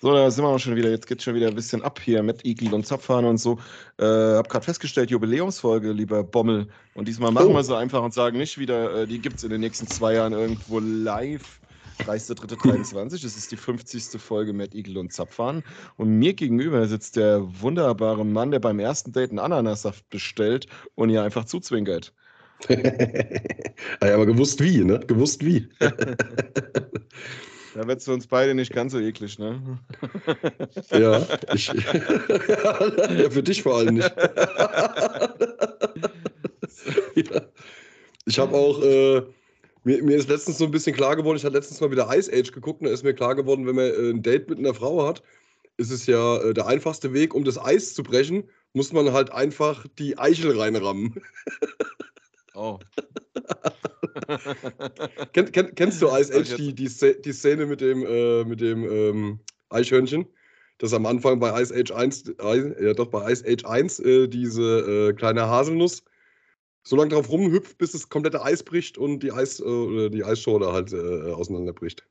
So, da sind wir auch schon wieder. Jetzt geht schon wieder ein bisschen ab hier mit Igel und Zapfhahn und so. Äh, hab gerade festgestellt, Jubiläumsfolge, lieber Bommel. Und diesmal machen Oh. wir so einfach und sagen nicht wieder, äh, die gibt es in den nächsten zwei Jahren irgendwo live. 30.03.23, das ist die 50. Folge mit Igel und Zapfhahn. Und mir gegenüber sitzt der wunderbare Mann, der beim ersten Date einen Ananassaft bestellt und ihr einfach zuzwinkert. ja, aber gewusst wie, ne? Gewusst wie. Da wird es für uns beide nicht ganz so eklig, ne? ja, ich, ja, für dich vor allem nicht. ja. Ich habe auch, äh, mir, mir ist letztens so ein bisschen klar geworden, ich hatte letztens mal wieder Ice Age geguckt und da ist mir klar geworden, wenn man äh, ein Date mit einer Frau hat, ist es ja äh, der einfachste Weg, um das Eis zu brechen, muss man halt einfach die Eichel reinrammen. Oh. Kenn, kenn, kennst du Ice Age, die, die, die Szene mit dem, äh, mit dem ähm, Eichhörnchen? Das am Anfang bei Ice Age 1, äh, ja doch, bei Ice Age 1 äh, diese äh, kleine Haselnuss so lange drauf rumhüpft, bis das komplette Eis bricht und die, Eis, äh, oder die Eisschorle halt äh, auseinanderbricht.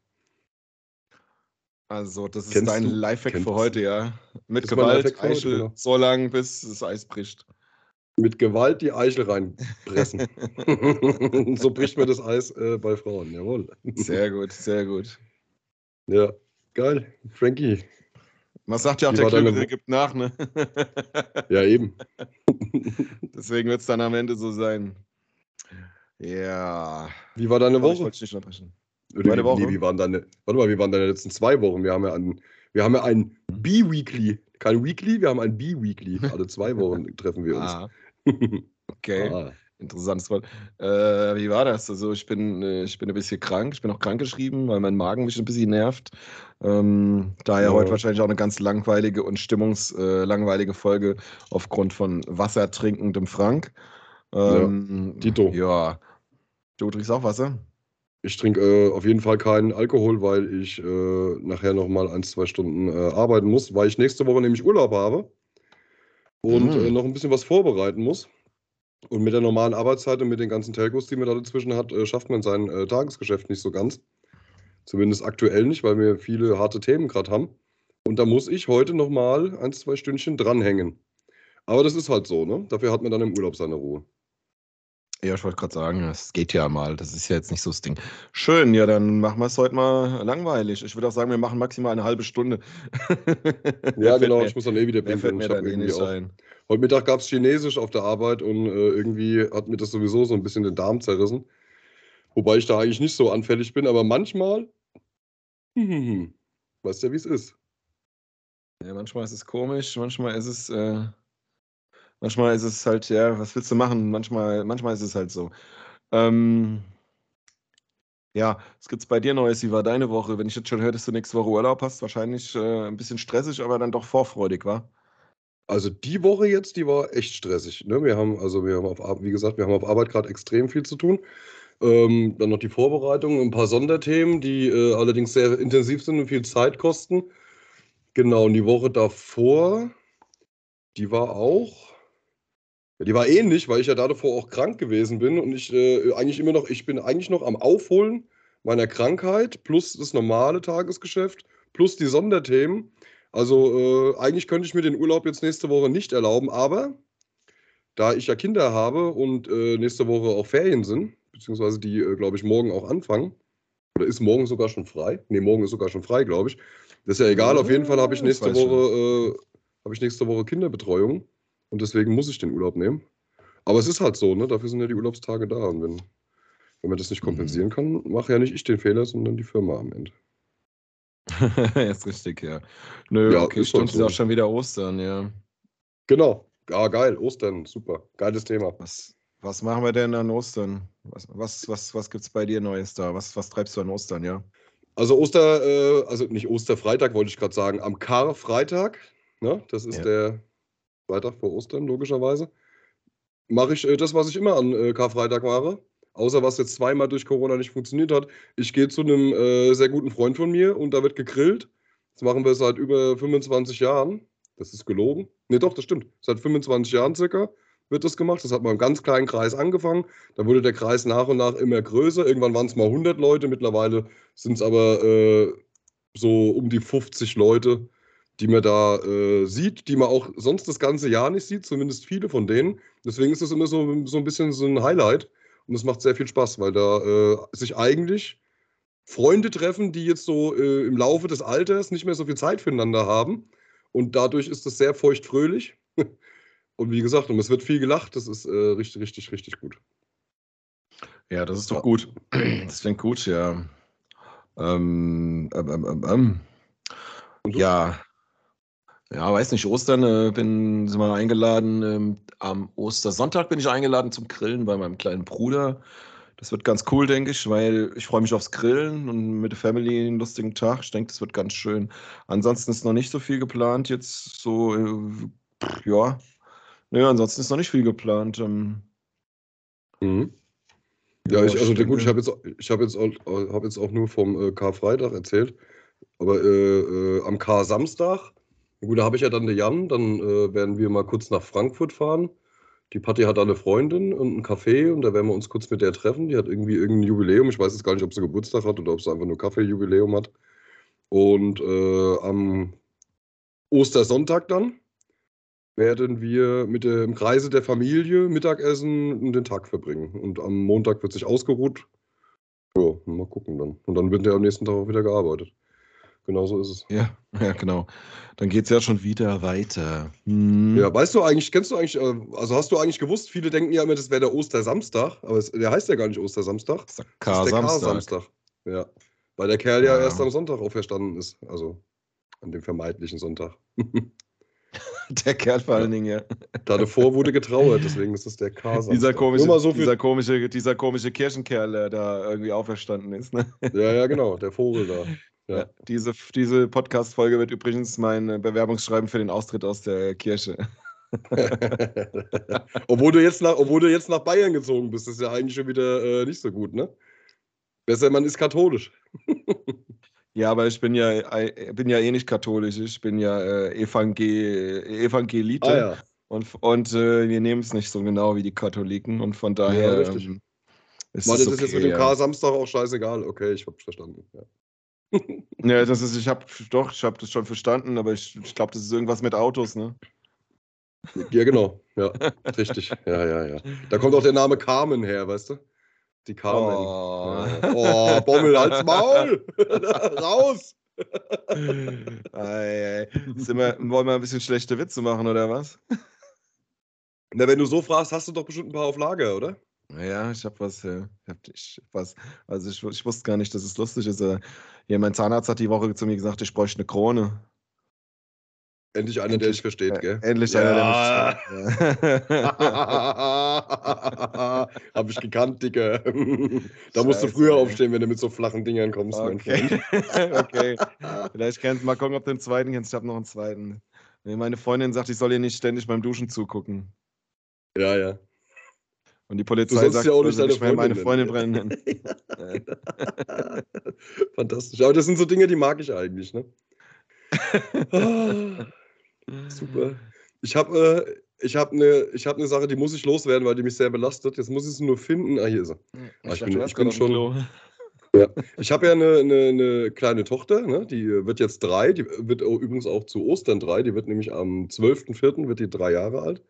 Also, das ist Kennst dein du? Lifehack Kennst für heute, ja. Mit Gewalt, Eichel, genau. so lang, bis das Eis bricht. Mit Gewalt die Eichel reinpressen. so bricht man das Eis äh, bei Frauen, jawohl. Sehr gut, sehr gut. Ja, geil. Frankie. Man sagt ja auch, Wie der deine Klügere Wo- gibt nach, ne? Ja, eben. Deswegen wird es dann am Ende so sein. Ja. Wie war deine Aber Ich Woche? wollte nicht unterbrechen. Meine Woche? Nee, wie waren deine, warte mal, wie waren deine letzten zwei Wochen? Wir haben ja ein, wir haben ja ein B-Weekly. Kein Weekly, wir haben ein B-Weekly. Alle zwei Wochen treffen wir uns. Ah, okay. Ah. Interessantes Wort. Äh, wie war das? Also ich bin, äh, ich bin ein bisschen krank. Ich bin auch krankgeschrieben, weil mein Magen mich ein bisschen nervt. Ähm, daher Ja. heute wahrscheinlich auch eine ganz langweilige und stimmungslangweilige äh, Folge aufgrund von Wasser trinkendem Frank. Ähm, Tito. Ja. Du trinkst auch Wasser? Ich trinke äh, auf jeden Fall keinen Alkohol, weil ich äh, nachher noch mal ein, zwei Stunden äh, arbeiten muss, weil ich nächste Woche nämlich Urlaub habe und Mhm. äh, noch ein bisschen was vorbereiten muss. Und mit der normalen Arbeitszeit und mit den ganzen Telcos, die man da dazwischen hat, äh, schafft man sein äh, Tagesgeschäft nicht so ganz. Zumindest aktuell nicht, weil wir viele harte Themen gerade haben. Und da muss ich heute noch mal ein, zwei Stündchen dranhängen. Aber das ist halt so, ne? Dafür hat man dann im Urlaub seine Ruhe. Ja, ich wollte gerade sagen, es geht ja mal. Das ist ja jetzt nicht so das Ding. Schön, ja, dann machen wir es heute mal langweilig. Ich würde auch sagen, wir machen maximal eine halbe Stunde. Ja, genau, mir- ich muss dann eh wieder pinkeln. Ich hab dann eh irgendwie auch ein. Heute Mittag gab es Chinesisch auf der Arbeit und äh, irgendwie hat mir das sowieso so ein bisschen den Darm zerrissen. Wobei ich da eigentlich nicht so anfällig bin, aber manchmal, hm, weißt ja, wie es ist. Ja, manchmal ist es komisch, manchmal ist es, äh, manchmal ist es halt, ja, was willst du machen? Manchmal, manchmal ist es halt so. Ähm, ja, was gibt's bei dir Neues? Wie war deine Woche? Wenn ich jetzt schon höre, dass du nächste Woche Urlaub hast, wahrscheinlich äh, ein bisschen stressig, aber dann doch vorfreudig, war? Also die Woche jetzt, die war echt stressig. Ne? Wir haben, also wir haben auf, wie gesagt, wir haben auf Arbeit gerade extrem viel zu tun. Ähm, dann noch die Vorbereitung, ein paar Sonderthemen, die äh, allerdings sehr intensiv sind und viel Zeit kosten. Genau, und die Woche davor, die war auch, die war ähnlich, weil ich ja da davor auch krank gewesen bin und ich äh, eigentlich immer noch, ich bin eigentlich noch am Aufholen meiner Krankheit plus das normale Tagesgeschäft plus die Sonderthemen. Also äh, eigentlich könnte ich mir den Urlaub jetzt nächste Woche nicht erlauben, aber da ich ja Kinder habe und äh, nächste Woche auch Ferien sind, beziehungsweise die, äh, glaube ich, morgen auch anfangen, oder ist morgen sogar schon frei? Ne, morgen ist sogar schon frei, glaube ich. Das ist ja egal, auf jeden Fall habe ich nächste Woche, äh, habe ich nächste Woche Kinderbetreuung und deswegen muss ich den Urlaub nehmen. Aber es ist halt so, ne? Dafür sind ja die Urlaubstage da. Und wenn, wenn man das nicht Mhm. kompensieren kann, mache ja nicht ich den Fehler, sondern die Firma am Ende. ist richtig, ja. Nö, Ja, okay, ist stimmt, halt ist auch so. schon wieder Ostern, ja. Genau. Ja, geil. Ostern, super. Geiles Thema. Was, was machen wir denn an Ostern? Was, was, was, was gibt's bei dir Neues da? Was, was treibst du an Ostern, ja? Also Oster, äh, also nicht Osterfreitag, wollte ich gerade sagen, am Karfreitag, ne? Das ist Ja. der Freitag vor Ostern, logischerweise. Mache ich äh, das, was ich immer an äh, Karfreitag mache. Außer was jetzt zweimal durch Corona nicht funktioniert hat. Ich gehe zu einem äh, sehr guten Freund von mir und da wird gegrillt. Das machen wir seit über 25 Jahren. Das ist gelogen. Ne, doch, das stimmt. Seit 25 Jahren circa wird das gemacht. Das hat mal im ganz kleinen Kreis angefangen. Da wurde der Kreis nach und nach immer größer. Irgendwann waren es mal 100 Leute. Mittlerweile sind es aber äh, so um die 50 Leute, die man da äh, sieht, die man auch sonst das ganze Jahr nicht sieht, zumindest viele von denen. Deswegen ist das immer so, so ein bisschen so ein Highlight und es macht sehr viel Spaß, weil da äh, sich eigentlich Freunde treffen, die jetzt so äh, im Laufe des Alters nicht mehr so viel Zeit füreinander haben. Und dadurch ist es sehr feuchtfröhlich. Und wie gesagt, und es wird viel gelacht. Das ist äh, richtig, richtig, richtig gut. Ja, das ist doch gut. Das klingt gut, ja. Ähm, ähm, ähm, ähm. Ja. Ja, weiß nicht, Ostern äh, bin sind wir eingeladen. Ähm, am Ostersonntag bin ich eingeladen zum Grillen bei meinem kleinen Bruder. Das wird ganz cool, denke ich, weil ich freue mich aufs Grillen und mit der Family einen lustigen Tag. Ich denke, das wird ganz schön. Ansonsten ist noch nicht so viel geplant. Jetzt so, äh, ja. Naja, ansonsten ist noch nicht viel geplant. Ähm, mhm. Ja, ich, also gut, ich habe jetzt, hab jetzt, auch, hab jetzt auch nur vom äh, Karfreitag erzählt. Aber äh, äh, am Kar-Samstag, gut, da habe ich ja dann den Jan, dann äh, werden wir mal kurz nach Frankfurt fahren. Die Patti hat eine Freundin und ein Café und da werden wir uns kurz mit der treffen. Die hat irgendwie irgendein Jubiläum. Ich weiß jetzt gar nicht, ob sie Geburtstag hat oder ob sie einfach nur Kaffee-Jubiläum hat. Und äh, am Ostersonntag dann werden wir mit der, im Kreise der Familie Mittagessen und den Tag verbringen. Und am Montag wird sich ausgeruht. Ja, mal gucken dann. Und dann wird der am nächsten Tag auch wieder gearbeitet. Genau so ist es. Ja, ja, genau. Dann geht es ja schon wieder weiter. Hm. Ja, weißt du eigentlich, kennst du eigentlich, äh, also hast du eigentlich gewusst, viele denken ja immer, das wäre der Ostersamstag, aber es, der heißt ja gar nicht Ostersamstag. Das ist der K-Samstag. Ja. Weil der Kerl ja. ja erst am Sonntag auferstanden ist. Also an dem vermeintlichen Sonntag. Der Kerl vor allen Dingen, ja. Davor wurde getrauert, deswegen ist es der k dieser komische, so dieser, komische, dieser komische Kirchenkerl, der da irgendwie auferstanden ist. Ne? Ja, ja, genau, der Vogel da. Ja. Diese diese Podcast-Folge wird übrigens mein Bewerbungsschreiben für den Austritt aus der Kirche. obwohl, du jetzt nach, obwohl du jetzt nach Bayern gezogen bist, ist ja eigentlich schon wieder äh, nicht so gut, ne? Besser, man ist katholisch. Ja, aber ich bin ja, äh, bin ja eh nicht katholisch, ich bin ja äh, Evangel Evangelite. Ah, ja. Und, und äh, wir nehmen es nicht so genau wie die Katholiken und von daher. Ja, ähm, ist War das okay, jetzt mit dem ja. K-Samstag auch scheißegal? Okay, ich hab's verstanden. Ja, ja das ist, ich hab doch, ich hab das schon verstanden, aber ich, ich glaube, das ist irgendwas mit Autos, ne? Ja, genau. Ja, richtig. Ja, ja, ja. Da kommt auch der Name Carmen her, weißt du? Die Carmen. Oh, oh Bommel, halt's Maul! Raus! ei, ei. Wir, wollen wir ein bisschen schlechte Witze machen, oder was? Na, wenn du so fragst, hast du doch bestimmt ein paar auf Lager, oder? Ja, ich habe was, ja. Ich hab, ich, was. Also ich, ich wusste gar nicht, dass es lustig ist. Ja, mein Zahnarzt hat die Woche zu mir gesagt, ich bräuchte eine Krone. Endlich einer, der dich versteht, gell? Endlich ja. einer, der mich versteht. Hab ich gekannt, Digga. da Scheiße, musst du früher ey. aufstehen, wenn du mit so flachen Dingern kommst, okay. mein Freund. okay. Vielleicht kannst du mal gucken, ob du einen zweiten kennst. Ich habe noch einen zweiten. Meine Freundin sagt, ich soll ihr nicht ständig beim Duschen zugucken. Ja, ja. Und die Polizei sagt, ja auch nicht, nicht mehr meine Freundin brennen. Fantastisch. Aber das sind so Dinge, die mag ich eigentlich, ne? Ah. Super. Ich habe äh, ich hab eine hab ne Sache, die muss ich loswerden, weil die mich sehr belastet. Jetzt muss ich sie nur finden. Ah, hier ist sie. Ah, ich, bin, ich bin schon. Ja. Ich habe ja eine, eine, eine, kleine Tochter, ne? die wird jetzt drei, die wird übrigens auch zu Ostern drei, die wird nämlich am 12.04. wird die drei Jahre alt.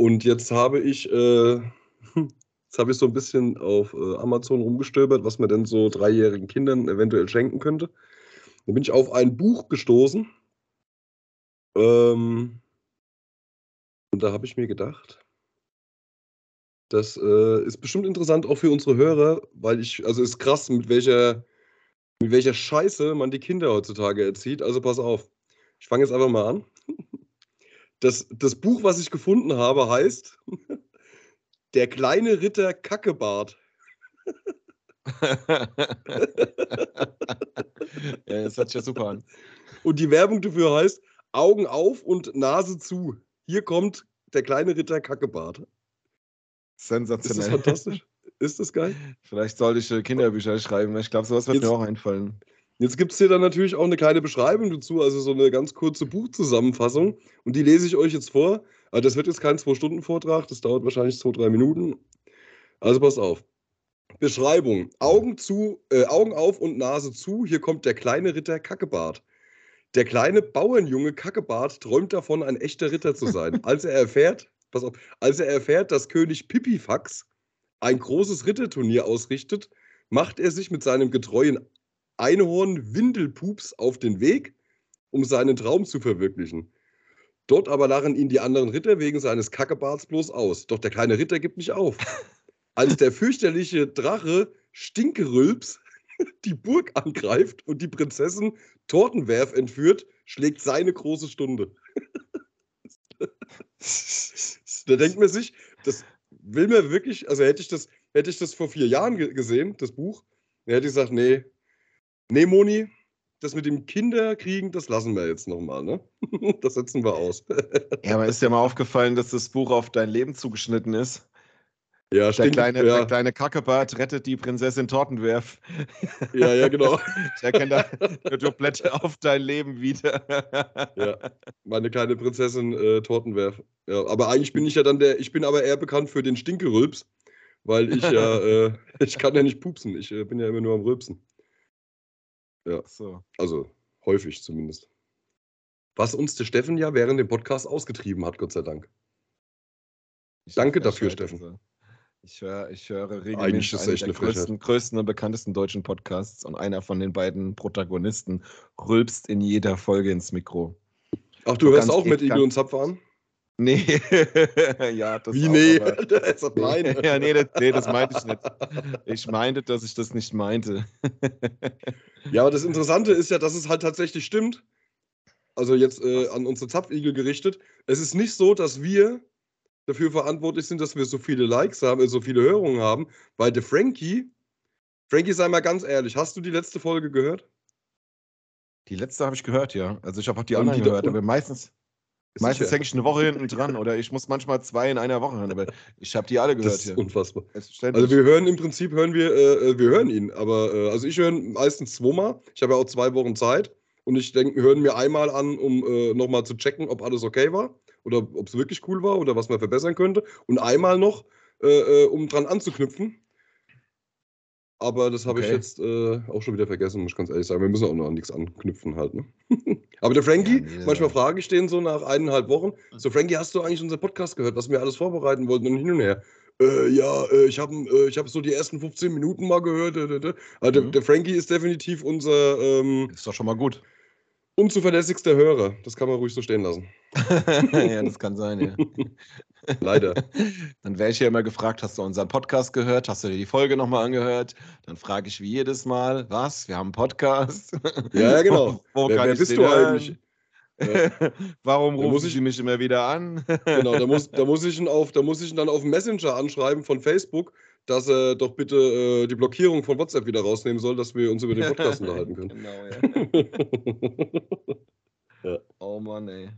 Und jetzt habe ich, äh, jetzt habe ich so ein bisschen auf äh, Amazon rumgestöbert, was man denn so dreijährigen Kindern eventuell schenken könnte. Da bin ich auf ein Buch gestoßen, ähm, und da habe ich mir gedacht, das äh, ist bestimmt interessant auch für unsere Hörer, weil ich, also ist krass, mit welcher, mit welcher Scheiße man die Kinder heutzutage erzieht. Also pass auf, ich fange jetzt einfach mal an. Das, das Buch, was ich gefunden habe, heißt Der kleine Ritter Kackebart. ja, das hört sich ja super an. Und die Werbung dafür heißt Augen auf und Nase zu. Hier kommt der kleine Ritter Kackebart. Sensationell. Ist das fantastisch? Ist das geil? Vielleicht sollte ich äh, Kinderbücher schreiben. Ich glaube, sowas wird jetzt, mir auch einfallen. Jetzt gibt es hier dann natürlich auch eine kleine Beschreibung dazu, also so eine ganz kurze Buchzusammenfassung. Und die lese ich euch jetzt vor. Aber das wird jetzt kein Zwei-Stunden-Vortrag, das dauert wahrscheinlich zwei, drei Minuten. Also passt auf. Beschreibung. Augen zu, äh, Augen auf und Nase zu. Hier kommt der kleine Ritter Kackebart. Der kleine Bauernjunge Kackebart träumt davon, ein echter Ritter zu sein. Als er erfährt, pass auf, als er erfährt, dass König Pipifax ein großes Ritterturnier ausrichtet, macht er sich mit seinem getreuen Einhorn Windelpups auf den Weg, um seinen Traum zu verwirklichen. Dort aber lachen ihn die anderen Ritter wegen seines Kackebarts bloß aus. Doch der kleine Ritter gibt nicht auf. Als der fürchterliche Drache Stinkerülps die Burg angreift und die Prinzessin Tortenwerf entführt, schlägt seine große Stunde. da denkt man sich, das will man wirklich, also hätte ich das, hätte ich das vor vier Jahren gesehen, das Buch, dann hätte ich gesagt, nee, nee, Moni, das mit dem Kinderkriegen, das lassen wir jetzt nochmal, ne? Das setzen wir aus. ja, aber ist dir mal aufgefallen, dass das Buch auf dein Leben zugeschnitten ist? Ja, der stimmt. Kleine, ja. Der kleine Kackebart rettet die Prinzessin Tortenwerf. Ja, ja, genau. Ich erkenne da Dublette auf dein Leben wieder. ja, meine kleine Prinzessin äh, Tortenwerf. Ja, aber eigentlich bin ich ja dann der, ich bin aber eher bekannt für den Stinkerülps, weil ich ja, äh, ich kann ja nicht pupsen. Ich äh, bin ja immer nur am Rülpsen. Ja. So. Also häufig zumindest. Was uns der Steffen ja während dem Podcast ausgetrieben hat, Gott sei Dank. Ich Danke dafür, Steffen. so. Ich höre, ich höre Eigentlich regelmäßig ist einen echt der eine größten, größten und bekanntesten deutschen Podcasts und einer von den beiden Protagonisten rülpst in jeder Folge ins Mikro. Ach, du So hörst auch mit Igel und Zapfer an? Nee, ja, das Wie auch, nee? Der ist das nein. ja, nee das, nee, das meinte ich nicht. Ich meinte, dass ich das nicht meinte. Ja, aber das Interessante ist ja, dass es halt tatsächlich stimmt. Also jetzt äh, an unsere Zapfigel gerichtet. Es ist nicht so, dass wir dafür verantwortlich sind, dass wir so viele Likes haben, äh, so viele Hörungen haben, weil der Frankie, Frankie, sei mal ganz ehrlich, hast du die letzte Folge gehört? Die letzte habe ich gehört, ja. Also ich habe auch die anderen gehört, aber meistens, Ist meistens hänge ich eine Woche hinten dran oder ich muss manchmal zwei in einer Woche hören, aber ich habe die alle gehört Das ist hier. unfassbar. Also wir hören im Prinzip, hören wir, äh, äh, wir hören ihn, aber äh, also ich höre meistens zweimal. Ich habe ja auch zwei Wochen Zeit und ich denke, hören mir einmal an, um äh, nochmal zu checken, ob alles okay war oder ob es wirklich cool war oder was man verbessern könnte und einmal noch, äh, äh, um dran anzuknüpfen. Aber das habe ich Okay. jetzt äh, auch schon wieder vergessen, muss ich ganz ehrlich sagen. Wir müssen auch noch an nichts anknüpfen halt. Ne? aber der Frankie, Ja, nee, manchmal ja. frage ich den so nach eineinhalb Wochen, so Frankie, hast du eigentlich unseren Podcast gehört, was wir alles vorbereiten wollten und hin und her? Äh, ja, äh, ich habe äh, ich hab so die ersten 15 Minuten mal gehört. Äh, äh, äh. Also der, Mhm. der Frankie ist definitiv unser ähm, ist doch schon mal gut. Unzuverlässigster Hörer. Das kann man ruhig so stehen lassen. ja, das kann sein, ja. Leider. Dann wäre ich ja immer gefragt, hast du unseren Podcast gehört? Hast du dir die Folge nochmal angehört? Dann frage ich wie jedes Mal, was? Wir haben einen Podcast? Ja, ja, genau. Wo, wo wer wer bist du hören? eigentlich? Ja. Warum rufen muss ich- Sie mich immer wieder an? Genau, da muss, da, muss ich ihn auf, da muss ich ihn dann auf dem Messenger anschreiben von Facebook, dass er doch bitte äh, die Blockierung von WhatsApp wieder rausnehmen soll, dass wir uns über den Podcast unterhalten können. Genau, ja. Oh Mann, ey.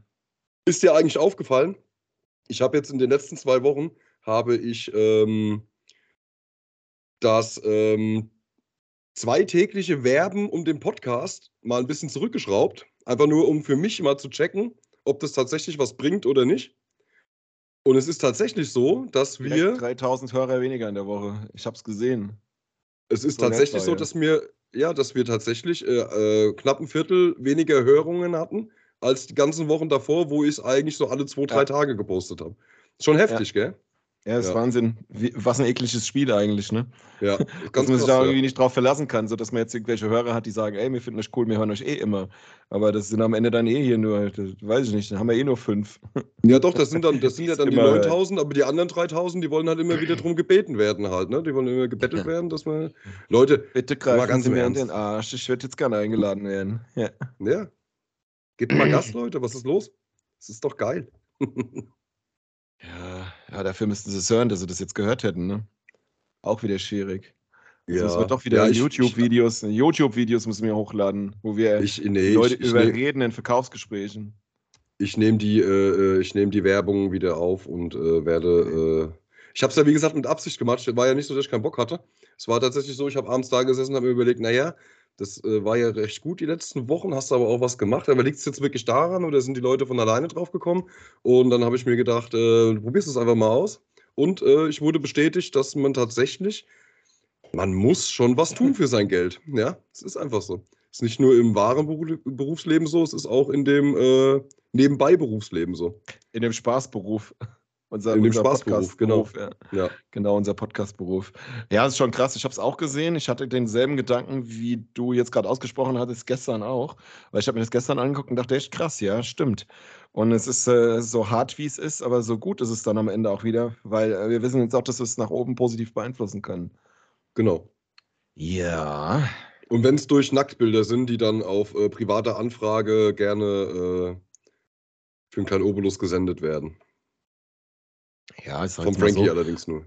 Ist dir eigentlich aufgefallen? Ich habe jetzt in den letzten zwei Wochen habe ich ähm, das ähm, zweitägliche Werben um den Podcast mal ein bisschen zurückgeschraubt. Einfach nur, um für mich mal zu checken, ob das tatsächlich was bringt oder nicht. Und es ist tatsächlich so, dass wir. Direkt 3000 Hörer weniger in der Woche. Ich habe es gesehen. Es ist So tatsächlich so, ja. dass wir, ja, dass wir tatsächlich äh, äh, knapp ein Viertel weniger Hörungen hatten als die ganzen Wochen davor, wo ich es eigentlich so alle zwei, drei Ja. Tage gepostet habe. Schon heftig, gell? Ja, ist Ja. Wahnsinn. Wie, was ein ekliges Spiel eigentlich, ne? Ja, Dass man sich da ja. irgendwie nicht drauf verlassen kann, so dass man jetzt irgendwelche Hörer hat, die sagen, ey, wir finden euch cool, wir hören euch eh immer. Aber das sind am Ende dann eh hier nur, weiß ich nicht, dann haben wir eh nur fünf. Ja, doch, das sind dann, das sind ja dann die Immer- 9000, aber die anderen 3000, die wollen halt immer wieder drum gebeten werden halt, ne? Die wollen immer gebettelt Ja. werden, dass man. Leute, Bitte greifen ganz Sie mir an den Arsch, ich würde jetzt gerne eingeladen werden. Ja. ja. Gebt mal Gas, Leute, was ist los? Das ist doch geil. Ja, ja, dafür müssten sie es hören, dass sie das jetzt gehört hätten, ne? Auch wieder schwierig. Jetzt müssen wir doch wieder Ja, YouTube-Videos, YouTube-Videos müssen wir hochladen, wo wir Ich, nee, Leute ich, ich, nehm- überreden in Verkaufsgesprächen. ich nehme die, äh, äh, ich nehm die Werbung wieder auf und äh, werde. Äh, ich habe es ja, wie gesagt, mit Absicht gemacht. Es war ja nicht so, dass ich keinen Bock hatte. Es war tatsächlich so, ich habe abends da gesessen und habe mir überlegt, naja, das äh, war ja recht gut die letzten Wochen, hast du aber auch was gemacht. Aber liegt es jetzt wirklich daran oder sind die Leute von alleine drauf gekommen? Und dann habe ich mir gedacht, äh, probierst es einfach mal aus. Und äh, ich wurde bestätigt, dass man tatsächlich Man muss schon was tun für sein Geld. Ja, es ist einfach so. Es ist nicht nur im wahren Berufsleben so, es ist auch in dem äh, Nebenbei-Berufsleben so. In dem Spaßberuf. Unser, in dem Spaßberuf, genau. Ja. ja. Genau, unser Podcastberuf. Ja, das ist schon krass. Ich habe es auch gesehen. Ich hatte denselben Gedanken, wie du jetzt gerade ausgesprochen hattest, gestern auch. Weil ich habe mir das gestern angeguckt und dachte, echt krass, ja, stimmt. Und es ist äh, so hart, wie es ist, aber so gut ist es dann am Ende auch wieder, weil äh, wir wissen jetzt auch, dass wir es nach oben positiv beeinflussen können. Genau. Ja. Und wenn es durch Nacktbilder sind, die dann auf äh, private Anfrage gerne äh, für einen kleinen Obolus gesendet werden. Ja, ist halt Vom Frankie so. allerdings nur.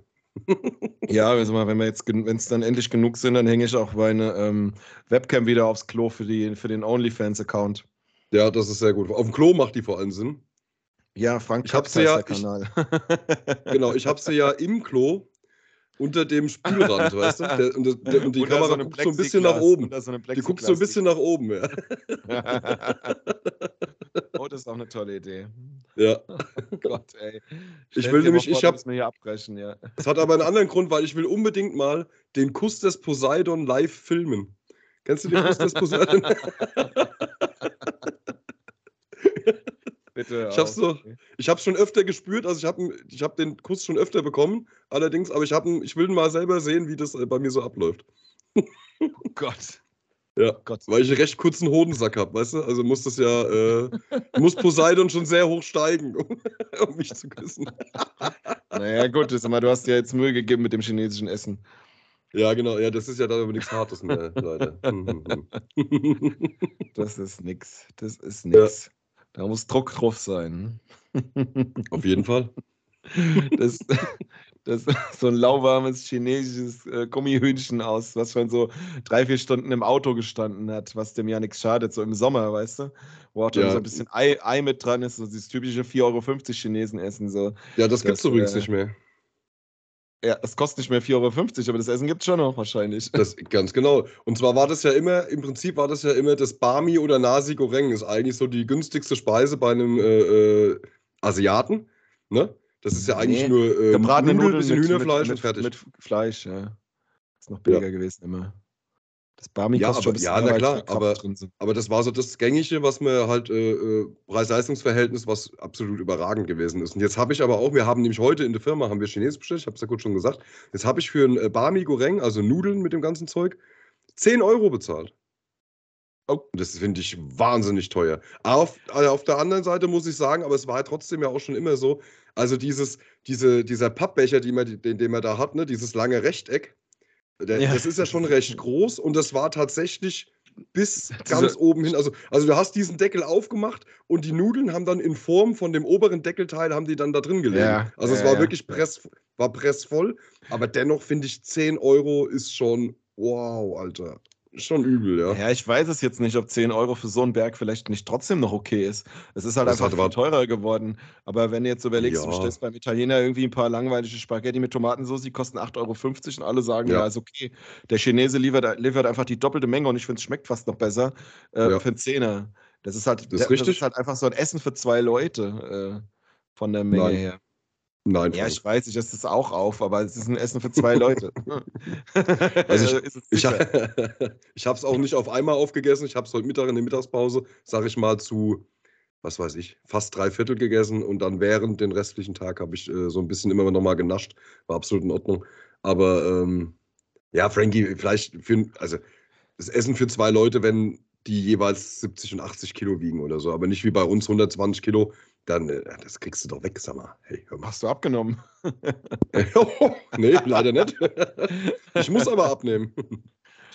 ja, also mal, wenn wir jetzt, wenn es dann endlich genug sind, dann hänge ich auch meine ähm, Webcam wieder aufs Klo für, die, für den OnlyFans-Account. Ja, das ist sehr gut. Auf dem Klo macht die vor allem Sinn. Ja, Frank ich habe sie ja. Ich, genau, ich habe sie ja im Klo unter dem Spülrand, weißt du? Der, und, der, und, die Kamera so guckt so ein bisschen nach oben. So die guckt so ein bisschen nach oben, ja. oh, das ist auch eine tolle Idee. Ja. Oh Gott, ey. ich will nämlich, vor, ich habe. hier abbrechen, ja. Es hat aber einen anderen Grund, weil ich will unbedingt mal den Kuss des Poseidon live filmen. Kennst du den Kuss des Poseidon? Bitte. Ich habe so, ich schon öfter gespürt, also ich habe ich hab den Kuss schon öfter bekommen, allerdings, aber ich habe ich will mal selber sehen, wie das äh, bei mir so abläuft. Oh Gott. Ja, Gott. weil ich einen recht kurzen Hodensack habe, weißt du? Also muss das ja, äh, muss Poseidon schon sehr hoch steigen, um, um mich zu küssen. naja, gut, ist, aber du hast dir jetzt Mühe gegeben mit dem chinesischen Essen. Ja, genau, ja, das ist ja dann aber nichts Hartes mehr, Leute. das ist nix. Das ist nix. Ja. Da muss Druck drauf sein. Auf jeden Fall. Das, das so ein lauwarmes chinesisches äh, Gummihühnchen aus, was schon so drei, vier Stunden im Auto gestanden hat, was dem ja nichts schadet, so im Sommer, weißt du? Wo auch ja. so ein bisschen Ei, Ei, mit dran ist, so dieses typische 4,50 Euro Chinesen essen. So. Ja, das, das gibt es übrigens äh, nicht mehr. Ja, es kostet nicht mehr 4,50 Euro, aber das Essen gibt es schon noch wahrscheinlich. Das, ganz genau. Und zwar war das ja immer, im Prinzip war das ja immer das Bami oder Nasi Goreng, ist eigentlich so die günstigste Speise bei einem äh, äh, Asiaten. Ne? Das ist ja eigentlich nee, nur äh, gebratene Nudeln, bisschen mit, Hühnerfleisch mit, und fertig. Mit Fleisch, ja. Ist noch billiger ja. gewesen immer. Das Barmi ja, kostet aber, Ja, na klar, aber, aber das war so das Gängige, was mir halt äh, äh, Preis-Leistungs-Verhältnis, was absolut überragend gewesen ist. Und jetzt habe ich aber auch, wir haben nämlich heute in der Firma, haben wir Chinesisch bestellt, ich habe es ja gut schon gesagt, jetzt habe ich für ein äh, Barmi Goreng, also Nudeln mit dem ganzen Zeug, 10 Euro bezahlt. Oh, das finde ich wahnsinnig teuer. Auf, also auf der anderen Seite muss ich sagen, aber es war trotzdem ja auch schon immer so, also dieses, diese, dieser Pappbecher, die man, den, den man da hat, ne, dieses lange Rechteck, der, ja. Das ist ja schon recht groß und das war tatsächlich bis ganz oben hin. Also, also du hast diesen Deckel aufgemacht und die Nudeln haben dann in Form von dem oberen Deckelteil haben die dann da drin gelegen. Ja, also ja, es war wirklich press, war pressvoll, aber dennoch finde ich 10 Euro ist schon wow, Alter schon übel, ja. Ja, ich weiß es jetzt nicht, ob 10 Euro für so einen Berg vielleicht nicht trotzdem noch okay ist. Es ist halt das einfach viel teurer geworden. Aber wenn du jetzt überlegst, ja. du stellst beim Italiener irgendwie ein paar langweilige Spaghetti mit Tomatensauce, die kosten 8,50 Euro und alle sagen, ja, ja ist okay. Der Chinese liefert, liefert, einfach die doppelte Menge und ich finde, es schmeckt fast noch besser äh, ja. für einen Zehner. Das ist halt, das ist, das ist halt einfach so ein Essen für zwei Leute äh, von der Menge Nein. her. Nein. Ja, ich weiß, ich esse es auch auf, aber es ist ein Essen für zwei Leute. also ich, ich, ich habe es auch nicht auf einmal aufgegessen. Ich habe es heute Mittag in der Mittagspause, sage ich mal, zu, was weiß ich, fast drei Viertel gegessen und dann während den restlichen Tag habe ich äh, so ein bisschen immer noch mal genascht. War absolut in Ordnung. Aber ähm, ja, Frankie, vielleicht für, also das Essen für zwei Leute, wenn die jeweils 70 und 80 Kilo wiegen oder so, aber nicht wie bei uns 120 Kilo dann, äh, das kriegst du doch weg, sag mal. Hey, Hast du abgenommen? nee, leider nicht. ich muss aber abnehmen.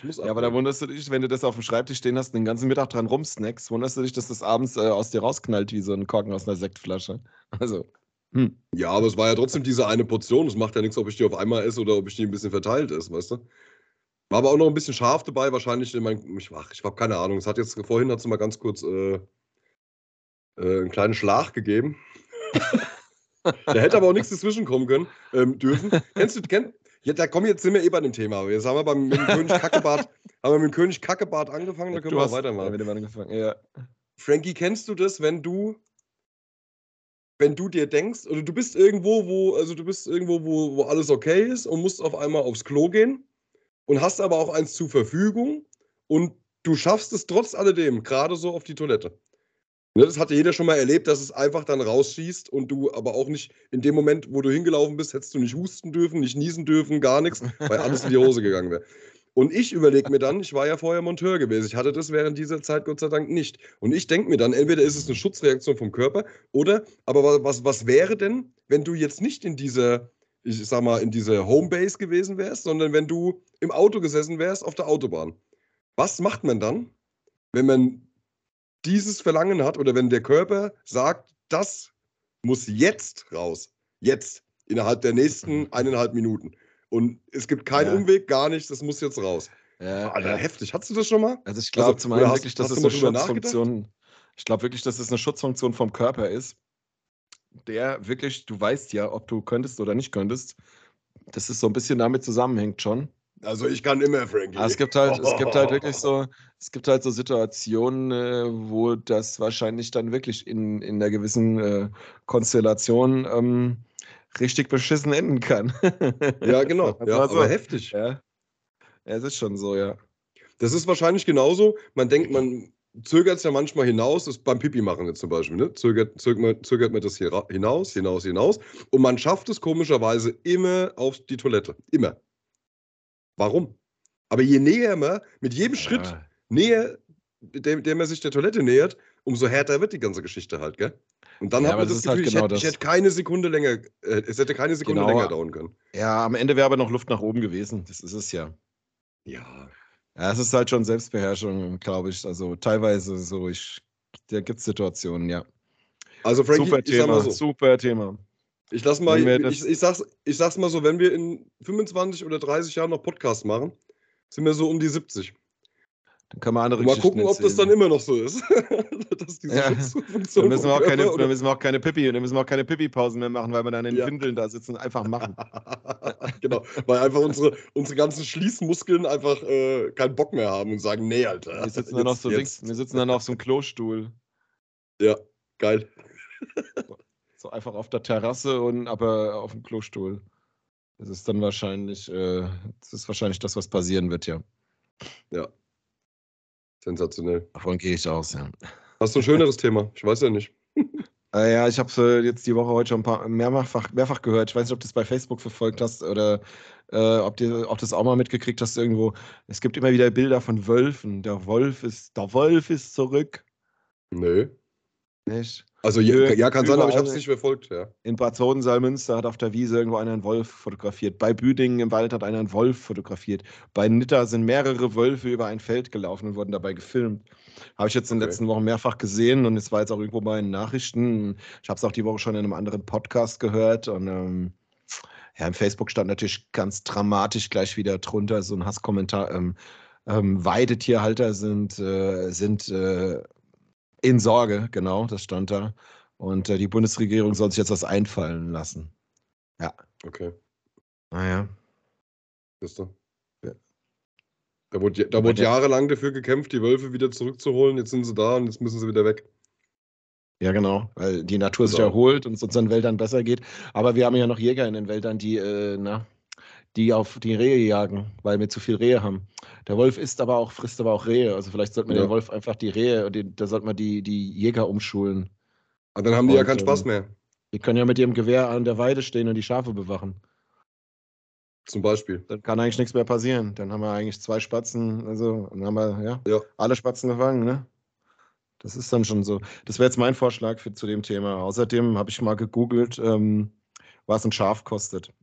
Muss ja, aber da wunderst du dich, wenn du das auf dem Schreibtisch stehen hast und den ganzen Mittag dran rumsnackst, wunderst du dich, dass das abends äh, aus dir rausknallt wie so ein Korken aus einer Sektflasche. Also. Hm. Ja, aber es war ja trotzdem diese eine Portion. Es macht ja nichts, ob ich die auf einmal esse oder ob ich die ein bisschen verteilt esse, weißt du? War aber auch noch ein bisschen scharf dabei, wahrscheinlich. In mein, ich ich habe keine Ahnung. Es hat jetzt vorhin hat mal ganz kurz äh, äh, einen kleinen Schlag gegeben. da hätte aber auch nichts dazwischen kommen können, ähm, dürfen. Kennst du, kenn, ja, da kommen jetzt sind wir eh bei dem Thema. Jetzt haben wir beim mit dem König Kackebart, haben wir mit dem König Kackebart angefangen, da können wir auch weitermachen. Ja, angefangen, ja. Frankie, kennst du das, wenn du wenn du dir denkst, oder du bist irgendwo, wo, also du bist irgendwo, wo, wo alles okay ist und musst auf einmal aufs Klo gehen und hast aber auch eins zur Verfügung und du schaffst es trotz alledem gerade so auf die Toilette. Ne, das hatte jeder schon mal erlebt, dass es einfach dann rausschießt und du aber auch nicht in dem Moment, wo du hingelaufen bist, hättest du nicht husten dürfen, nicht niesen dürfen, gar nichts, weil alles in die Hose gegangen wäre. Und ich überlege mir dann, ich war ja vorher Monteur gewesen, ich hatte das während dieser Zeit Gott sei Dank nicht. Und ich denke mir dann, entweder ist es eine Schutzreaktion vom Körper oder, aber was, was wäre denn, wenn du jetzt nicht in dieser, ich sag mal, in dieser Homebase gewesen wärst, sondern wenn du im Auto gesessen wärst auf der Autobahn? Was macht man dann, wenn man dieses Verlangen hat oder wenn der Körper sagt, das muss jetzt raus? Jetzt, innerhalb der nächsten mhm. eineinhalb Minuten. Und es gibt keinen ja. Umweg, gar nichts, das muss jetzt raus. Ja, Alter, ja. heftig. Hattest du das schon mal? Also ich glaube also, zum einen wirklich, dass es eine Schutzfunktion, ich glaube wirklich, dass es eine Schutzfunktion vom Körper ist, der wirklich, du weißt ja, ob du könntest oder nicht könntest, dass es so ein bisschen damit zusammenhängt schon. Also ich kann immer, Frankie. Es gibt halt, es gibt halt wirklich so, es gibt halt so Situationen, äh, wo das wahrscheinlich dann wirklich in, in einer gewissen äh, Konstellation ähm, richtig beschissen enden kann. ja, genau. Ja, so. aber heftig. Ja. es ist schon so, ja. Das ist wahrscheinlich genauso. Man denkt, man zögert es ja manchmal hinaus, das beim Pipi machen jetzt zum Beispiel, ne? zögert, zögert, man, zögert man das hier hinaus, hinaus, hinaus. Und man schafft es komischerweise immer auf die Toilette. Immer. Warum? Aber je näher man, mit jedem ja. Schritt näher, dem, dem man sich der Toilette nähert, umso härter wird die ganze Geschichte halt, gell? Und dann ja, hat man das, das Gefühl, halt genau ich, hätte, ich, hätte, keine Sekunde länger, äh, es hätte keine Sekunde genau. länger dauern können. Ja, am Ende wäre aber noch Luft nach oben gewesen. Das ist es ja. Ja. Ja, es ist halt schon Selbstbeherrschung, glaube ich. Also teilweise so, ich, da gibt es Situationen, ja. Also Frankie, super Thema, so. super Thema. Ich lass mal, ich, ich, sag's, ich sag's mal so, wenn wir in 25 oder 30 Jahren noch Podcasts machen, sind wir so um die 70. Dann kann man andere Mal gucken, ob das dann immer noch so ist. dass diese ja. Dann müssen, wir auch keine, dann müssen wir auch keine Pipi, dann müssen wir auch keine Pipi-Pausen mehr machen, weil wir dann in den ja. Windeln da sitzen und einfach machen. genau, weil einfach unsere, unsere ganzen Schließmuskeln einfach äh, keinen Bock mehr haben und sagen, nee, Alter. Wir sitzen, jetzt, dann, auf so links, wir sitzen dann auf so einem Klostuhl. Ja, geil. So einfach auf der Terrasse und aber auf dem Klostuhl. Das ist dann wahrscheinlich, äh, das ist wahrscheinlich das, was passieren wird, ja. Ja, Sensationell. Davon gehe ich aus, ja. Hast du ein schöneres Thema? Ich weiß ja nicht. Äh, ja, ich habe es äh, jetzt die Woche heute schon ein paar mehrfach, mehrfach gehört. Ich weiß nicht, ob du es bei Facebook verfolgt hast oder äh, ob du ob das auch mal mitgekriegt hast irgendwo. Es gibt immer wieder Bilder von Wölfen. Der Wolf ist, der Wolf ist zurück. Nö. Nicht? Also ja, ja kann sein, aber ich habe es nicht verfolgt. Ja. In Bad Sodensalmünster hat auf der Wiese irgendwo einer einen Wolf fotografiert. Bei Büdingen im Wald hat einer einen Wolf fotografiert. Bei Nitter sind mehrere Wölfe über ein Feld gelaufen und wurden dabei gefilmt. Habe ich jetzt in den okay. letzten Wochen mehrfach gesehen und es war jetzt auch irgendwo bei den Nachrichten. Ich habe es auch die Woche schon in einem anderen Podcast gehört und ähm, ja, im Facebook stand natürlich ganz dramatisch gleich wieder drunter so ein Hasskommentar. Ähm, ähm, Weidetierhalter sind, äh, sind äh, in Sorge, genau, das stand da. Und äh, die Bundesregierung soll sich jetzt was einfallen lassen. Ja. Okay. Naja. Ist doch. Ja. Da wurde, da wurde jahrelang dafür gekämpft, die Wölfe wieder zurückzuholen. Jetzt sind sie da und jetzt müssen sie wieder weg. Ja, genau, weil die Natur sich erholt und es unseren Wäldern besser geht. Aber wir haben ja noch Jäger in den Wäldern, die, äh, na, die auf die Rehe jagen, weil wir zu viel Rehe haben. Der Wolf isst aber auch, frisst aber auch Rehe. Also vielleicht sollte man ja. den Wolf einfach die Rehe, die, da sollte man die, die Jäger umschulen. Aber dann haben die und, ja keinen Spaß ähm, mehr. Die können ja mit ihrem Gewehr an der Weide stehen und die Schafe bewachen. Zum Beispiel. Dann kann eigentlich nichts mehr passieren. Dann haben wir eigentlich zwei Spatzen, also dann haben wir ja, ja. alle Spatzen gefangen, ne? Das ist dann schon so. Das wäre jetzt mein Vorschlag für, zu dem Thema. Außerdem habe ich mal gegoogelt, ähm, was ein Schaf kostet.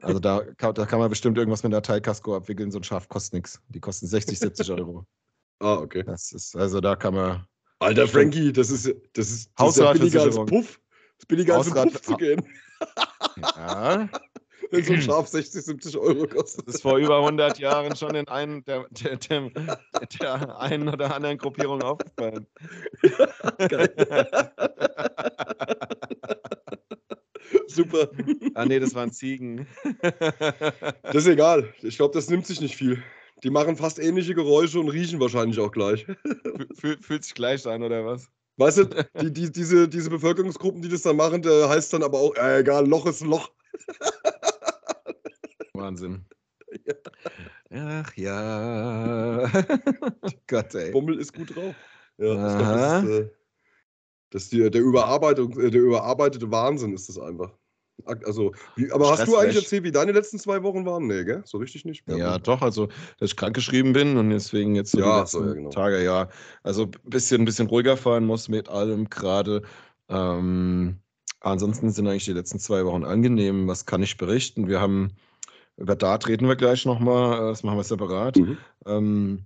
Also da kann, da kann man bestimmt irgendwas mit der Teilkasko abwickeln. So ein Schaf kostet nichts. Die kosten 60, 70 Euro. ah, okay. Das ist, also da kann man. Alter Frankie, das ist, das ist, das ist ja billiger als Puff. Das ist billiger als Puff zu gehen. Ja. Wenn so ein Schaf 60, 70 Euro kostet. Das ist vor über 100 Jahren schon in einem der, der, der, der einen oder anderen Gruppierung aufgefallen. Geil. Super. Ah, nee, das waren Ziegen. das ist egal. Ich glaube, das nimmt sich nicht viel. Die machen fast ähnliche Geräusche und riechen wahrscheinlich auch gleich. Fühl, fühlt sich gleich an, oder was? Weißt du, die, die, diese, diese Bevölkerungsgruppen, die das dann machen, der heißt dann aber auch, äh, egal, Loch ist ein Loch. Wahnsinn. Ach ja. Gott, ey. Bommel ist gut drauf. Ja, ich glaub, Aha. das ist, äh, das die, der, Überarbeitung, äh, der überarbeitete Wahnsinn ist das einfach. Also, wie, aber hast du eigentlich erzählt, wie deine letzten zwei Wochen waren? Nee, gell? So richtig nicht. Ja, haben- doch, also, dass ich krankgeschrieben bin und deswegen jetzt so Ja, die letzten so, ja, genau. Tage, ja, also ein bisschen, bisschen ruhiger fahren muss mit allem gerade. Ähm, ansonsten sind eigentlich die letzten zwei Wochen angenehm. Was kann ich berichten? Wir haben, über Dart reden wir gleich nochmal, das machen wir separat. Mhm. Ähm,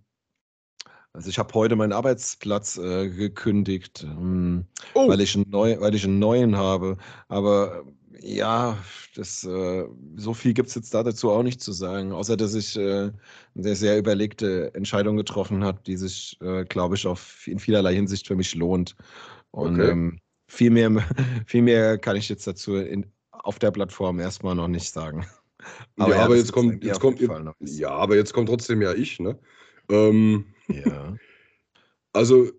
also ich habe heute meinen Arbeitsplatz äh, gekündigt, ähm, Oh, weil, ich einen neu, weil ich einen neuen habe. Aber äh, ja, das, äh, so viel gibt es jetzt da dazu auch nicht zu sagen, außer dass ich äh, eine sehr überlegte Entscheidung getroffen habe, die sich, äh, glaube ich, auf, in vielerlei Hinsicht für mich lohnt. Und Okay. ähm, viel, mehr, viel mehr kann ich jetzt dazu in, auf der Plattform erstmal noch nicht sagen. ja, aber jetzt kommt, jetzt kommt, ja, aber jetzt kommt trotzdem ja ich, ne? Ähm, Ja. also,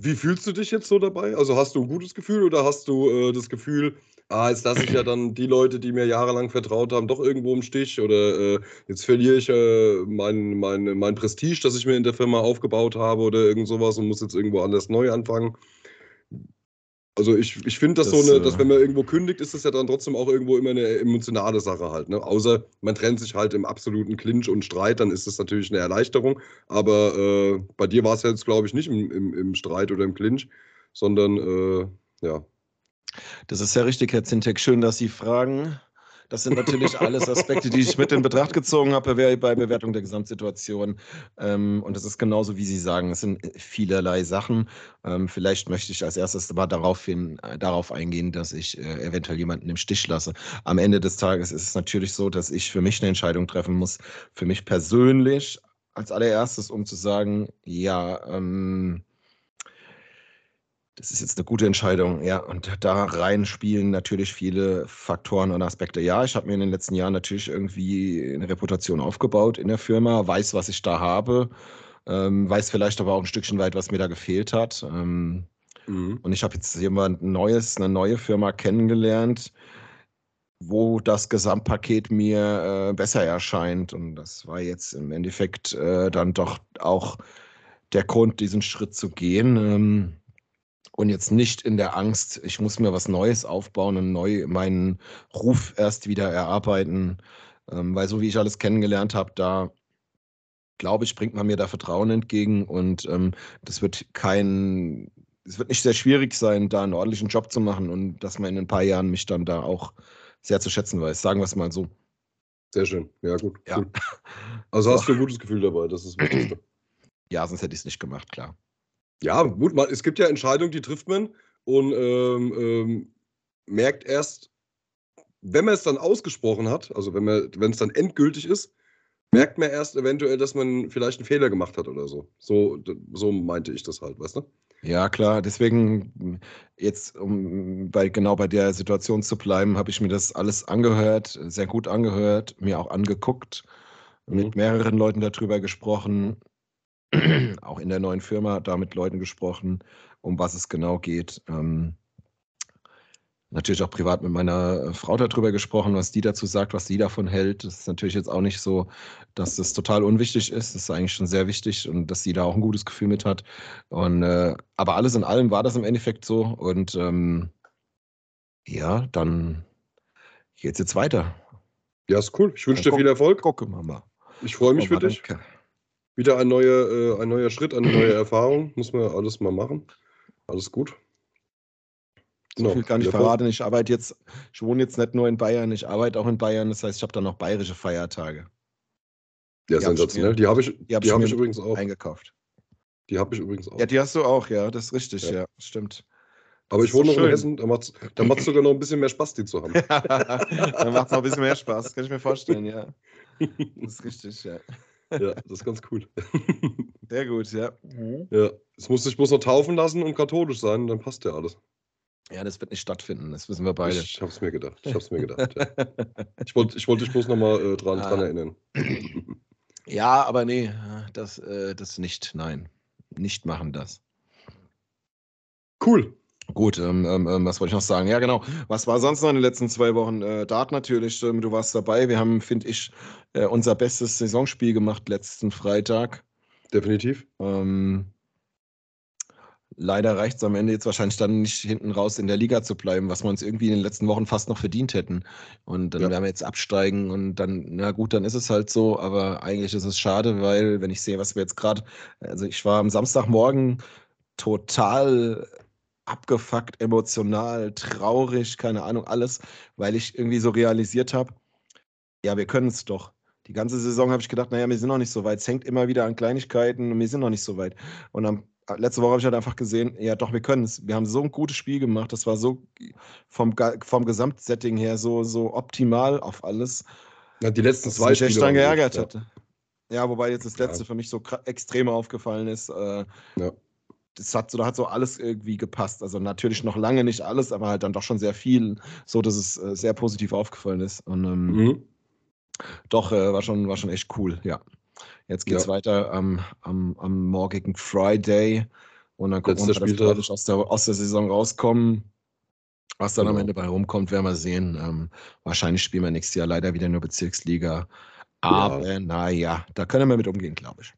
wie fühlst du dich jetzt so dabei? Also, hast du ein gutes Gefühl oder hast du äh, das Gefühl, ah, jetzt lasse ich ja dann die Leute, die mir jahrelang vertraut haben, doch irgendwo im Stich oder äh, jetzt verliere ich äh, mein, mein, mein Prestige, das ich mir in der Firma aufgebaut habe oder irgend sowas und muss jetzt irgendwo anders neu anfangen? Also ich, ich finde das, Das, so eine, äh, dass wenn man irgendwo kündigt, ist das ja dann trotzdem auch irgendwo immer eine emotionale Sache halt. Ne? Außer man trennt sich halt im absoluten Clinch und Streit, dann ist das natürlich eine Erleichterung. Aber äh, bei dir war es jetzt, glaube ich, nicht im, im, im Streit oder im Clinch, sondern äh, ja. Das ist ja richtig, Herr Zintek. Schön, dass Sie fragen. Das sind natürlich alles Aspekte, die ich mit in Betracht gezogen habe bei Bewertung der Gesamtsituation. Ähm, Und das ist genauso, wie Sie sagen. Es sind vielerlei Sachen. Ähm, Vielleicht möchte ich als erstes aber darauf, hin, äh, darauf eingehen, dass ich äh, eventuell jemanden im Stich lasse. Am Ende des Tages ist es natürlich so, dass ich für mich eine Entscheidung treffen muss. Für mich persönlich als allererstes, um zu sagen, ja, ähm, das ist jetzt eine gute Entscheidung, ja. Und da rein spielen natürlich viele Faktoren und Aspekte. Ja, ich habe mir in den letzten Jahren natürlich irgendwie eine Reputation aufgebaut in der Firma, weiß, was ich da habe, ähm, weiß vielleicht aber auch ein Stückchen weit, was mir da gefehlt hat. Ähm, Mhm. und ich habe jetzt jemand Neues, eine neue Firma kennengelernt, wo das Gesamtpaket mir äh, besser erscheint. Und das war jetzt im Endeffekt äh, dann doch auch der Grund, diesen Schritt zu gehen. Ähm, und jetzt nicht in der Angst, ich muss mir was Neues aufbauen und neu meinen Ruf erst wieder erarbeiten. Ähm, weil so wie ich alles kennengelernt habe, da glaube ich, bringt man mir da Vertrauen entgegen und ähm, das wird kein, es wird nicht sehr schwierig sein, da einen ordentlichen Job zu machen und dass man in ein paar Jahren mich dann da auch sehr zu schätzen weiß. Sagen wir es mal so. Sehr schön. Ja, gut. Ja. Cool. Also So. hast du ein gutes Gefühl dabei, das ist das Wichtigste. Ja, sonst hätte ich es nicht gemacht, klar. Ja, gut, man, es gibt ja Entscheidungen, die trifft man und ähm, ähm, merkt erst, wenn man es dann ausgesprochen hat, also wenn man, wenn es dann endgültig ist, merkt man erst eventuell, dass man vielleicht einen Fehler gemacht hat oder so. So, so meinte ich das halt, weißt du? Ja, klar. Deswegen jetzt, um bei, genau bei der Situation zu bleiben, habe ich mir das alles angehört, sehr gut angehört, mir auch angeguckt, mit Mhm. mehreren Leuten darüber gesprochen, auch in der neuen Firma da mit Leuten gesprochen, um was es genau geht. Ähm, natürlich auch privat mit meiner äh, Frau darüber gesprochen, was die dazu sagt, was sie davon hält. Das ist natürlich jetzt auch nicht so, dass das total unwichtig ist. Das ist eigentlich schon sehr wichtig und dass sie da auch ein gutes Gefühl mit hat. Und, äh, aber alles in allem war das im Endeffekt so. Und ähm, ja, dann geht's jetzt weiter. Ja, ist cool. Ich wünsche dir viel Erfolg. Gucke, Mama. Ich freue mich für dich. danke. Wieder ein neuer, äh, ein neuer Schritt, eine neue Erfahrung. Muss man alles mal machen. Alles gut. So Genau. viel kann ich verraten. Ich arbeite jetzt, ich wohne jetzt nicht nur in Bayern, ich arbeite auch in Bayern. Das heißt, ich habe dann noch bayerische Feiertage Ja, Die hab ich sensationell. Die habe ich, die die hab hab ich ich, mir übrigens auch. eingekauft. Die habe ich übrigens auch. Ja, die hast du auch, ja, das ist richtig, Ja. ja, stimmt. Aber das ich wohne doch noch in schön. Hessen, da macht es da macht's sogar noch ein bisschen mehr Spaß, die zu haben. dann macht es noch ein bisschen mehr Spaß, kann ich mir vorstellen, ja. Das ist richtig, ja. Ja, das ist ganz cool. Sehr gut, ja. ja, es muss sich bloß noch taufen lassen und katholisch sein, dann passt ja alles. Ja, das wird nicht stattfinden, das wissen wir beide. Ich habe es mir gedacht. Ich habe es mir gedacht. Ja. Ich wollte ich wollt dich bloß noch mal äh, dran, Ah. dran erinnern. Ja, aber nee, das, äh, das nicht, nein. Nicht machen das. Cool. Gut, ähm, ähm, ähm, was wollte ich noch sagen? Ja, genau. Was war sonst noch in den letzten zwei Wochen? Äh, Dart natürlich, ähm, du warst dabei. Wir haben, finde ich, äh, unser bestes Saisonspiel gemacht letzten Freitag. Definitiv. Ähm, leider reicht es am Ende jetzt wahrscheinlich dann nicht hinten raus in der Liga zu bleiben, was wir uns irgendwie in den letzten Wochen fast noch verdient hätten. Und dann Ja. werden wir jetzt absteigen und dann, na gut, dann ist es halt so, aber eigentlich ist es schade, weil wenn ich sehe, was wir jetzt gerade, also ich war am Samstagmorgen total abgefuckt, emotional, traurig, keine Ahnung, alles, weil ich irgendwie so realisiert habe, ja, wir können es doch. Die ganze Saison habe ich gedacht, naja, wir sind noch nicht so weit. Es hängt immer wieder an Kleinigkeiten und wir sind noch nicht so weit. Und am, letzte Woche habe ich halt einfach gesehen, ja, doch, wir können es. Wir haben so ein gutes Spiel gemacht. Das war so vom, vom Gesamtsetting her so, so optimal auf alles, Ja, die letzten zwei mich echt Spiele dann waren geärgert hatte. Ja, wobei jetzt das Ja. letzte für mich so extrem aufgefallen ist. Äh, Ja. Das hat so, da hat so alles irgendwie gepasst. Also natürlich noch lange nicht alles, aber halt dann doch schon sehr viel, so dass es äh, sehr positiv aufgefallen ist. Und Ja. ähm, Mhm. doch, äh, war, schon, war schon echt cool, ja. Jetzt geht's Ja. weiter am, am, am morgigen Friday. Und dann gucken Letzter wir dass wir aus der, aus der Saison rauskommen. Was dann am Genau. Ende bei rumkommt, werden wir sehen. Ähm, wahrscheinlich spielen wir nächstes Jahr leider wieder nur Bezirksliga. Ja. Aber naja, da können wir mit umgehen, glaube ich.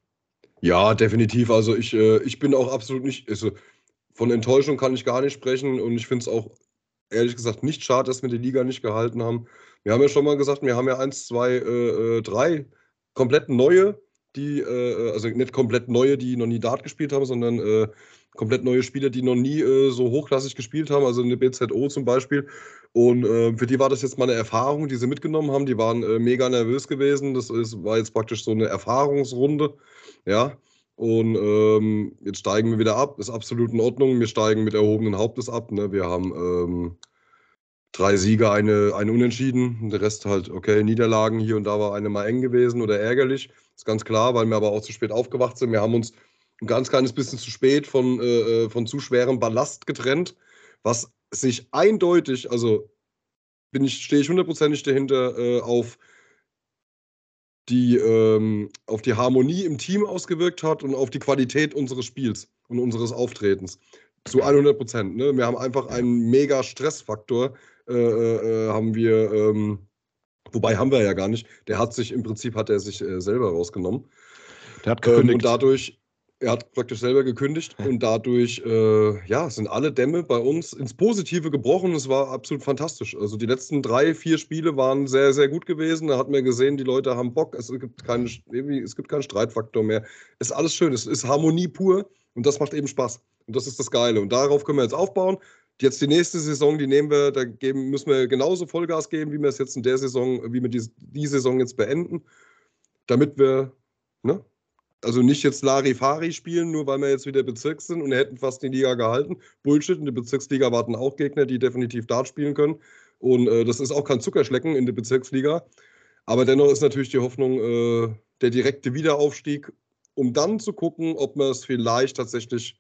Ja, definitiv. Also ich, äh, ich bin auch absolut nicht, also von Enttäuschung kann ich gar nicht sprechen und ich finde es auch ehrlich gesagt nicht schade, dass wir die Liga nicht gehalten haben. Wir haben ja schon mal gesagt, wir haben ja eins, zwei, äh, äh, drei komplett neue, die, äh, also nicht komplett neue, die noch nie Dart gespielt haben, sondern äh, komplett neue Spieler, die noch nie äh, so hochklassig gespielt haben, also eine BZO zum Beispiel. Und äh, für die war das jetzt mal eine Erfahrung, die sie mitgenommen haben. Die waren äh, mega nervös gewesen. Das ist, war jetzt praktisch so eine Erfahrungsrunde. Ja. Und ähm, jetzt steigen wir wieder ab. Ist absolut in Ordnung. Wir steigen mit erhobenen Hauptes ab. Ne? Wir haben ähm, drei Siege, eine, eine Unentschieden. Der Rest halt, okay, Niederlagen. Hier und da war eine mal eng gewesen oder ärgerlich. Ist ganz klar, weil wir aber auch zu spät aufgewacht sind. Wir haben uns ein ganz kleines bisschen zu spät von, äh, von zu schwerem Ballast getrennt, was sich eindeutig, also bin ich, stehe ich hundertprozentig dahinter, äh, auf die, ähm, auf die Harmonie im Team ausgewirkt hat und auf die Qualität unseres Spiels und unseres Auftretens. Zu 100 Prozent. Ne? Wir haben einfach einen mega Stressfaktor, äh, äh, haben wir, ähm, wobei haben wir ja gar nicht. Der hat sich, im Prinzip hat er sich äh, selber rausgenommen. Der hat Ähm, gekündigt. und dadurch, er hat praktisch selber gekündigt und dadurch, äh, ja, sind alle Dämme bei uns ins Positive gebrochen. Es war absolut fantastisch. Also die letzten drei, vier Spiele waren sehr, sehr gut gewesen. Da hat man gesehen, die Leute haben Bock. Es gibt keinen, es gibt keinen Streitfaktor mehr. Es ist alles schön. Es ist Harmonie pur und das macht eben Spaß. Und das ist das Geile. Und darauf können wir jetzt aufbauen. Jetzt die nächste Saison, die nehmen wir, da geben, müssen wir genauso Vollgas geben, wie wir es jetzt in der Saison, wie wir die, die Saison jetzt beenden, damit wir, ne, also nicht jetzt Larifari spielen, nur weil wir jetzt wieder Bezirk sind und hätten fast die Liga gehalten. Bullshit, in der Bezirksliga warten auch Gegner, die definitiv Dart spielen können. Und äh, das ist auch kein Zuckerschlecken in der Bezirksliga. Aber dennoch ist natürlich die Hoffnung, äh, der direkte Wiederaufstieg, um dann zu gucken, ob man es vielleicht tatsächlich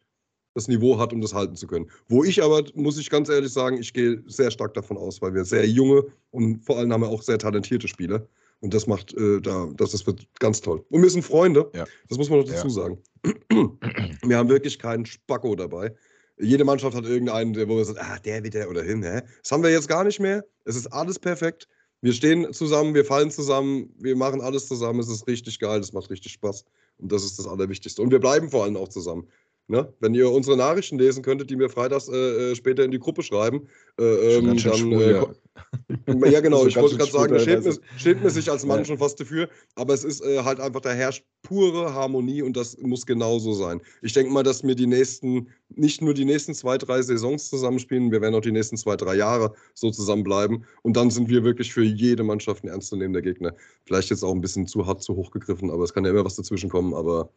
das Niveau hat, um das halten zu können. Wo ich aber, muss ich ganz ehrlich sagen, ich gehe sehr stark davon aus, weil wir sehr junge und vor allem haben wir auch sehr talentierte Spieler. Und das macht, äh, da, das, das wird ganz toll. Und wir sind Freunde, Ja. das muss man noch dazu Ja. sagen. wir haben wirklich keinen Spacko dabei. Jede Mannschaft hat irgendeinen, der, wo wir sagen, ah, der wieder oder hin, hä? Das haben wir jetzt gar nicht mehr. Es ist alles perfekt. Wir stehen zusammen, wir fallen zusammen, wir machen alles zusammen. Es ist richtig geil, es macht richtig Spaß. Und das ist das Allerwichtigste. Und wir bleiben vor allem auch zusammen. Ne? Wenn ihr unsere Nachrichten lesen könntet, die mir freitags äh, äh, später in die Gruppe schreiben, äh, ähm, dann. schwul, äh, ja. ja, genau, ich wollte gerade sagen, schämt teilweise. schämt man sich als Mann Ja. schon fast dafür, aber es ist äh, halt einfach, da herrscht pure Harmonie und das muss genauso sein. Ich denke mal, dass wir die nächsten, nicht nur die nächsten zwei, drei Saisons zusammenspielen, wir werden auch die nächsten zwei, drei Jahre so zusammenbleiben und dann sind wir wirklich für jede Mannschaft ein ernstzunehmender Gegner. Vielleicht jetzt auch ein bisschen zu hart, zu hoch gegriffen, aber es kann ja immer was dazwischen kommen, aber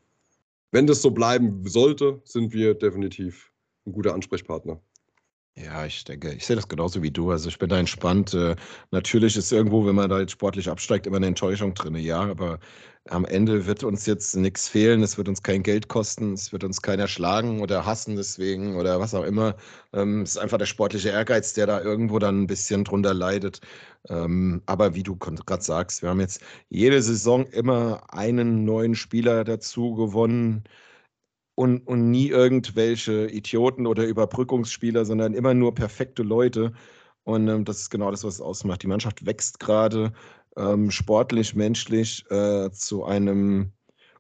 wenn das so bleiben sollte, sind wir definitiv ein guter Ansprechpartner. Ja, ich denke, ich sehe das genauso wie du. Also ich bin da entspannt. Äh, natürlich ist irgendwo, wenn man da jetzt sportlich absteigt, immer eine Enttäuschung drin, ja, aber am Ende wird uns jetzt nichts fehlen, es wird uns kein Geld kosten, es wird uns keiner schlagen oder hassen deswegen oder was auch immer. Ähm, es ist einfach der sportliche Ehrgeiz, der da irgendwo dann ein bisschen drunter leidet. Ähm, aber wie du gerade sagst, wir haben jetzt jede Saison immer einen neuen Spieler dazu gewonnen. Und, und nie irgendwelche Idioten oder Überbrückungsspieler, sondern immer nur perfekte Leute. Und ähm, das ist genau das, was es ausmacht. Die Mannschaft wächst gerade ähm, sportlich, menschlich äh, zu einem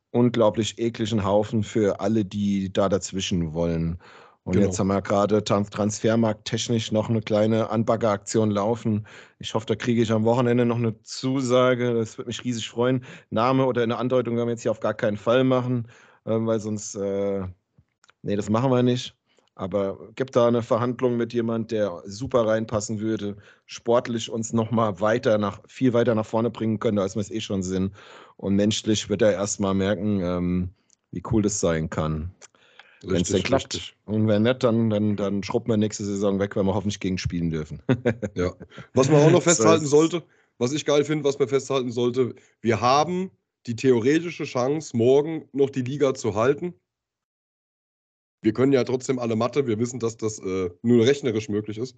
unglaublich ekligen Haufen für alle, die da dazwischen wollen. Und genau. jetzt haben wir gerade Transfermarkt technisch noch eine kleine Anbaggeraktion laufen. Ich hoffe, da kriege ich am Wochenende noch eine Zusage. Das würde mich riesig freuen. Name oder eine Andeutung werden wir jetzt hier auf gar keinen Fall machen, weil sonst, äh, nee, das machen wir nicht. Aber gibt da eine Verhandlung mit jemand, der super reinpassen würde, sportlich uns nochmal weiter nach, viel weiter nach vorne bringen könnte, als wir es eh schon sind. Und menschlich wird er erstmal merken, ähm, wie cool das sein kann. Wenn es denn klappt. Richtig. Und wenn nicht, dann, dann, dann schrubben wir nächste Saison weg, weil wir hoffentlich gegen spielen dürfen. ja. Was man auch noch festhalten sollte, was ich geil finde, was man festhalten sollte, wir haben die theoretische Chance, morgen noch die Liga zu halten. Wir können ja trotzdem alle Mathe, wir wissen, dass das äh, nur rechnerisch möglich ist.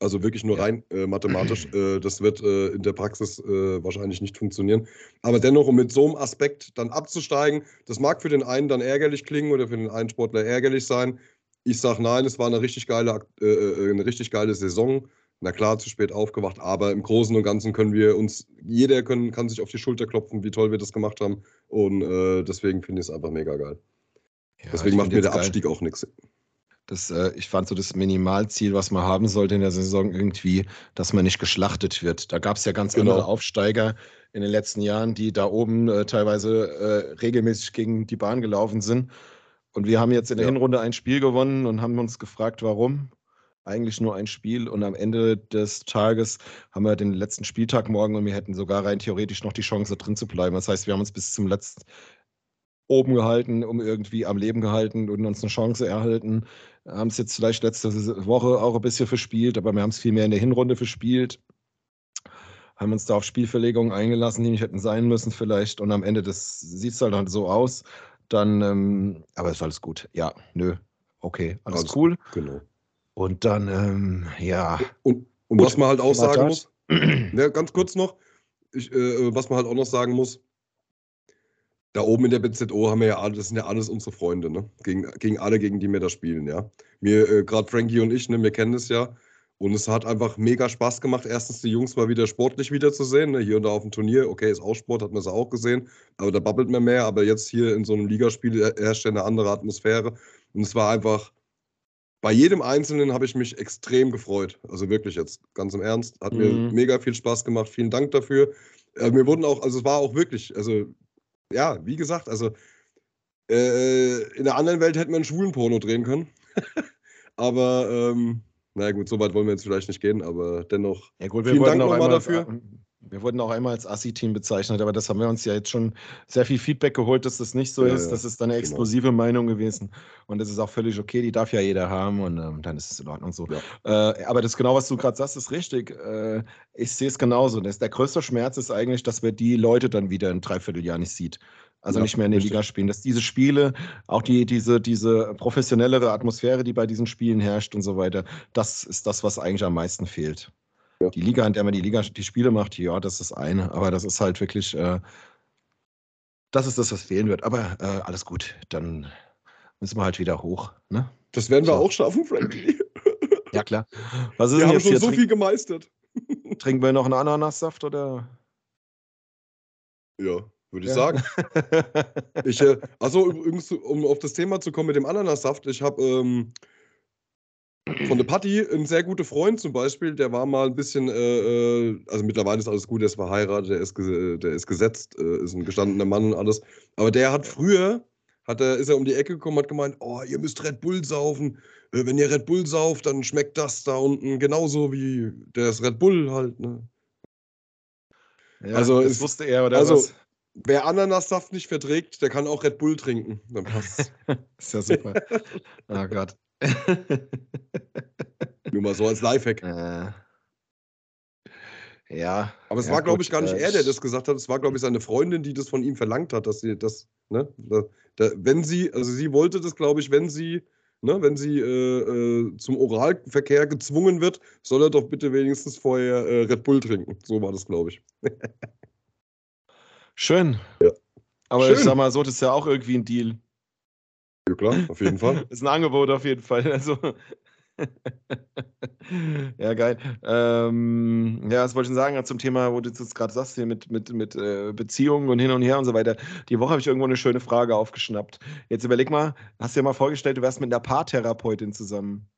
Also wirklich nur rein äh, mathematisch. Äh, das wird äh, in der Praxis äh, wahrscheinlich nicht funktionieren. Aber dennoch, um mit so einem Aspekt dann abzusteigen, das mag für den einen dann ärgerlich klingen oder für den einen Sportler ärgerlich sein. Ich sage nein, es war eine richtig geile, äh, eine richtig geile Saison. Na klar, zu spät aufgewacht, aber im Großen und Ganzen können wir uns, jeder können, kann sich auf die Schulter klopfen, wie toll wir das gemacht haben. Und deswegen finde ich es einfach mega geil. Ja, deswegen macht mir der Abstieg geil. auch nichts. Das, äh, ich fand so das Minimalziel, was man haben sollte in der Saison irgendwie, dass man nicht geschlachtet wird. Da gab es ja ganz genau. andere Aufsteiger in den letzten Jahren, die da oben äh, teilweise äh, regelmäßig gegen die Bahn gelaufen sind. Und wir haben jetzt in der ja. Hinrunde ein Spiel gewonnen und haben uns gefragt, warum. Eigentlich nur ein Spiel und am Ende des Tages haben wir den letzten Spieltag morgen und wir hätten sogar rein theoretisch noch die Chance drin zu bleiben. Das heißt, wir haben uns bis zum letzten oben gehalten, um irgendwie am Leben gehalten und uns eine Chance erhalten. Haben es jetzt vielleicht letzte Woche auch ein bisschen verspielt, aber wir haben es viel mehr in der Hinrunde verspielt. Haben uns da auf Spielverlegungen eingelassen, die nicht hätten sein müssen, vielleicht. Und am Ende sieht es halt, halt so aus. Dann, ähm, aber ist alles gut. Ja, nö. Okay, alles, alles cool. Genau. Und dann, ähm, ja. Und, und was man halt auch sagen muss, ja, ganz kurz noch, ich, äh, was man halt auch noch sagen muss, da oben in der BZO haben wir ja alle, das sind ja alles unsere Freunde, ne? Gegen, gegen alle, gegen die wir da spielen, ja. Mir, äh, gerade Frankie und ich, ne, wir kennen es ja. Und es hat einfach mega Spaß gemacht, erstens die Jungs mal wieder sportlich wiederzusehen. Ne? Hier und da auf dem Turnier, okay, ist auch Sport, hat man es auch gesehen, aber da babbelt man mehr. Aber jetzt hier in so einem Ligaspiel herrscht eine andere Atmosphäre. Und es war einfach, bei jedem Einzelnen habe ich mich extrem gefreut. Also wirklich jetzt, ganz im Ernst. Hat mhm. mir mega viel Spaß gemacht. Vielen Dank dafür. Äh, mir wurden auch, also es war auch wirklich, also ja, wie gesagt, also äh, in der anderen Welt hätten wir einen schwulen Porno drehen können. aber ähm, na gut, so weit wollen wir jetzt vielleicht nicht gehen, aber dennoch. Ja gut, vielen Dank nochmal dafür. Wir wurden auch einmal als Assi-Team bezeichnet, aber das haben wir uns ja jetzt schon sehr viel Feedback geholt, dass das nicht so ja, ist. Das ist eine genau. exklusive genau. Meinung gewesen. Und das ist auch völlig okay, die darf ja jeder haben und ähm, dann ist es in Ordnung so. Ja. Äh, aber das genau, was du gerade sagst, ist richtig. Äh, ich sehe es genauso. Das, der größte Schmerz ist eigentlich, dass wir die Leute dann wieder in dreiviertel Jahr nicht sieht. Also ja, nicht mehr in der richtig. Liga spielen. Dass diese Spiele, auch die, diese, diese professionellere Atmosphäre, die bei diesen Spielen herrscht und so weiter, das ist das, was eigentlich am meisten fehlt. Ja. Die Liga, in der man die Liga, die Spiele macht, ja, das ist das eine, aber das ist halt wirklich, äh, das ist das, was fehlen wird. Aber äh, alles gut, dann müssen wir halt wieder hoch. Ne? Das werden wir so. auch schaffen, Frankie. Ja, klar. Was ist wir haben schon so viel gemeistert. Trinken wir noch einen Ananassaft oder? Ja, würde ich ja. sagen. ich, äh, also übrigens, um auf das Thema zu kommen mit dem Ananassaft, ich habe ähm, von der Patti, ein sehr guter Freund zum Beispiel, der war mal ein bisschen, äh, äh also mittlerweile ist alles gut, der ist verheiratet, der ist, der ist gesetzt, äh, ist ein gestandener Mann und alles. Aber der hat früher, hat er, ist er um die Ecke gekommen, hat gemeint, oh, ihr müsst Red Bull saufen. Äh, wenn ihr Red Bull sauft, dann schmeckt das da unten genauso wie das Red Bull halt. Ne? Ja, also das ist, wusste er, oder also, was? Wer Ananassaft nicht verträgt, der kann auch Red Bull trinken. Dann passt ist ja super. oh Gott. Nur mal so als Lifehack. Äh, ja. Aber es ja, war, glaube ich, gar nicht äh, er, der das gesagt hat. Es war, glaube ich, seine Freundin, die das von ihm verlangt hat, dass sie das, ne, da, da, wenn sie, also sie wollte das, glaube ich, wenn sie, ne, wenn sie äh, äh, zum Oralverkehr gezwungen wird, soll er doch bitte wenigstens vorher äh, Red Bull trinken. So war das, glaube ich. Schön. Ja. Aber Schön. ich sag mal so, das ist ja auch irgendwie ein Deal. Ja, klar, auf jeden Fall. ist ein Angebot auf jeden Fall. Also. ja, geil. Ähm, ja, was wollte ich denn sagen zum Thema, wo du jetzt gerade sagst, hier mit, mit, mit äh, Beziehungen und hin und her und so weiter. Die Woche habe ich irgendwo eine schöne Frage aufgeschnappt. Jetzt überleg mal, hast du dir mal vorgestellt, du wärst mit einer Paartherapeutin zusammen.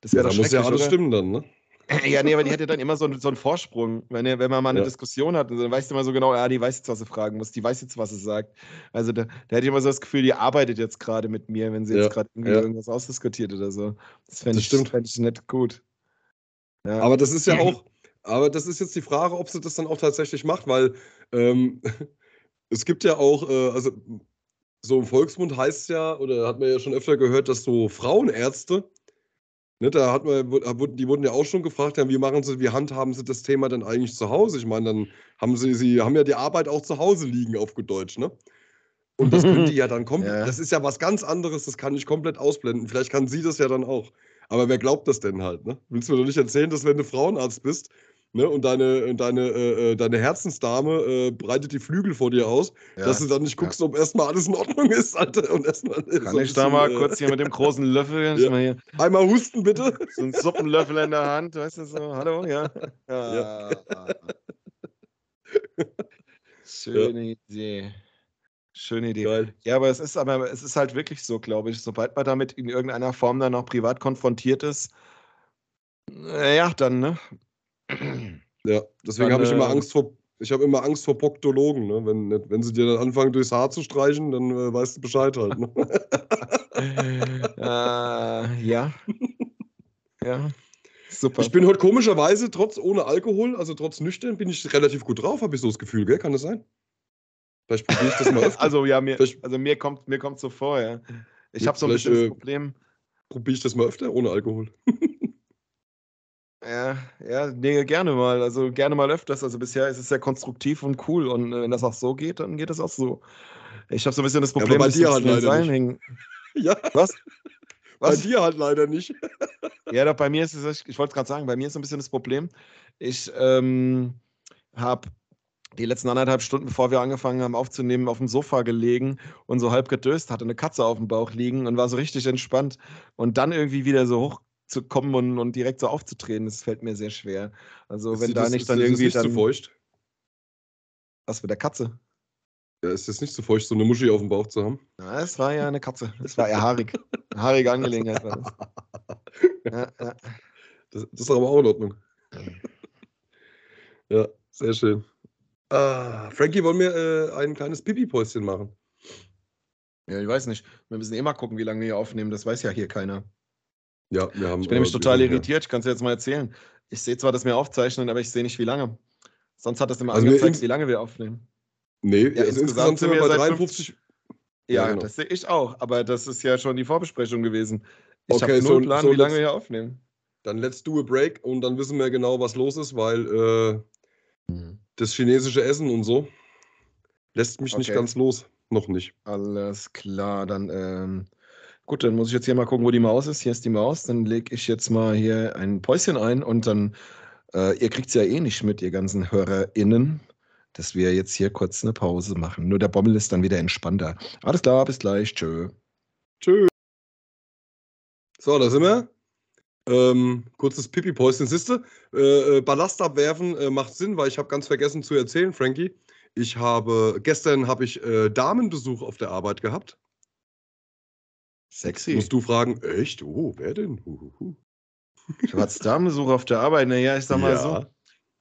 Das wäre ja, doch muss ja alles oder? stimmen dann, ne? Ja, nee, aber die hätte dann immer so, so einen Vorsprung. Wenn, wenn man mal eine ja. Diskussion hat, dann weißt du immer so genau, ja, die weiß jetzt, was sie fragen muss, die weiß jetzt, was sie sagt. Also da, da hätte ich immer so das Gefühl, die arbeitet jetzt gerade mit mir, wenn sie jetzt gerade ja. irgendwas ausdiskutiert oder so. Das fände ich, fänd ich nicht gut. Ja. Aber das ist ja auch, aber das ist jetzt die Frage, ob sie das dann auch tatsächlich macht, weil ähm, es gibt ja auch, äh, also so im Volksmund heißt es ja, oder hat man ja schon öfter gehört, dass so Frauenärzte Ne, da hat man, die wurden ja auch schon gefragt, ja, wie machen sie, wie handhaben sie das Thema denn eigentlich zu Hause? Ich meine, dann haben sie, sie haben ja die Arbeit auch zu Hause liegen, auf gut Deutsch, ne? Und das können die ja dann komplett, ja. das ist ja was ganz anderes, das kann ich komplett ausblenden. Vielleicht kann sie das ja dann auch. Aber wer glaubt das denn halt, ne? Willst du mir doch nicht erzählen, dass wenn du Frauenarzt bist Ne? Und deine, deine, äh, äh, deine Herzensdame äh, breitet die Flügel vor dir aus, ja. dass du dann nicht guckst, ja. ob erstmal alles in Ordnung ist, Alter. Und erstmal, Kann so ich da mal äh, kurz hier mit dem großen Löffel ja. Einmal husten, bitte. So ein Suppenlöffel in der Hand, weißt du so? Hallo, ja. ja. Schöne Idee. Schöne Idee. Geil. Ja, aber es ist aber es ist halt wirklich so, glaube ich, sobald man damit in irgendeiner Form dann auch privat konfrontiert ist, ja, dann, ne? Ja, deswegen habe ich immer äh, Angst vor, ich habe immer Angst vor Proktologen, ne? wenn, wenn sie dir dann anfangen, durchs Haar zu streichen, dann äh, weißt du Bescheid halt. Ne? äh, ja. ja. Super. Ich bin heute komischerweise, trotz ohne Alkohol, also trotz nüchtern, bin ich relativ gut drauf, habe ich so das Gefühl, gell? Kann das sein? Vielleicht probiere ich das mal öfter. also ja, mir, also mir kommt mir kommt so vor, ja. Ich habe so ein bisschen das äh, Problem. Probiere ich das mal öfter ohne Alkohol. Ja, ja, nee, gerne mal. Also gerne mal öfters. Also bisher ist es sehr konstruktiv und cool. Und äh, wenn das auch so geht, dann geht es auch so. Ich habe so ein bisschen das Problem, ja, bei dir halt leider nicht. Hängen. Ja. Was? Was? Bei dir halt leider nicht. ja, doch, bei mir ist es, ich wollte es gerade sagen, bei mir ist so ein bisschen das Problem. Ich ähm, habe die letzten anderthalb Stunden, bevor wir angefangen haben aufzunehmen, auf dem Sofa gelegen und so halb gedöst, hatte eine Katze auf dem Bauch liegen und war so richtig entspannt. Und dann irgendwie wieder so hoch zu kommen und, und direkt so aufzutreten, das fällt mir sehr schwer. Also ist wenn da das, nicht dann ist, irgendwie ist nicht dann. Zu feucht? Was mit der Katze? Ja, ist das nicht so feucht, so eine Muschi auf dem Bauch zu haben? Na, es war ja eine Katze. Es war eher haarig. Eine haarige Angelegenheit war das. Ja, ja. Das, das ist aber auch in Ordnung. ja, sehr schön. Ah, Frankie, wollen wir äh, ein kleines Pipi-Päuschen machen? Ja, ich weiß nicht. Wir müssen eh mal gucken, wie lange wir hier aufnehmen. Das weiß ja hier keiner. Ja, wir haben. Ich bin nämlich äh, total irritiert, ich kann es dir jetzt mal erzählen. Ich sehe zwar, dass wir aufzeichnen, aber ich sehe nicht, wie lange. Sonst hat das immer also angezeigt, wie lange wir aufnehmen. Nee, ja, also insgesamt, sind wir bei 53. Ja, ja genau. das sehe ich auch, aber das ist ja schon die Vorbesprechung gewesen. Ich okay, habe nur so, Plan, so wie lange wir aufnehmen. Dann let's do a break und dann wissen wir genau, was los ist, weil äh, hm. das chinesische Essen und so lässt mich okay. nicht ganz los. Noch nicht. Alles klar, dann ähm, Gut, dann muss ich jetzt hier mal gucken, wo die Maus ist. Hier ist die Maus. Dann lege ich jetzt mal hier ein Päuschen ein und dann, äh, ihr kriegt es ja eh nicht mit, ihr ganzen HörerInnen, dass wir jetzt hier kurz eine Pause machen. Nur der Bommel ist dann wieder entspannter. Alles klar, bis gleich. Tschö. Tschö. So, da sind wir. Ähm, kurzes Pipi-Päuschen. Siehste, äh, äh, Ballast abwerfen äh, macht Sinn, weil ich habe ganz vergessen zu erzählen, Frankie. Ich habe, gestern habe ich äh, Damenbesuch auf der Arbeit gehabt. Sexy. Musst du fragen, echt? Oh, wer denn? Huhuhu. Du hattest Damenbesuch auf der Arbeit. Naja, ich sag mal ja. so.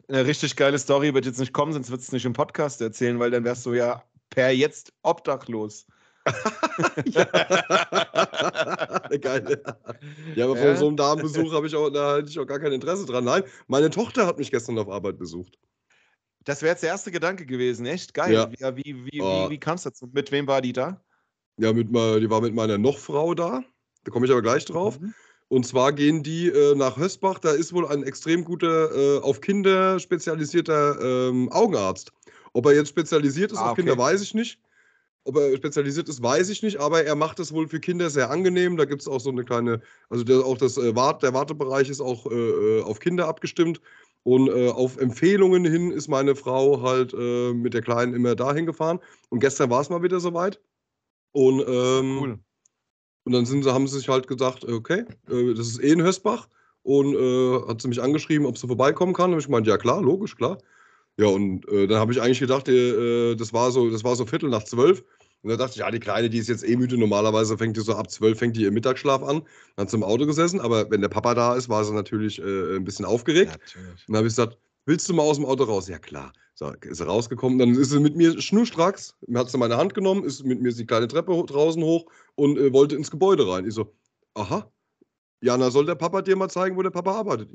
Eine richtig geile Story wird jetzt nicht kommen, sonst wird es nicht im Podcast erzählen, weil dann wärst du ja per jetzt obdachlos. ja. Geil. Ja, aber von so einem Damenbesuch habe ich auch, da hatte ich auch gar kein Interesse dran. Nein, meine Tochter hat mich gestern auf Arbeit besucht. Das wäre jetzt der erste Gedanke gewesen. Echt geil. Ja. Wie, wie, wie, oh. wie, wie kam es dazu? Mit wem war die da? Ja, mit, die war mit meiner Nochfrau da. Da komme ich aber gleich drauf. Mhm. Und zwar gehen die äh, nach Hösbach. Da ist wohl ein extrem guter, äh, auf Kinder spezialisierter ähm, Augenarzt. Ob er jetzt spezialisiert ist ah, auf okay. Kinder, weiß ich nicht. Ob er spezialisiert ist, weiß ich nicht, aber er macht es wohl für Kinder sehr angenehm. Da gibt es auch so eine kleine, also der, auch das, äh, Wart, der Wartebereich ist auch äh, äh, auf Kinder abgestimmt. Und äh, auf Empfehlungen hin ist meine Frau halt äh, mit der Kleinen immer dahin gefahren. Und gestern war es mal wieder soweit. Und, ähm, cool. und dann sind sie, haben sie sich halt gesagt, okay, äh, das ist eh in Hösbach. Und äh, hat sie mich angeschrieben, ob sie vorbeikommen kann. Und ich meinte, ja klar, logisch, klar. Ja, und äh, dann habe ich eigentlich gedacht, äh, das, war so, das war so Viertel nach zwölf. Und da dachte ich, ja, die Kleine, die ist jetzt eh müde. Normalerweise fängt die so ab zwölf, fängt die ihr Mittagsschlaf an. Dann hat sie im Auto gesessen, aber wenn der Papa da ist, war sie natürlich äh, ein bisschen aufgeregt. Natürlich. Und dann habe ich gesagt, willst du mal aus dem Auto raus? Ja, klar. So, ist sie rausgekommen. Dann ist sie mit mir schnurstracks, hat sie meine Hand genommen, ist mit mir die kleine Treppe draußen hoch und äh, wollte ins Gebäude rein. Ich so, aha. Jana, soll der Papa dir mal zeigen, wo der Papa arbeitet?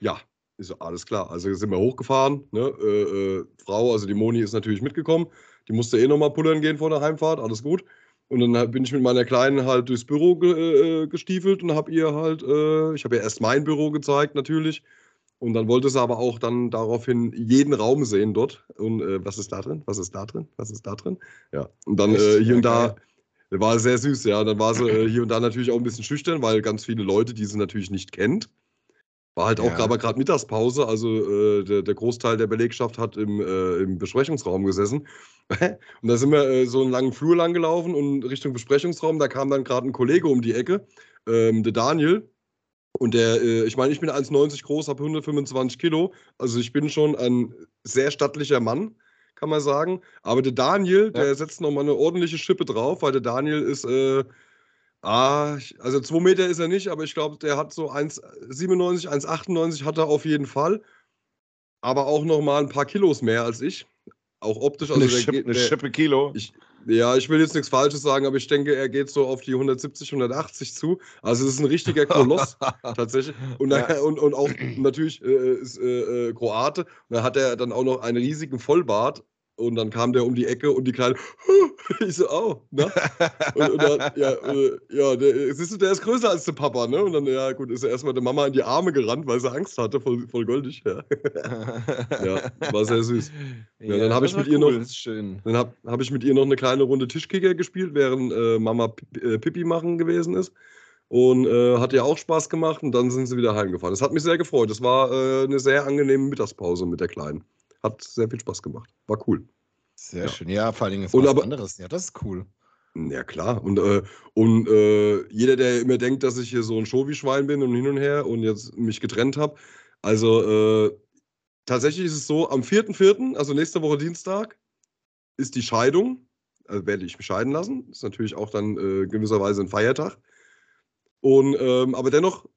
Ja. Ich so, alles klar. Also sind wir hochgefahren. Ne? Äh, äh, Frau, also die Moni ist natürlich mitgekommen. Die musste eh nochmal pullern gehen vor der Heimfahrt, alles gut. Und dann bin ich mit meiner Kleinen halt durchs Büro äh, gestiefelt und habe ihr halt, äh, ich habe ihr erst mein Büro gezeigt natürlich. Und dann wollte sie aber auch dann daraufhin jeden Raum sehen dort. Und äh, was ist da drin? Was ist da drin? Was ist da drin? Ja. Und dann äh, hier und da, war sehr süß, ja. Und dann war sie äh, hier und da natürlich auch ein bisschen schüchtern, weil ganz viele Leute, die sie natürlich nicht kennt. War halt auch ja. gerade Mittagspause, also äh, der, der, Großteil der Belegschaft hat im, äh, im Besprechungsraum gesessen. und da sind wir äh, so einen langen Flur lang gelaufen und Richtung Besprechungsraum, da kam dann gerade ein Kollege um die Ecke, ähm, der Daniel. Und der, äh, ich meine, ich bin 1,90 groß, habe 125 Kilo. Also ich bin schon ein sehr stattlicher Mann, kann man sagen. Aber der Daniel, ja. der setzt nochmal eine ordentliche Schippe drauf, weil der Daniel ist äh, Ah, also 2 Meter ist er nicht, aber ich glaube, der hat so 1,97, 1,98 hat er auf jeden Fall. Aber auch noch mal ein paar Kilos mehr als ich. Auch optisch. Also eine, Schippe, geht, eine Schippe Kilo. Ich, ja, ich will jetzt nichts Falsches sagen, aber ich denke, er geht so auf die 170, 180 zu. Also es ist ein richtiger Koloss tatsächlich. Und, ja. und, und auch natürlich äh, ist äh, äh, Kroate. Und da hat er dann auch noch einen riesigen Vollbart. Und dann kam der um die Ecke und die Kleine, ich so, oh, ne? Und, und dann, ja, äh, ja der, siehst du, der ist größer als der Papa, ne? Und dann, ja, gut, ist er erstmal der Mama in die Arme gerannt, weil sie Angst hatte, voll, voll goldig, ja. ja, war sehr süß. Ja, ja dann habe ich mit cool, ihr noch, schön. dann habe hab ich mit ihr noch eine kleine Runde Tischkicker gespielt, während äh, Mama äh, Pipi machen gewesen ist. Und äh, hat ihr auch Spaß gemacht und dann sind sie wieder heimgefahren. Das hat mich sehr gefreut. Das war äh, eine sehr angenehme Mittagspause mit der Kleinen. Hat sehr viel Spaß gemacht. War cool. Sehr ja. schön. Ja, vor allen Dingen ist was aber, anderes. Ja, das ist cool. Ja, klar. Und, äh, und äh, jeder, der immer denkt, dass ich hier so ein Show-Schwein bin und hin und her und jetzt mich getrennt habe, also äh, tatsächlich ist es so, am 4.4., also nächste Woche Dienstag, ist die Scheidung. Also werde ich mich scheiden lassen. Ist natürlich auch dann äh, gewisserweise ein Feiertag. Und, ähm, aber dennoch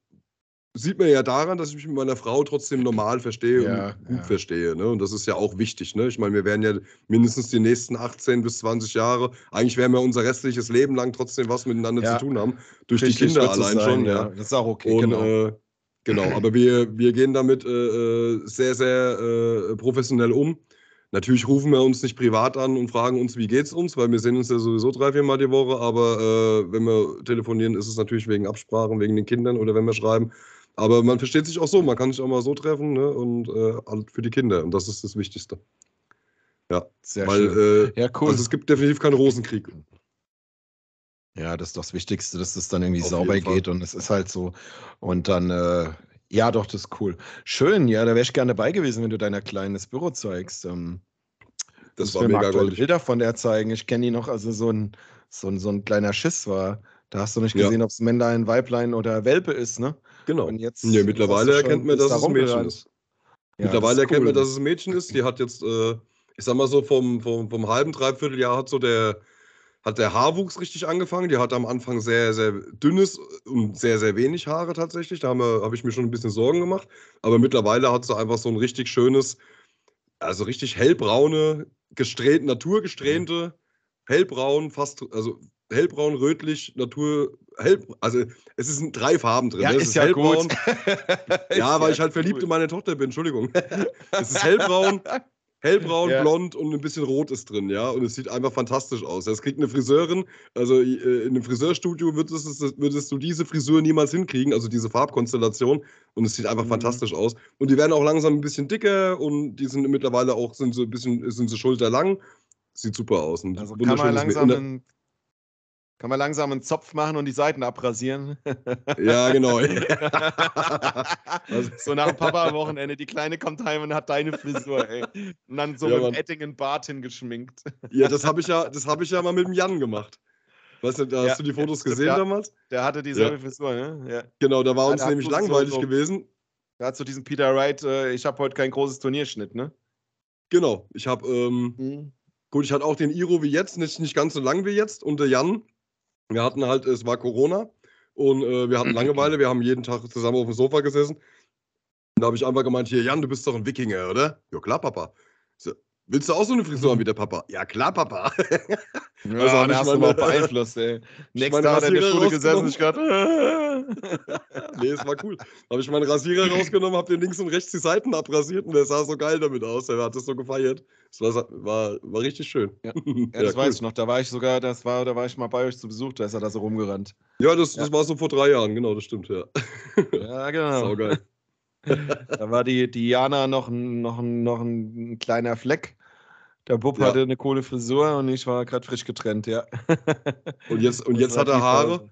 sieht man ja daran, dass ich mich mit meiner Frau trotzdem normal verstehe ja, und gut ja. verstehe. Ne? Und das ist ja auch wichtig. Ne? Ich meine, wir werden ja mindestens die nächsten 18 bis 20 Jahre, eigentlich werden wir unser restliches Leben lang trotzdem was miteinander ja. zu tun haben. Durch Richtig die Kinder allein sein, schon. Ja. Das ist auch okay. Und, genau. Äh, genau, aber wir, wir gehen damit äh, äh, sehr, sehr äh, professionell um. Natürlich rufen wir uns nicht privat an und fragen uns, wie geht's uns, weil wir sehen uns ja sowieso drei, vier Mal die Woche, aber äh, wenn wir telefonieren, ist es natürlich wegen Absprachen, wegen den Kindern oder wenn wir schreiben, aber man versteht sich auch so, man kann sich auch mal so treffen ne? und äh, für die Kinder. Und das ist das Wichtigste. Ja, sehr Weil, schön. Äh, ja, cool. Also es gibt definitiv keinen Rosenkrieg. Ja, das ist doch das Wichtigste, dass es dann irgendwie Auf sauber geht und es ist halt so. Und dann, äh, ja, doch, das ist cool. Schön, ja, da wäre ich gerne dabei gewesen, wenn du deiner Kleinen das Büro zeigst. Ähm, das war mega goldig. Bilder von der zeigen. Ich kenne die noch, also so ein, so, ein, so ein kleiner Schiss war. Da hast du nicht gesehen, ja. ob es Männlein, Weiblein oder Welpe ist, ne? Genau. Und jetzt ja, mittlerweile erkennt man, dass es ein Mädchen ist. Ja, mittlerweile erkennt cool. man, dass es ein Mädchen ist. Die hat jetzt, äh, ich sag mal so, vom, vom, vom halben, dreiviertel Jahr hat so der, hat der Haarwuchs richtig angefangen. Die hatte am Anfang sehr, sehr dünnes und sehr, sehr wenig Haare tatsächlich. Da habe hab ich mir schon ein bisschen Sorgen gemacht. Aber mittlerweile hat sie einfach so ein richtig schönes, also richtig hellbraune, gesträhnt, naturgesträhnte, hellbraun, fast, also hellbraun, rötlich, Natur, hell, also es sind drei Farben drin. Ja, ne? ist, ist, ja hellbraun. gut. ja, weil ich halt verliebt in meine Tochter bin, Entschuldigung. es ist hellbraun, hellbraun, ja. blond und ein bisschen rot ist drin, ja. Und es sieht einfach fantastisch aus. Das kriegt eine Friseurin, also äh, in einem Friseurstudio würdest, würdest, du diese Frisur niemals hinkriegen, also diese Farbkonstellation. Und es sieht einfach mhm. fantastisch aus. Und die werden auch langsam ein bisschen dicker und die sind mittlerweile auch, sind so ein bisschen, sind so schulterlang. Sieht super aus. Und also kann man langsam einen kann man langsam einen Zopf machen und die Seiten abrasieren? Ja, genau. also, so nach Papa-Wochenende, die Kleine kommt heim und hat deine Frisur, ey. Und dann so ja, mit Ettingen Bart hingeschminkt. Ja, das habe ich ja, das habe ich ja mal mit dem Jan gemacht. Weißt du, hast Ja, du die Fotos stimmt, gesehen ja. damals? Der hatte dieselbe Frisur, ne? Ja. Genau, da war Ja, uns da nämlich langweilig so- gewesen. Der hat so diesen Peter Wright, äh, ich habe heute kein großes Turnierschnitt, ne? Genau, ich habe, ähm, gut, ich hatte auch den Iro wie jetzt, nicht, nicht ganz so lang wie jetzt. Und der Jan, wir hatten halt, es war Corona und äh, wir hatten Langeweile, wir haben jeden Tag zusammen auf dem Sofa gesessen. Und da habe ich einfach gemeint, hier, Jan, du bist doch ein Wikinger, oder? Ja, klar, Papa. So, Willst du auch so eine Frisur haben wie der Papa? Ja, klar, Papa. Ja, Also ich hast du mal beeinflusst, ey. Nächster meine hat er in der Schule gesessen, ich gerade. nee, es war cool. Habe ich meinen Rasierer rausgenommen, habe den links und rechts die Seiten abrasiert und der sah so geil damit aus. Der hat das so gefeiert. Das war, war, war richtig schön. Ja. Ja, das weiß ich noch. Da war ich sogar, das war, da war ich mal bei euch zu Besuch, da ist er da so rumgerannt. Ja, das, Ja. das war so vor drei Jahren, genau, das stimmt, ja. Ja, genau. Saugeil. Da war die Diana noch ein, noch ein, noch ein kleiner Fleck. Der Bub Ja. hatte eine coole Frisur und ich war gerade frisch getrennt, ja. Und jetzt, und jetzt hat er Haare. Phase.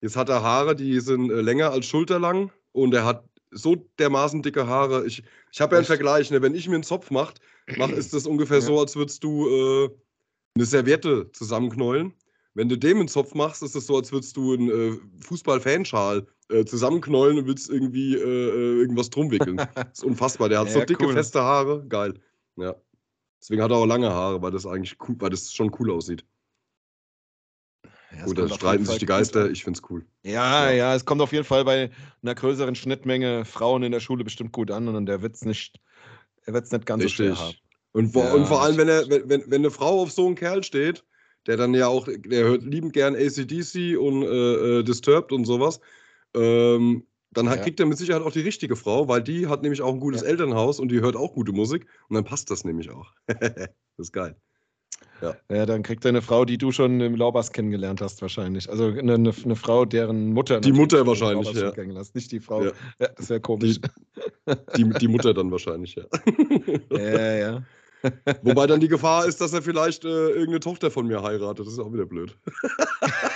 Jetzt hat er Haare, die sind äh, länger als schulterlang und er hat so dermaßen dicke Haare. Ich, ich habe ja einen? Vergleich, ne? wenn ich mir einen Zopf mache, mach, ist das ungefähr Ja. so, als würdest du äh, eine Serviette zusammenknollen. Wenn du dem einen Zopf machst, ist es so, als würdest du einen äh, Fußball-Fanschal äh, zusammenknollen und willst irgendwie äh, äh, irgendwas drum wickeln. Das ist unfassbar. Der hat so Ja, dicke, cool. feste Haare. Geil. Ja. Deswegen hat er auch lange Haare, weil das eigentlich cool, weil das schon cool aussieht. Ja, Gut, da streiten sich die Geister. Ich find's cool. Ja, Ja. ja, es kommt auf jeden Fall bei einer größeren Schnittmenge Frauen in der Schule bestimmt gut an und der wird's nicht, er wird's nicht ganz so schwer haben. Und vor, Ja, und vor allem, wenn, er, richtig. wenn, wenn, wenn eine Frau auf so einen Kerl steht, der dann ja auch, der hört liebend gern ACDC und äh, äh, Disturbed und sowas, ähm, dann hat, Ja. kriegt er mit Sicherheit auch die richtige Frau, weil die hat nämlich auch ein gutes Ja. Elternhaus und die hört auch gute Musik und dann passt das nämlich auch. das ist geil. Ja, dann kriegt er eine Frau, die du schon im Laubas kennengelernt hast, wahrscheinlich. Also eine, eine, eine Frau, deren Mutter. Die Mutter wahrscheinlich, ja. kennengelernt hast, Nicht die Frau. Ja. Ja, das wäre komisch. Die, die Mutter dann wahrscheinlich, ja. Ja, ja. Wobei dann die Gefahr ist, dass er vielleicht äh, irgendeine Tochter von mir heiratet. Das ist auch wieder blöd.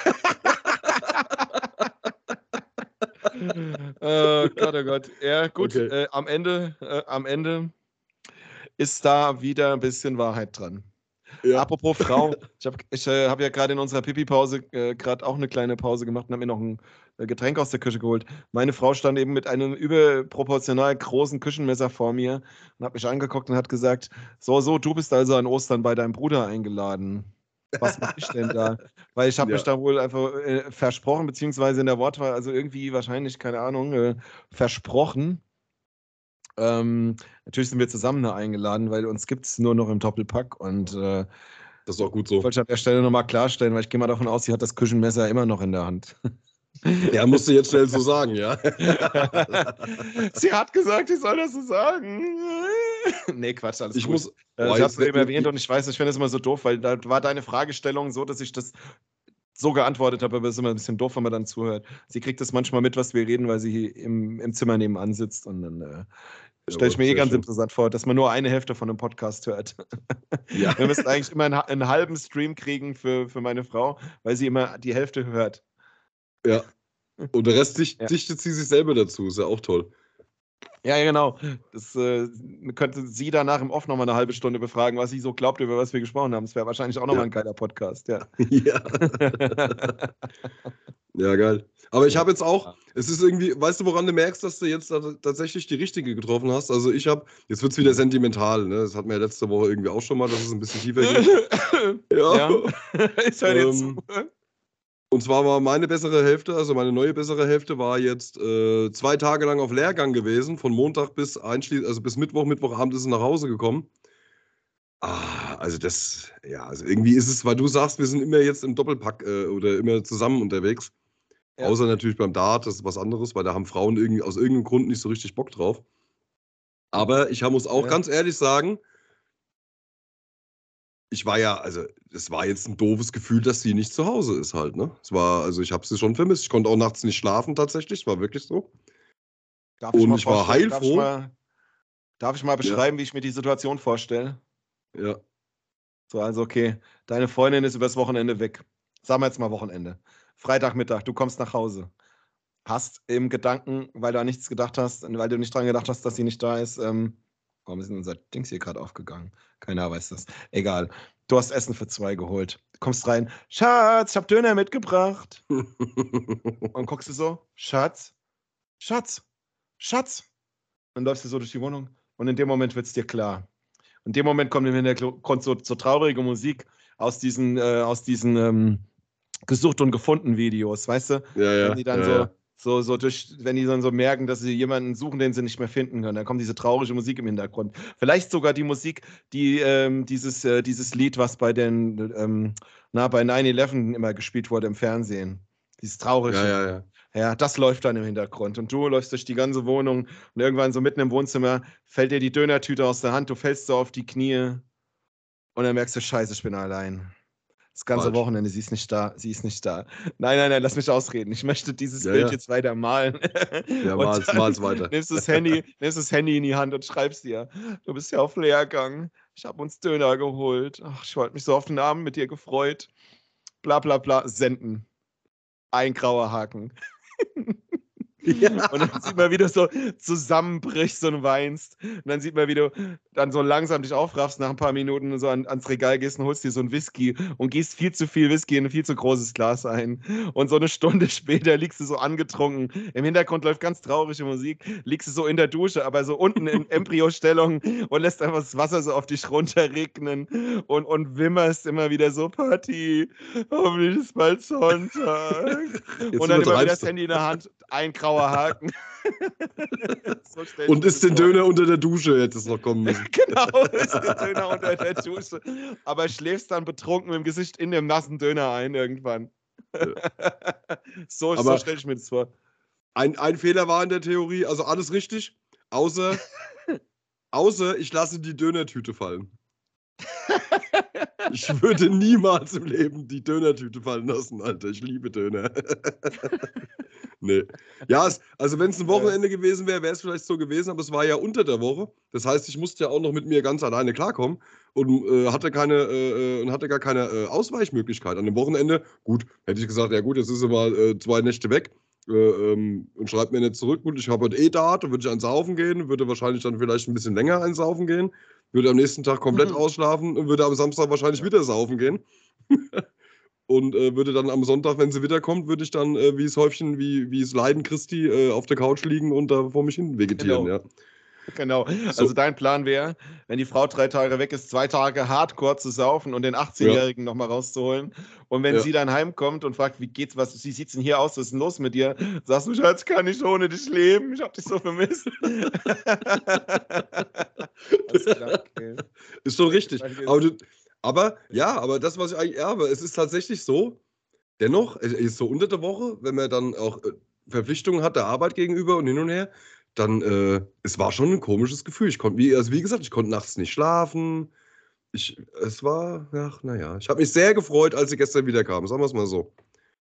oh Gott, oh Gott. Ja, gut. Okay. Äh, am, Ende, äh, am Ende ist da wieder ein bisschen Wahrheit dran. Ja. Apropos Frau, ich habe äh, hab ja gerade in unserer Pipi-Pause äh, gerade auch eine kleine Pause gemacht und habe mir noch ein äh, Getränk aus der Küche geholt. Meine Frau stand eben mit einem überproportional großen Küchenmesser vor mir und hat mich angeguckt und hat gesagt: So, so, du bist also an Ostern bei deinem Bruder eingeladen. Was mache ich denn da? Weil ich habe Ja. mich da wohl einfach äh, versprochen, beziehungsweise in der Wortwahl, also irgendwie wahrscheinlich, keine Ahnung, äh, versprochen. Ähm, natürlich sind wir zusammen da eingeladen, weil uns gibt es nur noch im Doppelpack und äh, Das ist auch gut so. wollte ich an der Stelle nochmal klarstellen, weil ich gehe mal davon aus, sie hat das Küchenmesser immer noch in der Hand. Ja, musst du jetzt schnell so sagen, ja. sie hat gesagt, ich soll das so sagen. nee, Quatsch, alles Ich gut. muss. Äh, ich habe es eben erwähnt und ich weiß, ich finde es immer so doof, weil da war deine Fragestellung so, dass ich das so geantwortet habe, aber es ist immer ein bisschen doof, wenn man dann zuhört. Sie kriegt das manchmal mit, was wir reden, weil sie im, im Zimmer nebenan sitzt und dann äh, stelle ich mir eh ganz schön. interessant vor, dass man nur eine Hälfte von einem Podcast hört. Ja. Wir müssen eigentlich immer einen, einen halben Stream kriegen für, für meine Frau, weil sie immer die Hälfte hört. Ja. Und der Rest dicht, Ja. dichtet sie sich selber dazu. Ist ja auch toll. Ja, ja, genau. Das äh, könnte sie danach im Off nochmal eine halbe Stunde befragen, was sie so glaubt, über was wir gesprochen haben. Das wäre wahrscheinlich auch nochmal Ja. ein geiler Podcast, ja. ja. Ja, geil. Aber ich habe jetzt auch, es ist irgendwie, weißt du, woran du merkst, dass du jetzt ta- tatsächlich die richtige getroffen hast? Also ich habe, jetzt wird es wieder sentimental, ne? Das hatten wir ja letzte Woche irgendwie auch schon mal, dass es ein bisschen tiefer geht. ja. ich höre dir Ähm, zu. Und zwar war meine bessere Hälfte, also meine neue bessere Hälfte war jetzt äh, zwei Tage lang auf Lehrgang gewesen, von Montag bis einschließlich, also bis Mittwoch, Mittwochabend ist sie nach Hause gekommen. Ah, also das, ja, also irgendwie ist es, weil du sagst, wir sind immer jetzt im Doppelpack äh, oder immer zusammen unterwegs. Ja. Außer natürlich beim Dart, das ist was anderes, weil da haben Frauen irgendwie aus irgendeinem Grund nicht so richtig Bock drauf. Aber ich muss auch Ja. ganz ehrlich sagen, ich war ja, also es war jetzt ein doofes Gefühl, dass sie nicht zu Hause ist halt, ne? Es war, also ich habe sie schon vermisst. Ich konnte auch nachts nicht schlafen tatsächlich, es war wirklich so. Darf und mal ich war vorstellen- Darf ich heilfroh. mal, darf ich mal beschreiben, wie ich mir die Situation vorstelle? Ja, So, also okay, deine Freundin ist übers Wochenende weg. Sagen wir jetzt mal Wochenende. Freitagmittag, du kommst nach Hause. Hast im Gedanken, weil du an nichts gedacht hast, weil du nicht dran gedacht hast, dass sie nicht da ist, ähm, warum ist denn unser Dings hier gerade aufgegangen? Keiner weiß das. Egal. Du hast Essen für zwei geholt. kommst rein, Schatz, ich hab Döner mitgebracht. und guckst du so, Schatz, Schatz, Schatz. Dann läufst du so durch die Wohnung und in dem Moment wird es dir klar. In dem Moment kommt im Hintergrund so, so traurige Musik aus diesen, äh, aus diesen ähm, gesucht und gefunden Videos, weißt du? Ja, ja. Wenn die dann ja, so, ja. So, so durch, wenn die dann so merken, dass sie jemanden suchen, den sie nicht mehr finden können, dann kommt diese traurige Musik im Hintergrund. Vielleicht sogar die Musik, die ähm, dieses, äh, dieses Lied, was bei den, ähm, na, bei 9-11 immer gespielt wurde im Fernsehen. Dieses traurige. Ja, ja, ja. Ja, das läuft dann im Hintergrund. Und du läufst durch die ganze Wohnung und irgendwann so mitten im Wohnzimmer fällt dir die Dönertüte aus der Hand, du fällst so auf die Knie und dann merkst du, scheiße, ich bin allein. Das ganze Falsch. Wochenende, sie ist nicht da, sie ist nicht da. Nein, nein, nein, lass mich ausreden. Ich möchte dieses Ja, Bild ja. jetzt weiter malen. Ja, mal's, dann mal's weiter. Nimmst das, Handy, nimmst das Handy in die Hand und schreibst dir, du bist ja auf Lehrgang. Ich habe uns Döner geholt. Ach, ich wollte mich so auf den Abend mit dir gefreut. Bla bla bla. Senden. Ein grauer Haken. Ja. Und dann sieht man, wie du so zusammenbrichst und weinst. Und dann sieht man, wie du dann so langsam dich aufraffst nach ein paar Minuten und so an, ans Regal gehst und holst dir so ein Whisky und gießt viel zu viel Whisky in ein viel zu großes Glas ein. Und so eine Stunde später liegst du so angetrunken. Im Hintergrund läuft ganz traurige Musik. Liegst du so in der Dusche, aber so unten in Embryostellung und lässt einfach das Wasser so auf dich runterregnen und, und wimmerst immer wieder so, Party, hoffentlich ist bald Sonntag. Jetzt und dann immer wieder das. Handy in der Hand, ein grauer Haken. so Und ist den. Döner unter der Dusche, hätte es noch kommen müssen. Genau, ist der Döner unter der Dusche. Aber schläfst dann betrunken mit dem Gesicht in dem nassen Döner ein irgendwann. so so stelle ich mir das vor. Ein, ein Fehler war in der Theorie, also alles richtig, außer, außer ich lasse die Dönertüte fallen. Ich würde niemals im Leben die Dönertüte fallen lassen, Alter. Ich liebe Döner. nee. Ja, es, also wenn es ein Wochenende gewesen wäre, wäre es vielleicht so gewesen, aber es war ja unter der Woche. Das heißt, ich musste ja auch noch mit mir ganz alleine klarkommen und äh, hatte keine äh, äh, und hatte gar keine äh, Ausweichmöglichkeit. An dem Wochenende, gut, hätte ich gesagt, ja gut, jetzt ist er mal äh, zwei Nächte weg. Äh, ähm, und schreibt mir nicht zurück, gut, ich habe heute eh da, dann würde ich einsaufen gehen, würde wahrscheinlich dann vielleicht ein bisschen länger einsaufen gehen, würde am nächsten Tag komplett Mhm. ausschlafen und würde am Samstag wahrscheinlich wieder saufen gehen. und äh, würde dann am Sonntag, wenn sie wiederkommt, würde ich dann äh, wie es Häufchen, wie, wie es Leiden Christi äh, auf der Couch liegen und da vor mich hin vegetieren, Genau. ja. Genau. So. Also dein Plan wäre, wenn die Frau drei Tage weg ist, zwei Tage hardcore zu saufen und den 18-Jährigen noch nochmal rauszuholen. Und wenn Ja. sie dann heimkommt und fragt, wie geht's, was, wie sieht's denn hier aus, was ist denn los mit dir? Sagst du, Schatz, kann ich ohne dich leben? Ich hab dich so vermisst. Klar, okay. Ist schon richtig. Aber, du, aber ja, aber das, was ich eigentlich erbe, es ist tatsächlich so, dennoch, es ist so unter der Woche, wenn man dann auch äh, Verpflichtungen hat der Arbeit gegenüber und hin und her, dann, äh, es war schon ein komisches Gefühl. Ich konnte, wie, also wie gesagt, ich konnte nachts nicht schlafen. Ich, es war, ach, naja, ich habe mich sehr gefreut, als sie gestern wiederkam, sagen wir es mal so.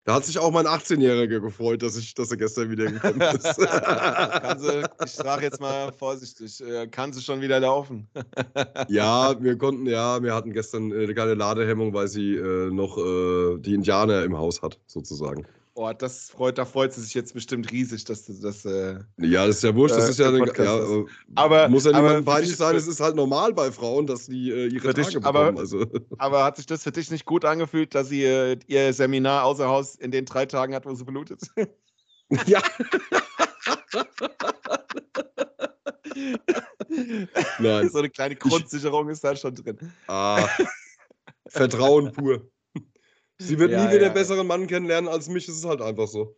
Da hat sich auch mein 18-Jähriger gefreut, dass, ich, dass er gestern wiedergekommen ist. kann sie, ich sage jetzt mal vorsichtig, äh, kann sie schon wieder laufen? Ja, wir konnten, ja, wir hatten gestern äh, keine Ladehemmung, weil sie äh, noch äh, die Indianer im Haus hat, sozusagen. Oh, das freut, da freut sie sich jetzt bestimmt riesig, dass du das. Äh, Ja, das ist ja wurscht, das Äh, ist ja, ja ist- äh, Aber- muss ja für peinlich sein, es ist halt normal bei Frauen, dass die äh, ihre Für dich, Tage aber- bekommen. Also, aber hat sich das für dich nicht gut angefühlt, dass sie äh, ihr Seminar außer Haus in den drei Tagen hat, wo sie blutet? ja, nein. so eine kleine Grundsicherung ist da schon drin. Ah, Vertrauen pur. Sie wird Ja, nie wieder ja. einen besseren Mann kennenlernen als mich, es ist halt einfach so.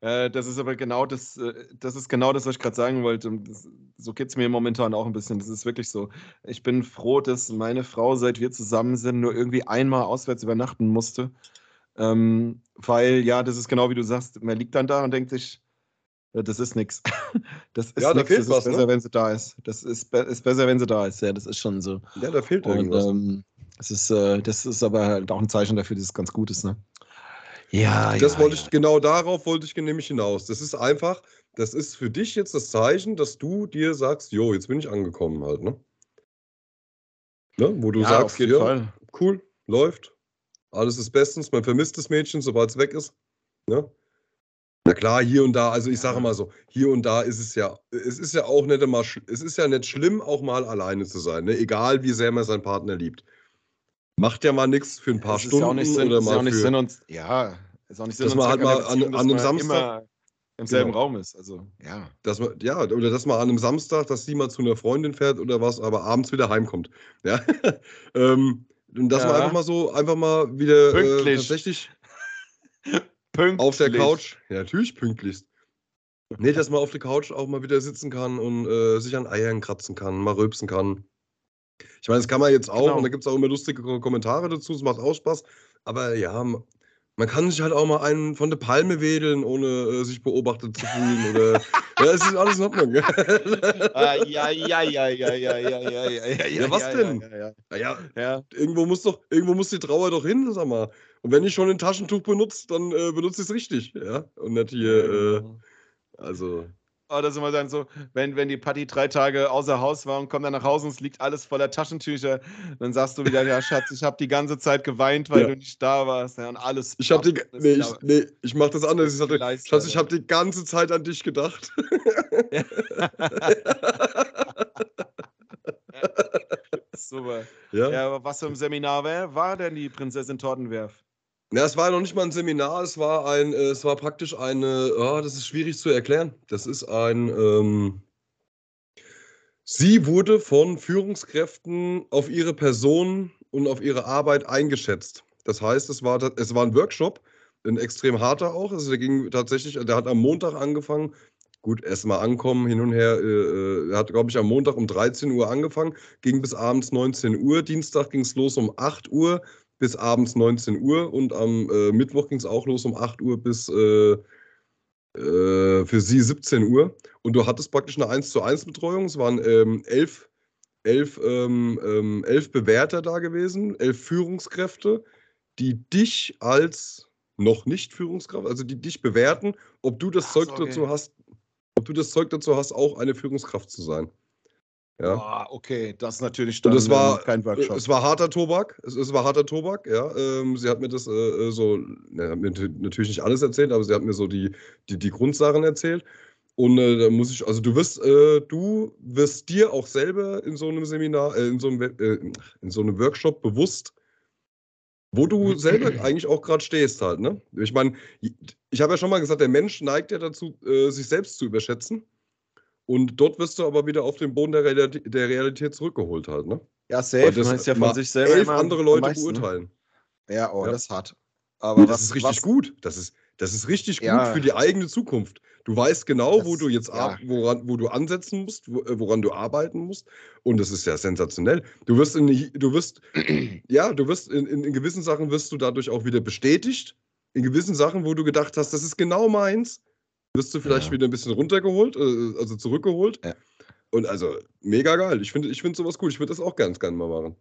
Äh, das ist aber genau das, äh, das ist genau das, was ich gerade sagen wollte. Das, so geht es mir momentan auch ein bisschen. Das ist wirklich so. Ich bin froh, dass meine Frau, seit wir zusammen sind, nur irgendwie einmal auswärts übernachten musste. Ähm, weil, ja, das ist genau wie du sagst, man liegt dann da und denkt sich, ja, das ist nix. Das ist Ja, da nix. fehlt das was, ist ne? besser, wenn sie da ist. Das ist, be ist besser, wenn sie da ist. Ja, das ist schon so. Ja, da fehlt Und irgendwas. ähm, das, ist, äh, das ist aber halt auch ein Zeichen dafür, dass es ganz gut ist. Ne? Ja, Das ja, wollte ja. ich, genau darauf wollte ich nämlich hinaus. Das ist einfach, das ist für dich jetzt das Zeichen, dass du dir sagst, jo, jetzt bin ich angekommen halt, ne? ne? Wo du ja, sagst, auf jeden ja, Fall. cool, läuft, alles ist bestens, man vermisst das Mädchen, sobald es weg ist. Ne? Na klar, hier und da, also ich sage mal so, hier und da ist es ja, es ist ja auch nicht immer, es ist ja nicht schlimm, auch mal alleine zu sein, ne? egal wie sehr man seinen Partner liebt. Macht ja mal nichts für ein paar ist Stunden ja auch nicht Sinn, oder ist ja mal auch nicht für, Sinn und ja, ist auch nicht Sinn dass und man halt mal an, an dass einem Samstag, im selben genau, Raum ist. Also, ja. dass man, ja, oder dass man an einem Samstag, dass sie mal zu einer Freundin fährt oder was, aber abends wieder heimkommt. Ja. ähm, und dass man einfach Ja, mal so, einfach mal wieder äh, pünktlich. tatsächlich auf der Pünktlich. Couch, ja, natürlich pünktlichst. Nee, dass man auf der Couch auch mal wieder sitzen kann und äh, sich an Eiern kratzen kann, mal rülpsen kann. Ich meine, das kann man jetzt auch und da Genau. gibt es auch immer lustige Ko- Kommentare dazu, es macht auch Spaß. Aber ja, man kann sich halt auch mal einen von der Palme wedeln, ohne äh, sich beobachtet zu fühlen. Oder ja, es ist alles in Ordnung. Ah, ja, ja, ja, ja, ja, ja, ja, ja, ja, Ja, was ja, denn? Ja, ja, naja, ja. irgendwo muss doch, irgendwo muss die Trauer doch hin, sag mal. Und wenn ich schon ein Taschentuch benutze, dann äh, benutze ich es richtig, ja. Und nicht ja, hier, äh, genau. also. Das ist immer dann so, wenn, wenn die Patti drei Tage außer Haus war und kommt dann nach Hause und es liegt alles voller Taschentücher, dann sagst du wieder, ja Schatz, ich habe die ganze Zeit geweint, weil Ja. du nicht da warst. Ja, und alles Ich hab die, nee, ich, ja nee, ich mach das anders. Ich Gleis, Schatz, ich habe die ganze Zeit an dich gedacht. Super. ja. Ja, aber was für ein Seminar war, war denn die Prinzessin Tortenwerf? Ja, es war noch nicht mal ein Seminar, es war ein, äh, es war praktisch eine, ah, das ist schwierig zu erklären. Das ist ein, ähm, sie wurde von Führungskräften auf ihre Person und auf ihre Arbeit eingeschätzt. Das heißt, es war, es war ein Workshop, ein extrem harter auch. Also der ging tatsächlich, der hat am Montag angefangen. Gut, erstmal ankommen, hin und her. Äh, äh, er hat, glaube ich, am Montag um 13 Uhr angefangen, ging bis abends 19 Uhr. Dienstag ging es los um 8 Uhr bis abends 19 Uhr und am äh, Mittwoch ging es auch los um 8 Uhr bis äh, äh, für sie 17 Uhr. Und du hattest praktisch eine 1 zu 1 Betreuung. Es waren ähm, elf, elf, ähm, ähm, elf Bewerter da gewesen, elf Führungskräfte, die dich als noch nicht Führungskraft, also die dich bewerten, ob du das Ach Zeug okay. dazu hast, ob du das Zeug dazu hast, auch eine Führungskraft zu sein. Ja. Boah, okay, das ist natürlich dann es war, ähm, kein Workshop. es war harter Tobak. Es, es war harter Tobak, ja. Ähm, sie hat mir das äh, äh, so, ne, hat mir natürlich nicht alles erzählt, aber sie hat mir so die, die, die Grundsachen erzählt. Und äh, da muss ich, also du wirst, äh, du wirst dir auch selber in so einem Seminar, äh, in, so einem, äh, in so einem Workshop bewusst, wo du selber eigentlich auch gerade stehst halt, ne? Ich meine, ich habe ja schon mal gesagt, der Mensch neigt ja dazu, sich selbst zu überschätzen. Und dort wirst du aber wieder auf den Boden der Realität, der Realität zurückgeholt halt, ne? ja, Weil safe. das ist ja von sich selber elf andere Leute meisten, ne? beurteilen. Ja, oh, Ja. das ist hart. Aber Und was das ist richtig was, gut. Das ist, das ist richtig gut Ja. für die eigene Zukunft. Du weißt genau, wo Das- du jetzt ja. woran, wo du ansetzen musst, wo, äh, woran du arbeiten musst. Und das ist ja sensationell. Du wirst in, du wirst, ja, du wirst in, in, in gewissen Sachen wirst du dadurch auch wieder bestätigt. In gewissen Sachen, wo du gedacht hast, das ist genau meins, wirst du vielleicht Ja. wieder ein bisschen runtergeholt, äh, also zurückgeholt. Ja. Und also mega geil. Ich finde ich find sowas cool. Ich würde das auch ganz gerne mal machen.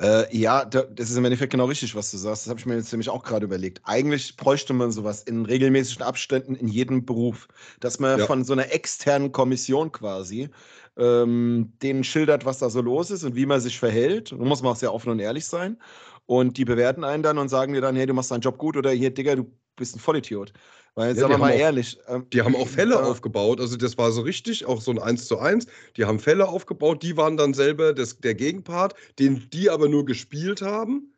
Äh, ja, da, das ist im Endeffekt genau richtig, was du sagst. Das habe ich mir jetzt nämlich auch gerade überlegt. Eigentlich bräuchte man sowas in regelmäßigen Abständen in jedem Beruf, dass man Ja. von so einer externen Kommission quasi ähm, denen schildert, was da so los ist und wie man sich verhält. Da muss man auch sehr offen und ehrlich sein. Und die bewerten einen dann und sagen dir dann, hey, du machst deinen Job gut oder hier, Digga, du bist ein Vollidiot. Weil, Ja, sagen die wir mal haben auch- ehrlich. ähm, Die haben auch Fälle Ja. aufgebaut, also das war so richtig, auch so ein 1 zu 1. Die haben Fälle aufgebaut, die waren dann selber das, der Gegenpart, den die aber nur gespielt haben.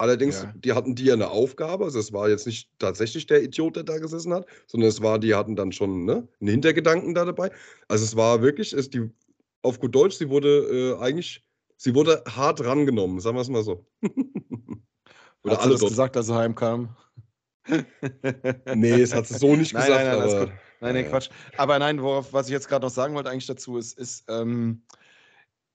Allerdings, Ja. die hatten die ja eine Aufgabe, also es war jetzt nicht tatsächlich der Idiot, der da gesessen hat, sondern es war, die hatten dann schon ne, einen Hintergedanken da dabei. Also es war wirklich, es, die, auf gut Deutsch, sie wurde äh, eigentlich, sie wurde hart rangenommen, sagen wir es mal so. Oder Hat sie alle das dort. gesagt, als sie heimkam? Nee, es hat so nicht Nein, gesagt, nein, nein, aber gut. Nein, nee, Ja. Quatsch. Aber nein, worauf, was ich jetzt gerade noch sagen wollte eigentlich dazu ist, ist, ähm,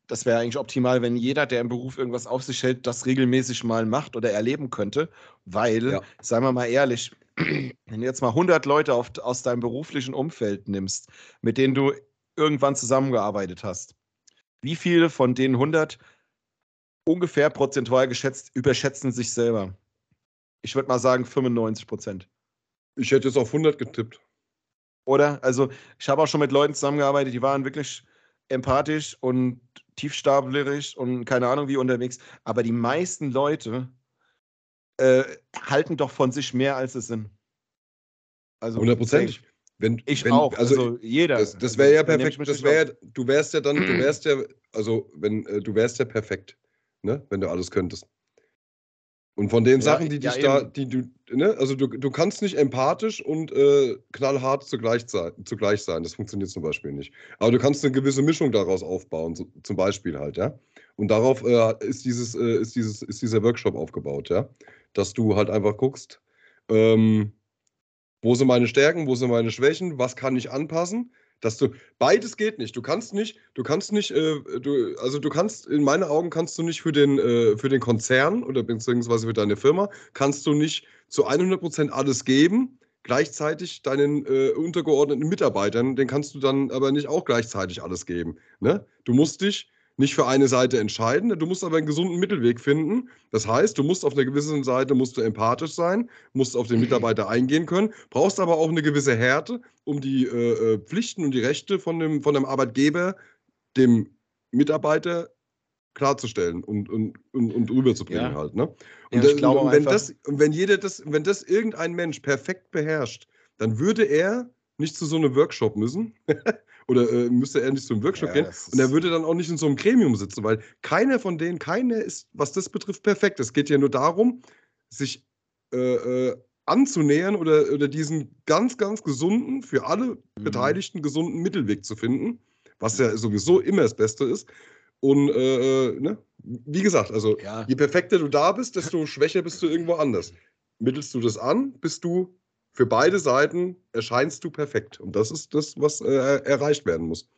das wäre eigentlich optimal, wenn jeder, der im Beruf irgendwas auf sich hält, das regelmäßig mal macht oder erleben könnte. Weil, Ja. seien wir mal ehrlich, wenn du jetzt mal 100 Leute auf, aus deinem beruflichen Umfeld nimmst, mit denen du irgendwann zusammengearbeitet hast, wie viele von den 100 ungefähr prozentual geschätzt überschätzen sich selber? Ich würde mal sagen 95 Prozent. ich hätte jetzt auf 100 getippt. Oder? Also, ich habe auch schon mit Leuten zusammengearbeitet, die waren wirklich empathisch und tiefstaplerisch und keine Ahnung wie unterwegs. Aber die meisten Leute äh, halten doch von sich mehr, als es sind. Also, Hundertprozentig. safe. Wenn, Ich wenn, auch. Also, Also, jeder. das, das wäre ja perfekt. Das wäre, du wärst ja dann, du wärst ja, also wenn äh, du wärst ja perfekt. ne? wenn du alles könntest. Und von den Ja, Sachen, die ja, dich da, eben. die du, ne, also du, du kannst nicht empathisch und äh, knallhart zugleich sein, zugleich sein. Das funktioniert zum Beispiel nicht. Aber du kannst eine gewisse Mischung daraus aufbauen, so, zum Beispiel halt, ja. Und darauf äh, ist, dieses, äh, ist, dieses, ist dieser Workshop aufgebaut, ja. Dass du halt einfach guckst, ähm, wo sind meine Stärken, wo sind meine Schwächen, was kann ich anpassen, dass du beides geht nicht. Du kannst nicht, du kannst nicht, äh, du, also du kannst in meinen Augen kannst du nicht für den äh, für den Konzern oder beziehungsweise für deine Firma kannst du nicht zu 100% alles geben. Gleichzeitig deinen äh, untergeordneten Mitarbeitern, den kannst du dann aber nicht auch gleichzeitig alles geben. Ne? Du musst dich nicht für eine Seite entscheiden, du musst aber einen gesunden Mittelweg finden. Das heißt, du musst auf einer gewissen Seite musst du empathisch sein, musst auf den Mitarbeiter eingehen können, brauchst aber auch eine gewisse Härte, um die äh, äh, Pflichten und die Rechte von dem, von dem Arbeitgeber dem Mitarbeiter klarzustellen und, und, und, und rüberzubringen Ja. halt. Ne? Und, Ja, ich glaube und wenn einfach- das, wenn jeder das, wenn das irgendein Mensch perfekt beherrscht, dann würde er nicht zu so einem Workshop müssen. Oder äh, müsste er nicht zu einem Workshop Ja, gehen. Und er würde dann auch nicht in so einem Gremium sitzen, weil keiner von denen, keiner ist, was das betrifft, perfekt. Es geht ja nur darum, sich äh, äh, anzunähern oder, oder diesen ganz, ganz gesunden, für alle Mhm. Beteiligten gesunden Mittelweg zu finden, was ja sowieso immer das Beste ist. Und äh, äh, ne? wie gesagt, also Ja. je perfekter du da bist, desto schwächer bist du irgendwo anders. Mittelst du das an, bist du für beide Seiten erscheinst du perfekt. Und das ist das, was äh, erreicht werden muss.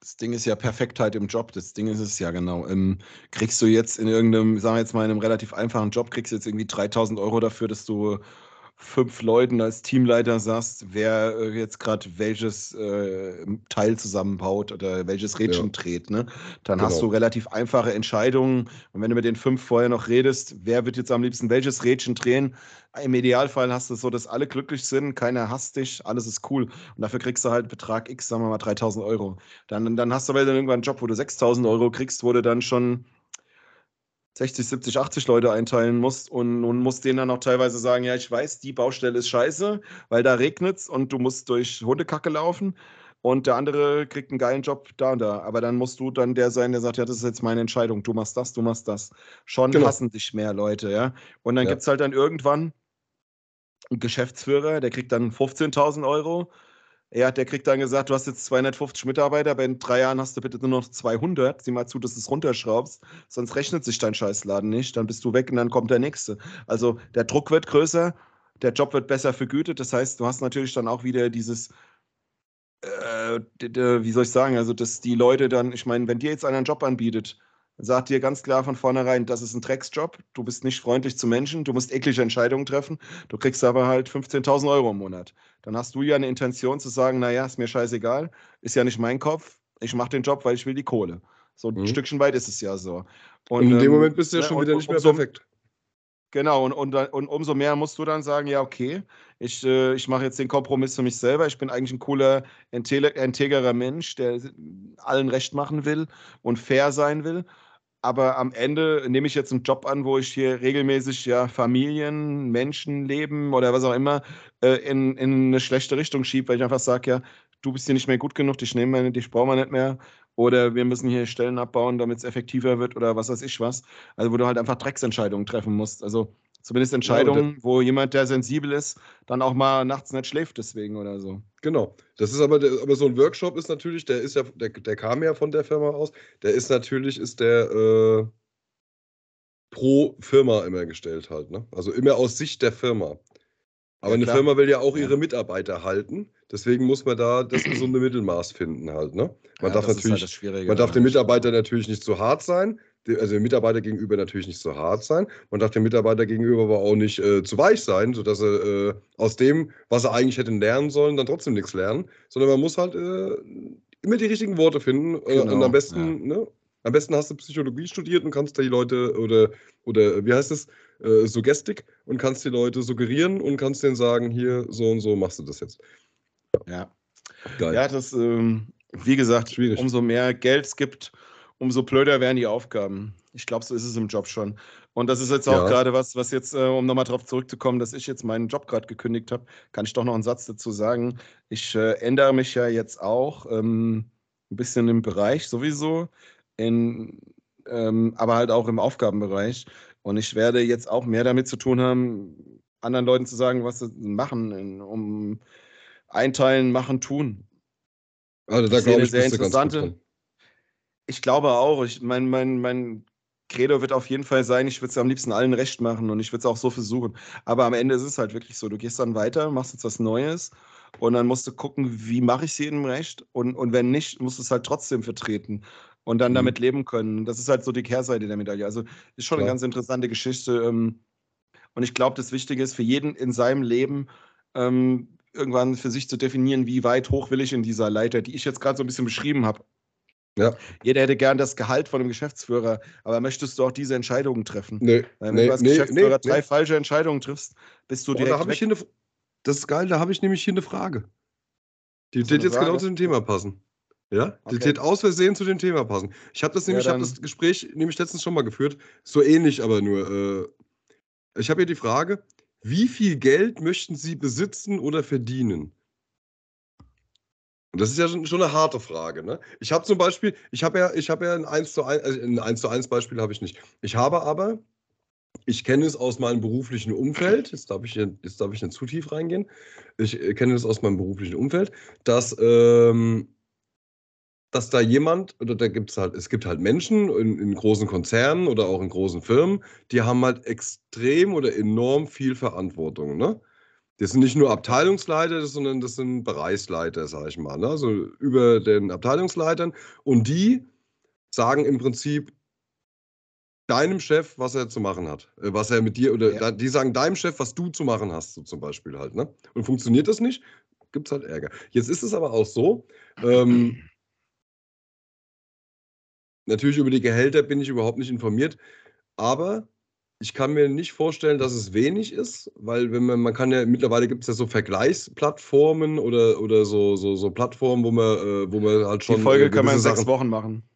Das Ding ist ja Perfektheit im Job. Das Ding ist es ja genau. Ähm, kriegst du jetzt in irgendeinem, sagen wir jetzt mal, in einem relativ einfachen Job, kriegst du jetzt irgendwie 3000 Euro dafür, dass du fünf Leuten als Teamleiter sagst, wer äh, jetzt gerade welches äh, Teil zusammenbaut oder welches Rädchen Ja. dreht. Ne? Dann Genau. hast du relativ einfache Entscheidungen. Und wenn du mit den fünf vorher noch redest, wer wird jetzt am liebsten welches Rädchen drehen? Im Idealfall hast du es so, dass alle glücklich sind, keiner hasst dich, alles ist cool. Und dafür kriegst du halt Betrag X, sagen wir mal 3000 Euro. Dann, dann hast du aber dann irgendwann einen Job, wo du 6000 Euro kriegst, wo du dann schon 60, 70, 80 Leute einteilen musst und, und musst denen dann auch teilweise sagen, ja, ich weiß, die Baustelle ist scheiße, weil da regnet's und du musst durch Hundekacke laufen und der andere kriegt einen geilen Job da und da. Aber dann musst du dann der sein, der sagt, ja, das ist jetzt meine Entscheidung, du machst das, du machst das. Schon Genau. hassen dich mehr Leute, ja. Und dann Ja. gibt's halt dann irgendwann einen Geschäftsführer, der kriegt dann 15.000 Euro. Ja, der kriegt dann gesagt, du hast jetzt 250 Mitarbeiter, aber in drei Jahren hast du bitte nur noch 200. Sieh mal zu, dass du es runterschraubst, sonst rechnet sich dein Scheißladen nicht. Dann bist du weg und dann kommt der nächste. Also der Druck wird größer, der Job wird besser vergütet. Das heißt, du hast natürlich dann auch wieder dieses, äh, wie soll ich sagen, also dass die Leute dann, ich meine, wenn dir jetzt einer einen Job anbietet, sagt dir ganz klar von vornherein, das ist ein Drecksjob, du bist nicht freundlich zu Menschen, du musst eklige Entscheidungen treffen, du kriegst aber halt 15.000 Euro im Monat. Dann hast du ja eine Intention zu sagen, naja, ist mir scheißegal, ist ja nicht mein Kopf, ich mache den Job, weil ich will die Kohle. So ein Mhm. Stückchen weit ist es ja so. Und, in dem ähm, Moment bist du ja ne, schon und- wieder und nicht mehr umso- perfekt. Genau, und, und, und umso mehr musst du dann sagen, ja, okay, ich, äh, ich mache jetzt den Kompromiss für mich selber. Ich bin eigentlich ein cooler, integerer Mensch, der allen recht machen will und fair sein will. Aber am Ende nehme ich jetzt einen Job an, wo ich hier regelmäßig ja Familien, Menschenleben oder was auch immer äh, in, in eine schlechte Richtung schiebe, weil ich einfach sage, ja, du bist hier nicht mehr gut genug, dich nehmen wir nicht, dich brauchen wir nicht mehr. Oder wir müssen hier Stellen abbauen, damit es effektiver wird oder was weiß ich was. Also wo du halt einfach Drecksentscheidungen treffen musst. Also zumindest Entscheidungen, wo jemand, der sensibel ist, dann auch mal nachts nicht schläft deswegen oder so. Genau. Das ist aber, aber so ein Workshop ist natürlich, der ist ja, der, der kam ja von der Firma aus. Der ist natürlich, ist der äh, pro Firma immer gestellt halt. Ne? Also immer aus Sicht der Firma. Aber Ja, eine. Firma will ja auch Ja. ihre Mitarbeiter halten. Deswegen muss man da das gesunde Mittelmaß finden halt. Ne? Man Ja, darf halt natürlich Schwierige Man darf dem. Mitarbeiter natürlich nicht zu hart sein, also dem Mitarbeiter gegenüber natürlich nicht zu hart sein. Man darf dem Mitarbeiter gegenüber aber auch nicht äh, zu weich sein, sodass er äh, aus dem, was er eigentlich hätte lernen sollen, dann trotzdem nichts lernen. Sondern man muss halt äh, immer die richtigen Worte finden. Äh, und Genau, am besten, ne? Am besten hast du Psychologie studiert und kannst die Leute oder, oder wie heißt es, äh, Suggestik und kannst die Leute suggerieren und kannst denen sagen, hier, so und so machst du das jetzt. Ja. Geil. Ja, das, ähm, wie gesagt, Schwierig. umso mehr Geld es gibt, umso blöder werden die Aufgaben. Ich glaube, so ist es im Job schon. Und das ist jetzt auch Ja. gerade was, was jetzt, äh, um nochmal darauf zurückzukommen, dass ich jetzt meinen Job gerade gekündigt habe, kann ich doch noch einen Satz dazu sagen. Ich äh, ändere mich ja jetzt auch ähm, ein bisschen im Bereich sowieso. In, ähm, aber halt auch im Aufgabenbereich. Und ich werde jetzt auch mehr damit zu tun haben, anderen Leuten zu sagen, was sie machen, um einteilen, machen, tun. Also da glaube ich, sehr interessante. Ich glaube auch. Ich, mein, mein, mein Credo wird auf jeden Fall sein, ich würde es am liebsten allen recht machen und ich würde es auch so versuchen. Aber am Ende ist es halt wirklich so, du gehst dann weiter, machst jetzt was Neues und dann musst du gucken, wie mache ich es jedem recht und, und wenn nicht, musst du es halt trotzdem vertreten und dann mhm. damit leben können. Das ist halt so die Kehrseite der Medaille. Also ist schon ja. eine ganz interessante Geschichte. Ähm, und ich glaube, das Wichtige ist für jeden in seinem Leben, ähm, irgendwann für sich zu definieren, wie weit hoch will ich in dieser Leiter, die ich jetzt gerade so ein bisschen beschrieben habe. Ja. Jeder hätte gern das Gehalt von einem Geschäftsführer, aber möchtest du auch diese Entscheidungen treffen? Nee. Weil wenn nee, du als nee, Geschäftsführer nee, drei falsche Entscheidungen triffst, bist du oh, direkt. Da weg. Ich eine, das ist geil, da habe ich nämlich hier eine Frage. Die wird jetzt genau zu dem Thema passen. Ja, die okay. wird aus Versehen zu dem Thema passen. Ich habe das nämlich, ja, ich habe das Gespräch nämlich letztens schon mal geführt, so ähnlich aber nur. Äh, ich habe hier die Frage, wie viel Geld möchten Sie besitzen oder verdienen? Und das ist ja schon, schon eine harte Frage. Ne? Ich habe zum Beispiel, ich habe ja, ich habe ja ein 1 zu 1, also ein 1 zu 1 Beispiel habe ich nicht. Ich habe aber, ich kenne es aus meinem beruflichen Umfeld, jetzt darf ich, jetzt darf ich nicht zu tief reingehen, ich äh, kenne es aus meinem beruflichen Umfeld, dass, ähm, dass da jemand, oder da gibt es halt, es gibt halt Menschen in, in großen Konzernen oder auch in großen Firmen, die haben halt extrem oder enorm viel Verantwortung. Ne? Das sind nicht nur Abteilungsleiter, sondern das sind Bereichsleiter, sage ich mal. Ne? Also über den Abteilungsleitern. Und die sagen im Prinzip deinem Chef, was er zu machen hat. Äh, was er mit dir, oder ja. die sagen deinem Chef, was du zu machen hast, so zum Beispiel halt. Ne? Und funktioniert das nicht, gibt es halt Ärger. Jetzt ist es aber auch so, ähm, natürlich über die Gehälter bin ich überhaupt nicht informiert, aber ich kann mir nicht vorstellen, dass es wenig ist, weil wenn man, man kann ja, mittlerweile gibt es ja so Vergleichsplattformen oder, oder so, so, so Plattformen, wo man, äh, wo man halt schon. Die Folge äh, kann man in sechs Wochen machen.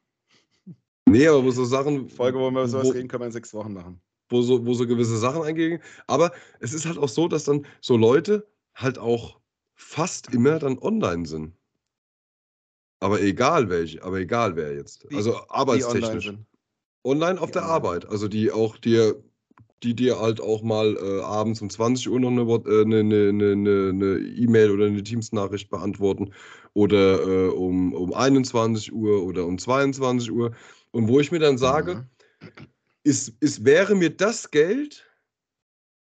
Nee, aber wo so Sachen. Die Folge, wo wir über sowas reden, kann man in sechs Wochen machen. Wo so, wo so gewisse Sachen eingehen. Aber es ist halt auch so, dass dann so Leute halt auch fast immer dann online sind. Aber egal welche, aber egal wer jetzt. Die, also arbeitstechnisch. Online, online, auf die der online. Arbeit. Also die auch dir die dir halt auch mal äh, abends um 20 Uhr noch eine äh, ne, ne, ne, E-Mail oder eine Teams-Nachricht beantworten oder äh, um, um 21 Uhr oder um 22 Uhr. Und wo ich mir dann sage, mhm. ist, ist, wäre mir das Geld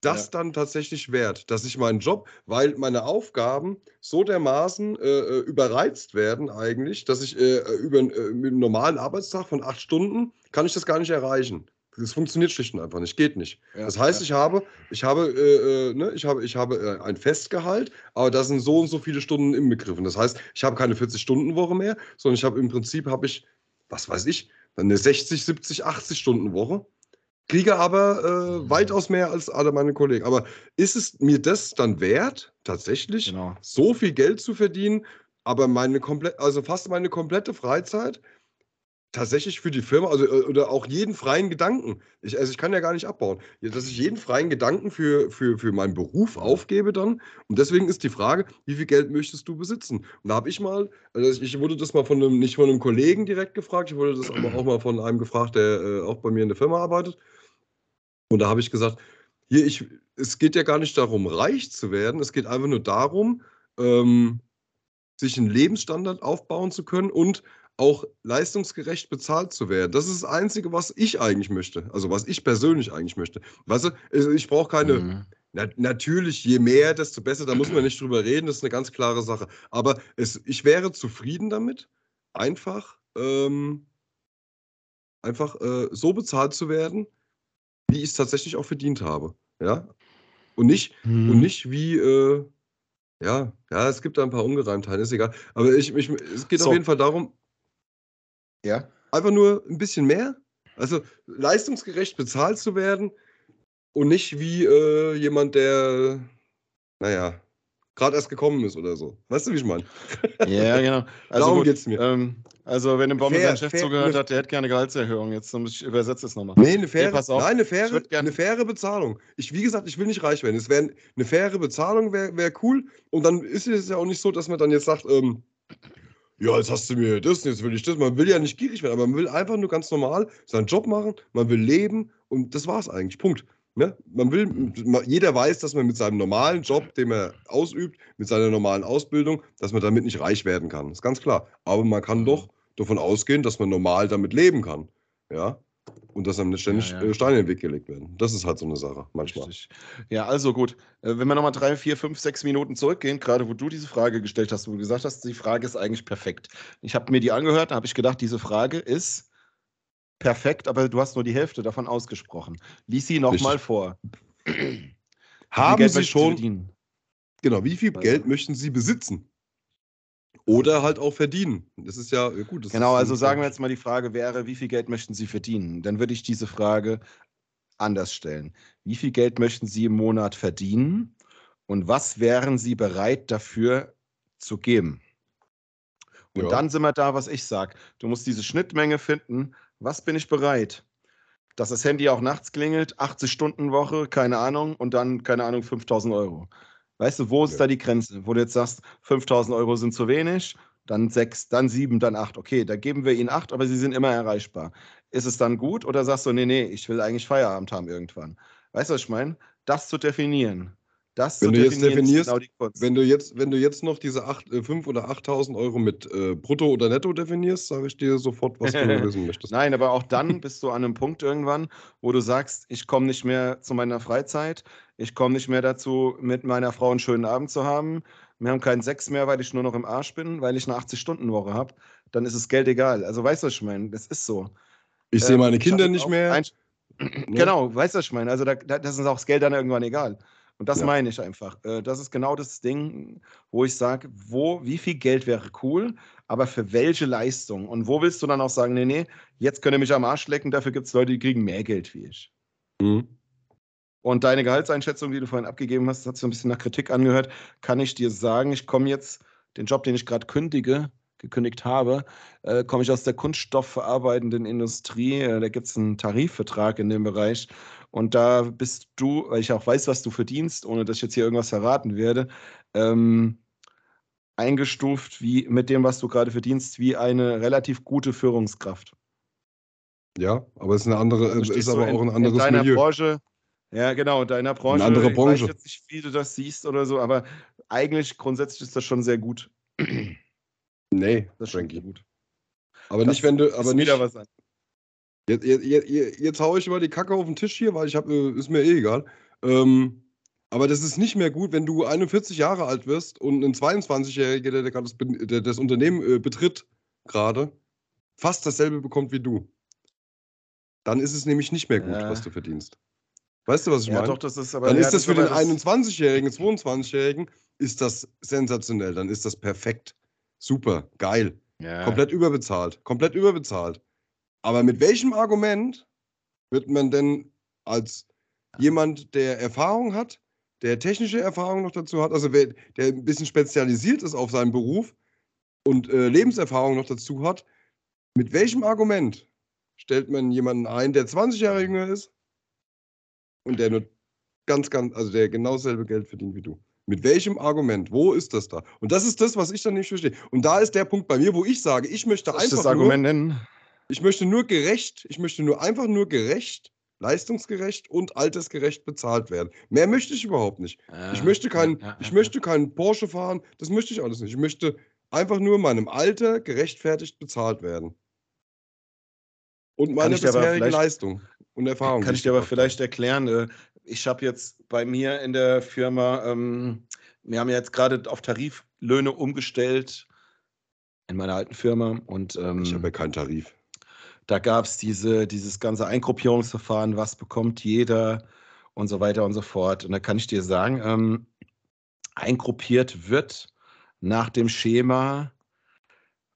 das ja. dann tatsächlich wert, dass ich meinen Job, weil meine Aufgaben so dermaßen äh, äh überreizt werden eigentlich, dass ich äh, über äh, mit einem normalen Arbeitstag von acht Stunden kann ich das gar nicht erreichen. Das funktioniert schlicht und einfach nicht, geht nicht. Ja, das heißt, ja. ich habe, ich habe, äh, äh, ne, ich habe, ich habe äh, ein Festgehalt, aber da sind so und so viele Stunden inbegriffen. Das heißt, ich habe keine 40-Stunden-Woche mehr, sondern ich habe im Prinzip habe ich, was weiß ich, eine 60, 70, 80 Stunden Woche. Kriege aber äh, mhm. weitaus mehr als alle meine Kollegen. Aber ist es mir das dann wert, tatsächlich genau. so viel Geld zu verdienen, aber meine komplett, also fast meine komplette Freizeit tatsächlich für die Firma, also äh, oder auch jeden freien Gedanken. Ich, also ich kann ja gar nicht abbauen, dass ich jeden freien Gedanken für, für, für meinen Beruf aufgebe dann. Und deswegen ist die Frage, wie viel Geld möchtest du besitzen? Und da habe ich mal, also ich wurde das mal von einem, nicht von einem Kollegen direkt gefragt, ich wurde das aber auch mal von einem gefragt, der äh, auch bei mir in der Firma arbeitet. Und da habe ich gesagt, hier, ich, es geht ja gar nicht darum, reich zu werden, es geht einfach nur darum, ähm, sich einen Lebensstandard aufbauen zu können und auch leistungsgerecht bezahlt zu werden. Das ist das Einzige, was ich eigentlich möchte. Also was ich persönlich eigentlich möchte. Weißt du, also ich brauche keine. Mhm. Na, natürlich, je mehr, desto besser. Da muss man nicht drüber reden. Das ist eine ganz klare Sache. Aber es, ich wäre zufrieden damit, einfach, ähm, einfach äh, so bezahlt zu werden, wie ich es tatsächlich auch verdient habe. Ja. Und nicht, mhm. und nicht wie, äh, ja, ja, es gibt da ein paar Ungereimtheiten, ist egal. Aber ich, ich, es geht so. auf jeden Fall darum, ja. Einfach nur ein bisschen mehr. Also leistungsgerecht bezahlt zu werden und nicht wie äh, jemand, der, naja, gerade erst gekommen ist oder so. Weißt du, wie ich meine? Ja, genau. Also Darum geht es mir. Ähm, also, wenn dem Bombe sein Chef fair, zugehört hat, der hätte gerne Gehaltserhöhung. Jetzt ich übersetze es nochmal. Nee, eine faire, nee, nein, eine faire, eine faire Bezahlung. Ich, wie gesagt, ich will nicht reich werden. Es wär, eine faire Bezahlung wäre wär cool. Und dann ist es ja auch nicht so, dass man dann jetzt sagt, ähm, ja, jetzt hast du mir das, jetzt will ich das. Man will ja nicht gierig werden, aber man will einfach nur ganz normal seinen Job machen, man will leben und das war's eigentlich. Punkt. Ne? Man will, jeder weiß, dass man mit seinem normalen Job, den er ausübt, mit seiner normalen Ausbildung, dass man damit nicht reich werden kann. ist ganz klar. Aber man kann Mhm. doch davon ausgehen, dass man normal damit leben kann. Ja. Und dass einem nicht ständig Ja, ja. äh, Steine in den Weg gelegt werden. Das ist halt so eine Sache, manchmal. Richtig. Ja, also gut. Äh, Wenn wir nochmal drei, vier, fünf, sechs Minuten zurückgehen, gerade wo du diese Frage gestellt hast, wo du gesagt hast, die Frage ist eigentlich perfekt. Ich habe mir die angehört, da habe ich gedacht, diese Frage ist perfekt, aber du hast nur die Hälfte davon ausgesprochen. Lies sie nochmal vor. Haben Sie schon, genau, wie viel Also- Geld möchten Sie besitzen? Oder halt auch verdienen. Das ist ja gut. Genau, also sagen wir jetzt mal, die Frage wäre, wie viel Geld möchten Sie verdienen? Dann würde ich diese Frage anders stellen. Wie viel Geld möchten Sie im Monat verdienen? Und was wären Sie bereit dafür zu geben? Und Ja. dann sind wir da, was ich sage. Du musst diese Schnittmenge finden. Was bin ich bereit? Dass das Handy auch nachts klingelt, 80-Stunden-Woche, keine Ahnung, und dann, keine Ahnung, 5000 Euro. Weißt du, wo ist Ja. da die Grenze? Wo du jetzt sagst, 5000 Euro sind zu wenig, dann sechs, dann sieben, dann acht. Okay, da geben wir ihnen acht, aber sie sind immer erreichbar. Ist es dann gut oder sagst du, nee, nee, ich will eigentlich Feierabend haben irgendwann? Weißt du, was ich meine? Das zu definieren. Das Wenn zu du jetzt definieren ist definierst, genau die Kunst. Wenn du jetzt, wenn du jetzt noch diese 8, äh, 5 oder 8.000 Euro mit äh, Brutto oder Netto definierst, sage ich dir sofort, was du wissen möchtest. Nein, aber auch dann bist du an einem Punkt irgendwann, wo du sagst, ich komme nicht mehr zu meiner Freizeit, ich komme nicht mehr dazu, mit meiner Frau einen schönen Abend zu haben. Wir haben keinen Sex mehr, weil ich nur noch im Arsch bin, weil ich eine 80-Stunden-Woche habe. Dann ist es Geld egal. Also weißt du, was ich meine? Das ist so. Ich sehe Ähm, meine ich Kinder nicht mehr. ein- ne? Genau, weißt du, was ich meine? Also da, da, das ist auch das Geld dann irgendwann egal. Und das Ja. meine ich einfach. Äh, Das ist genau das Ding, wo ich sage, wo, wie viel Geld wäre cool, aber für welche Leistung? Und wo willst du dann auch sagen, nee, nee, jetzt könnt ihr mich am Arsch lecken, dafür gibt es Leute, die kriegen mehr Geld wie ich. Mhm. Und deine Gehaltseinschätzung, die du vorhin abgegeben hast, hat sich so ein bisschen nach Kritik angehört. Kann ich dir sagen, ich komme jetzt, den Job, den ich gerade kündige, gekündigt habe, äh, komme ich aus der kunststoffverarbeitenden Industrie. Äh, da gibt es einen Tarifvertrag in dem Bereich. Und da bist du, weil ich auch weiß, was du verdienst, ohne dass ich jetzt hier irgendwas verraten werde, ähm, eingestuft wie mit dem, was du gerade verdienst, wie eine relativ gute Führungskraft. Ja, aber es ist eine andere, Also ist aber in, auch ein in anderes deiner Milieu. Branche, ja genau, in deiner Branche. andere Ich Branche. weiß jetzt nicht, wie du das siehst oder so, aber eigentlich grundsätzlich ist das schon sehr gut. Nee, Das ist schon Frankie. gut. Aber Das nicht, wenn du, ist aber nicht, wieder was an. Jetzt, jetzt, jetzt, jetzt hau ich mal die Kacke auf den Tisch hier, weil ich habe, äh, ist mir eh egal. Ähm, aber das ist nicht mehr gut, wenn du 41 Jahre alt wirst und ein 22-Jähriger, der, das, der das Unternehmen äh, betritt, gerade, fast dasselbe bekommt wie du. Dann ist es nämlich nicht mehr gut, Ja. was du verdienst. Weißt du, was ich Ja, meine? doch, das ist aber. Dann ja, ist das für aber den das- 21-Jährigen, 22-Jährigen, ist das sensationell. Dann ist das perfekt. Super, geil. Ja. Komplett überbezahlt. Komplett überbezahlt. Aber mit welchem Argument wird man denn als jemand, der Erfahrung hat, der technische Erfahrung noch dazu hat, also der ein bisschen spezialisiert ist auf seinen Beruf und äh, Lebenserfahrung noch dazu hat, mit welchem Argument stellt man jemanden ein, der 20 Jahre jünger ist und der nur ganz, ganz, also der genau dasselbe Geld verdient wie du? Mit welchem Argument? Wo ist das da? Und das ist das, was ich dann nicht verstehe. Und da ist der Punkt bei mir, wo ich sage, ich möchte ich einfach das Argument nur, nennen? ich möchte nur gerecht, ich möchte nur einfach nur gerecht, leistungsgerecht und altersgerecht bezahlt werden. Mehr möchte ich überhaupt nicht. Ich möchte keinen, Ja, ja, ich ja, möchte keinen Porsche fahren, das möchte ich alles nicht. Ich möchte einfach nur meinem Alter gerechtfertigt bezahlt werden. Und meine bisherige Leistung und Erfahrung. Kann ich dir aber vielleicht erklären. äh, Ich habe jetzt bei mir in der Firma, ähm, wir haben ja jetzt gerade auf Tariflöhne umgestellt in meiner alten Firma und ähm, Ich habe ja keinen Tarif. da gab es diese, dieses ganze Eingruppierungsverfahren, was bekommt jeder und so weiter und so fort. Und da kann ich dir sagen, ähm, eingruppiert wird nach dem Schema,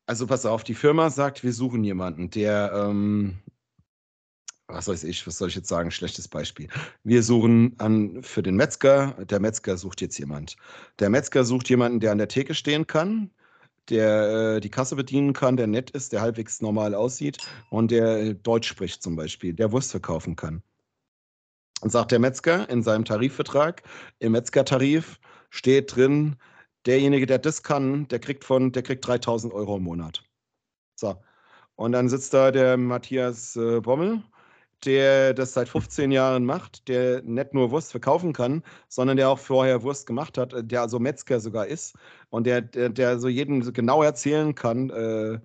also pass auf, die Firma sagt, wir suchen jemanden, der, ähm, was weiß ich, was soll ich jetzt sagen, schlechtes Beispiel. Wir suchen an, für den Metzger, der Metzger sucht jetzt jemand. Der Metzger sucht jemanden, der an der Theke stehen kann, der äh, die Kasse bedienen kann, der nett ist, der halbwegs normal aussieht und der Deutsch spricht zum Beispiel, der Wurst verkaufen kann. Und sagt der Metzger in seinem Tarifvertrag, im Metzgertarif steht drin, derjenige, der das kann, der kriegt von, der kriegt 3000 Euro im Monat. So. Und dann sitzt da der Matthias äh, Bommel, der das seit 15 Jahren macht, der nicht nur Wurst verkaufen kann, sondern der auch vorher Wurst gemacht hat, der also Metzger sogar ist und der, der, der so jedem genau erzählen kann, äh,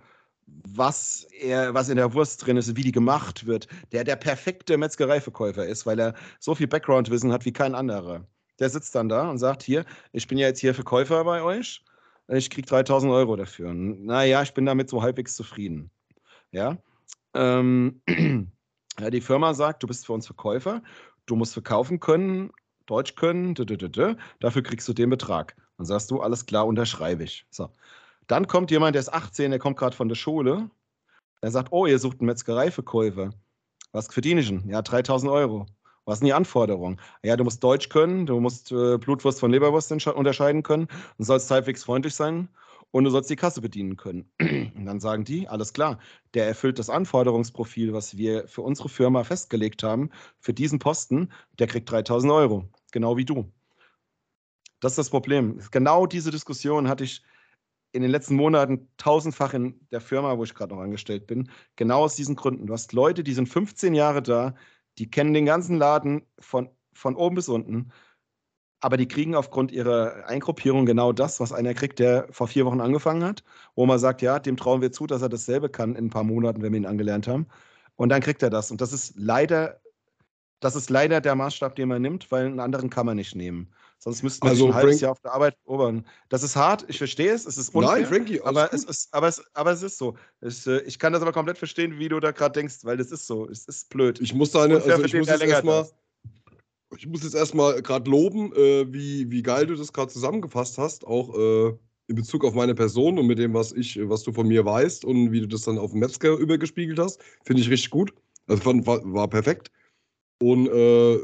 was er, was in der Wurst drin ist, wie die gemacht wird, der der perfekte Metzgereiverkäufer ist, weil er so viel Background-Wissen hat wie kein anderer. Der sitzt dann da und sagt: Hier, ich bin ja jetzt hier Verkäufer bei euch, ich kriege 3000 Euro dafür. Naja, ich bin damit so halbwegs zufrieden. Ja. Ähm, ja, die Firma sagt: Du bist für uns Verkäufer, du musst verkaufen können, Deutsch können, dafür kriegst du den Betrag. Dann sagst du: Alles klar, unterschreibe ich. So. Dann kommt jemand, der ist 18, der kommt gerade von der Schule. Der sagt, oh, ihr sucht einen Metzgereiverkäufer. Was verdiene ich denn? Ja, 3000 Euro. Was sind die Anforderungen? Ja, du musst Deutsch können, du musst äh, Blutwurst von Leberwurst unterscheiden können, du sollst halbwegs freundlich sein und du sollst die Kasse bedienen können. Und dann sagen die, alles klar, der erfüllt das Anforderungsprofil, was wir für unsere Firma festgelegt haben, für diesen Posten, der kriegt 3000 Euro, genau wie du. Das ist das Problem. Genau diese Diskussion hatte ich in den letzten Monaten tausendfach in der Firma, wo ich gerade noch angestellt bin, genau aus diesen Gründen. Du hast Leute, die sind 15 Jahre da, die kennen den ganzen Laden von, von oben bis unten, aber die kriegen aufgrund ihrer Eingruppierung genau das, was einer kriegt, der vor vier Wochen angefangen hat, wo man sagt, ja, dem trauen wir zu, dass er dasselbe kann in ein paar Monaten, wenn wir ihn angelernt haben. Und dann kriegt er das. Und das ist leider, das ist leider der Maßstab, den man nimmt, weil einen anderen kann man nicht nehmen. Sonst müssten wir also ein halbes Jahr auf der Arbeit obern. Das ist hart, ich verstehe es, es ist unfair. Nein, Frankie, aber es, ist, aber, es, aber es ist so. Ich, äh, ich kann das aber komplett verstehen, wie du da gerade denkst, weil das ist so. Es ist blöd. Ich muss deine, also ich muss jetzt erstmal. Ich muss jetzt erstmal gerade loben, äh, wie, wie geil du das gerade zusammengefasst hast, auch äh, in Bezug auf meine Person und mit dem, was ich, was du von mir weißt und wie du das dann auf dem Metzger übergespiegelt hast. Finde ich richtig gut. Also war, war perfekt. Und äh,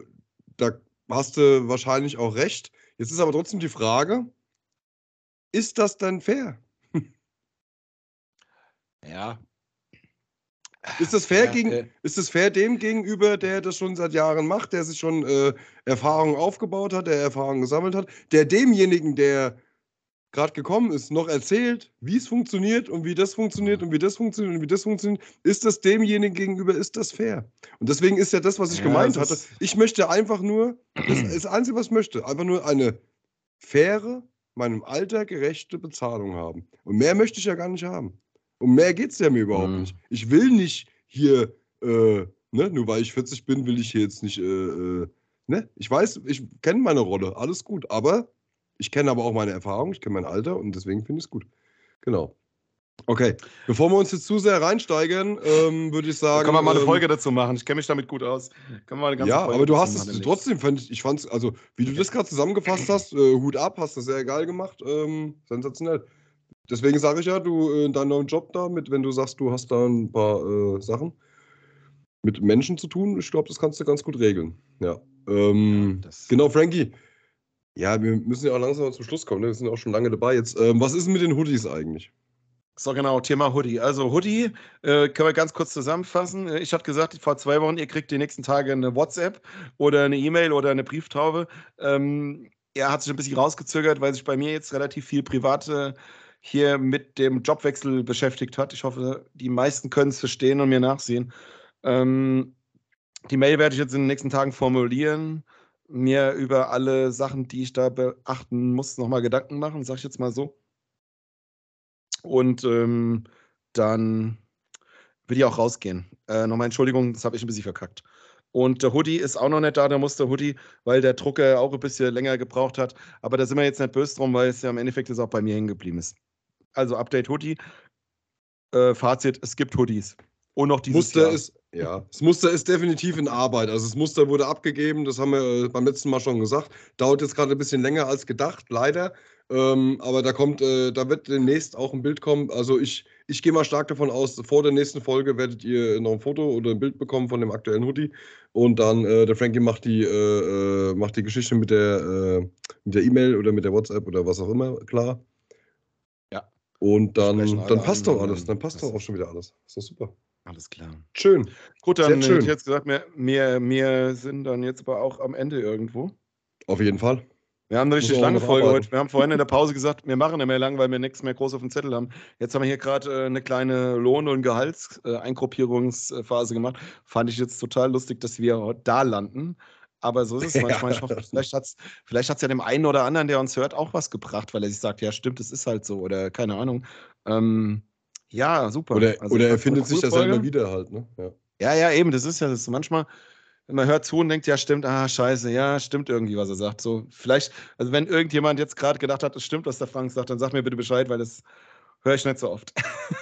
da hast du wahrscheinlich auch recht. Jetzt ist aber trotzdem die Frage, ist das denn fair? Ja. Ist das fair, ja, gegen, äh, ist das fair dem gegenüber, der das schon seit Jahren macht, der sich schon äh, Erfahrungen aufgebaut hat, der Erfahrungen gesammelt hat, der demjenigen, der gerade gekommen ist, noch erzählt, wie es funktioniert und wie das funktioniert und wie das funktioniert und wie das funktioniert, ist das demjenigen gegenüber, ist das fair? Und deswegen ist ja das, was ich ja, gemeint hatte. Ich möchte einfach nur, das ist das Einzige, was ich möchte, einfach nur eine faire, meinem Alter gerechte Bezahlung haben. Und mehr möchte ich ja gar nicht haben. Und mehr geht es ja mir überhaupt mhm. nicht. Ich will nicht hier, äh, ne, nur weil ich 40 bin, will ich hier jetzt nicht, äh, äh, ne? Ich weiß, ich kenne meine Rolle, alles gut, aber ich kenne aber auch meine Erfahrung, ich kenne mein Alter und deswegen finde ich es gut. Genau. Okay, bevor wir uns jetzt zu sehr reinsteigern, ähm, würde ich sagen. Kann man mal eine ähm, Folge dazu machen. Ich kenne mich damit gut aus. Kann man mal eine ganze ja, Folge aber du hast es trotzdem, fand ich, ich fand es, also wie du das gerade zusammengefasst hast, äh, Hut ab, hast du sehr geil gemacht. Ähm, sensationell. Deswegen sage ich ja, du äh, in deinem neuen Job da, mit, wenn du sagst, du hast da ein paar äh, Sachen mit Menschen zu tun, ich glaube, das kannst du ganz gut regeln. Ja. Ähm, ja genau, Frankie. Ja, wir müssen ja auch langsam zum Schluss kommen. Ne? Wir sind ja auch schon lange dabei jetzt. Ähm, was ist denn mit den Hoodies eigentlich? So, genau, Thema Hoodie. Also, Hoodie äh, können wir ganz kurz zusammenfassen. Ich hatte gesagt, vor zwei Wochen, ihr kriegt die nächsten Tage eine WhatsApp oder eine E-Mail oder eine Brieftaube. Ähm, er hat sich ein bisschen rausgezögert, weil sich bei mir jetzt relativ viel Private hier mit dem Jobwechsel beschäftigt hat. Ich hoffe, die meisten können es verstehen und mir nachsehen. Ähm, die Mail werde ich jetzt in den nächsten Tagen formulieren mir über alle Sachen, die ich da beachten muss, nochmal Gedanken machen, sag ich jetzt mal so. Und ähm, dann will ich auch rausgehen. Äh, nochmal Entschuldigung, das habe ich ein bisschen verkackt. Und der Hoodie ist auch noch nicht da, der muss der Hoodie, weil der Drucker auch ein bisschen länger gebraucht hat. Aber da sind wir jetzt nicht böse drum, weil es ja im Endeffekt jetzt auch bei mir hängen geblieben ist. Also Update Hoodie. Äh, Fazit, es gibt Hoodies. Und noch dieses Muster Jahr. ist ja, das Muster ist definitiv in Arbeit. Also das Muster wurde abgegeben, das haben wir äh, beim letzten Mal schon gesagt. Dauert jetzt gerade ein bisschen länger als gedacht, leider. Ähm, aber da kommt, äh, da wird demnächst auch ein Bild kommen. Also ich, ich gehe mal stark davon aus, vor der nächsten Folge werdet ihr noch ein Foto oder ein Bild bekommen von dem aktuellen Hoodie. Und dann äh, der Frankie macht die, äh, äh macht die Geschichte mit der äh, mit der E-Mail oder mit der WhatsApp oder was auch immer klar. Ja. Und dann, dann passt doch alles. Dann passt doch auch schon wieder alles. Ist doch super. Alles klar. Schön. Gut, dann hätte ich jetzt gesagt, wir, wir, wir sind dann jetzt aber auch am Ende irgendwo. Auf jeden Fall. Wir haben eine richtig lange Folge arbeiten. heute. Wir haben vorhin in der Pause gesagt, wir machen nicht mehr lang, weil wir nichts mehr groß auf dem Zettel haben. Jetzt haben wir hier gerade äh, eine kleine Lohn- und Gehaltseingruppierungsphase gemacht. Fand ich jetzt total lustig, dass wir da landen. Aber so ist es manchmal. Ich hoffe, vielleicht hat es vielleicht hat's ja dem einen oder anderen, der uns hört, auch was gebracht, weil er sich sagt, ja stimmt, es ist halt so oder keine Ahnung. Ähm, ja, super. Oder, Also, oder er findet sich das ja immer Folge. wieder halt, ne? Ja. Ja, ja, eben, das ist ja das. Manchmal, man hört zu und denkt, ja, stimmt, ah, scheiße, ja, stimmt irgendwie, was er sagt. So, vielleicht, also wenn irgendjemand jetzt gerade gedacht hat, es stimmt, was der Frank sagt, dann sag mir bitte Bescheid, weil das höre ich nicht so oft.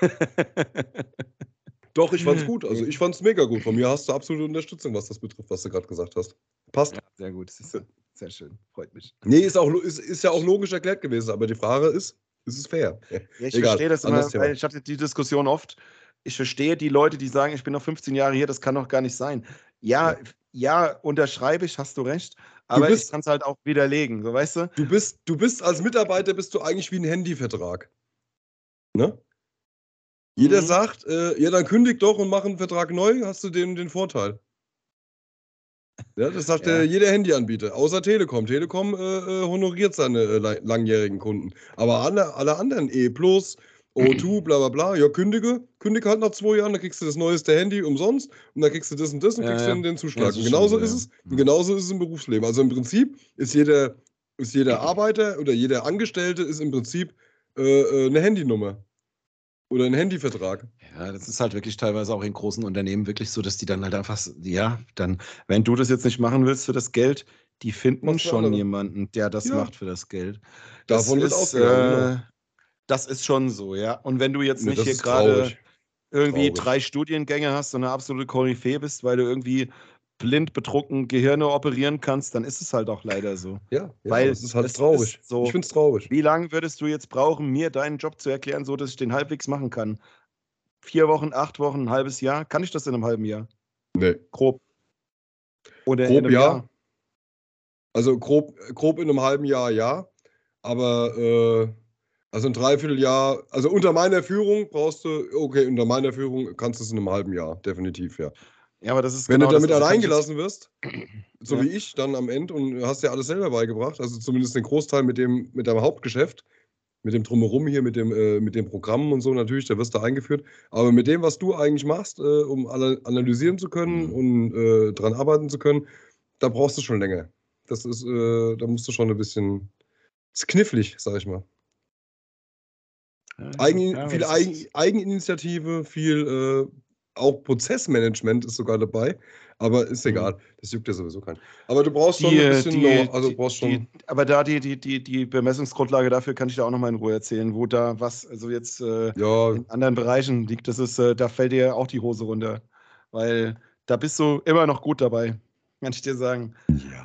Doch, ich fand's gut. Also ich fand's mega gut. Von mir hast du absolute Unterstützung, was das betrifft, was du gerade gesagt hast. Passt. ja, sehr gut, sehr schön, freut mich. Nee, ist, auch, ist, ist ja auch logisch erklärt gewesen, aber die Frage ist, ist es fair? Ja, ich Egal, verstehe das immer, Thema. ich hatte die Diskussion oft. Ich verstehe die Leute, die sagen, ich bin noch 15 Jahre hier, das kann doch gar nicht sein. Ja, Ja. unterschreibe ich, hast du recht, aber bist- ich kann es halt auch widerlegen, so weißt du? Du bist, du bist als Mitarbeiter bist du eigentlich wie ein Handyvertrag. Ne? Jeder Mhm. sagt, äh, ja, dann kündig doch und mach einen Vertrag neu, hast du den, den Vorteil. Ja, das sagt Ja. jeder Handyanbieter, außer Telekom. Telekom äh, äh, honoriert seine äh, la- langjährigen Kunden. Aber alle, alle anderen, E Plus, O2, bla bla bla, ja, kündige, kündige halt nach zwei Jahren, dann kriegst du das neueste Handy umsonst und dann kriegst du das und das und Ja, kriegst ja. dann den Ja, Zuschlag. ist genauso ist ja. es, Mhm. und genauso ist es im Berufsleben. Also im Prinzip ist jeder, ist jeder Arbeiter oder jeder Angestellte ist im Prinzip äh, äh, eine Handynummer. Oder ein Handyvertrag. Ja, das ist halt wirklich teilweise auch in großen Unternehmen wirklich so, dass die dann halt einfach, ja, dann, wenn du das jetzt nicht machen willst für das Geld, die finden du schon jemanden, der das Ja. macht für das Geld. Davon wird ist, äh, das ist schon so, ja. Und wenn du jetzt Nee, nicht das hier gerade irgendwie Traurig. drei Studiengänge hast und eine absolute Koryphäe bist, weil du irgendwie blind betrunken Gehirne operieren kannst, dann ist es halt auch leider so. Ja, ja Weil das ist halt es traurig. ist so- ich find's traurig. Wie lange würdest du jetzt brauchen, mir deinen Job zu erklären, so dass ich den halbwegs machen kann? Vier Wochen, acht Wochen, ein halbes Jahr? Kann ich das in einem halben Jahr? Nee. Grob. Oder in Grob einem ja. Jahr? Also grob, grob in einem halben Jahr ja. Aber äh, also ein Dreivierteljahr, also unter meiner Führung brauchst du, okay, unter meiner Führung kannst du es in einem halben Jahr, definitiv, ja. Ja, aber das ist Wenn genau du damit das, also allein kann ich jetzt- gelassen wirst, so Ja. wie ich dann am Ende und hast dir alles selber beigebracht, also zumindest den Großteil mit dem, mit deinem Hauptgeschäft, mit dem Drumherum hier, mit dem, äh, mit dem Programm und so natürlich, da wirst du eingeführt. Aber mit dem, was du eigentlich machst, äh, um alle analysieren zu können Mhm. und äh, dran arbeiten zu können, da brauchst du schon länger. Das ist, äh, da musst du schon ein bisschen, ist knifflig, sag ich mal. Ja, Eigen, ja, viel Eigen, Eigeninitiative, viel äh, auch Prozessmanagement ist sogar dabei, aber ist Mhm. egal, das juckt ja sowieso keinen. Aber du brauchst schon Die, ein äh, bisschen, die, know- also brauchst schon, die, aber da die, die, die, die Bemessungsgrundlage dafür kann ich dir auch nochmal in Ruhe erzählen, wo da was, also jetzt äh, ja, in anderen Bereichen liegt, das ist, äh, da fällt dir auch die Hose runter. Weil da bist du immer noch gut dabei, kann ich dir sagen.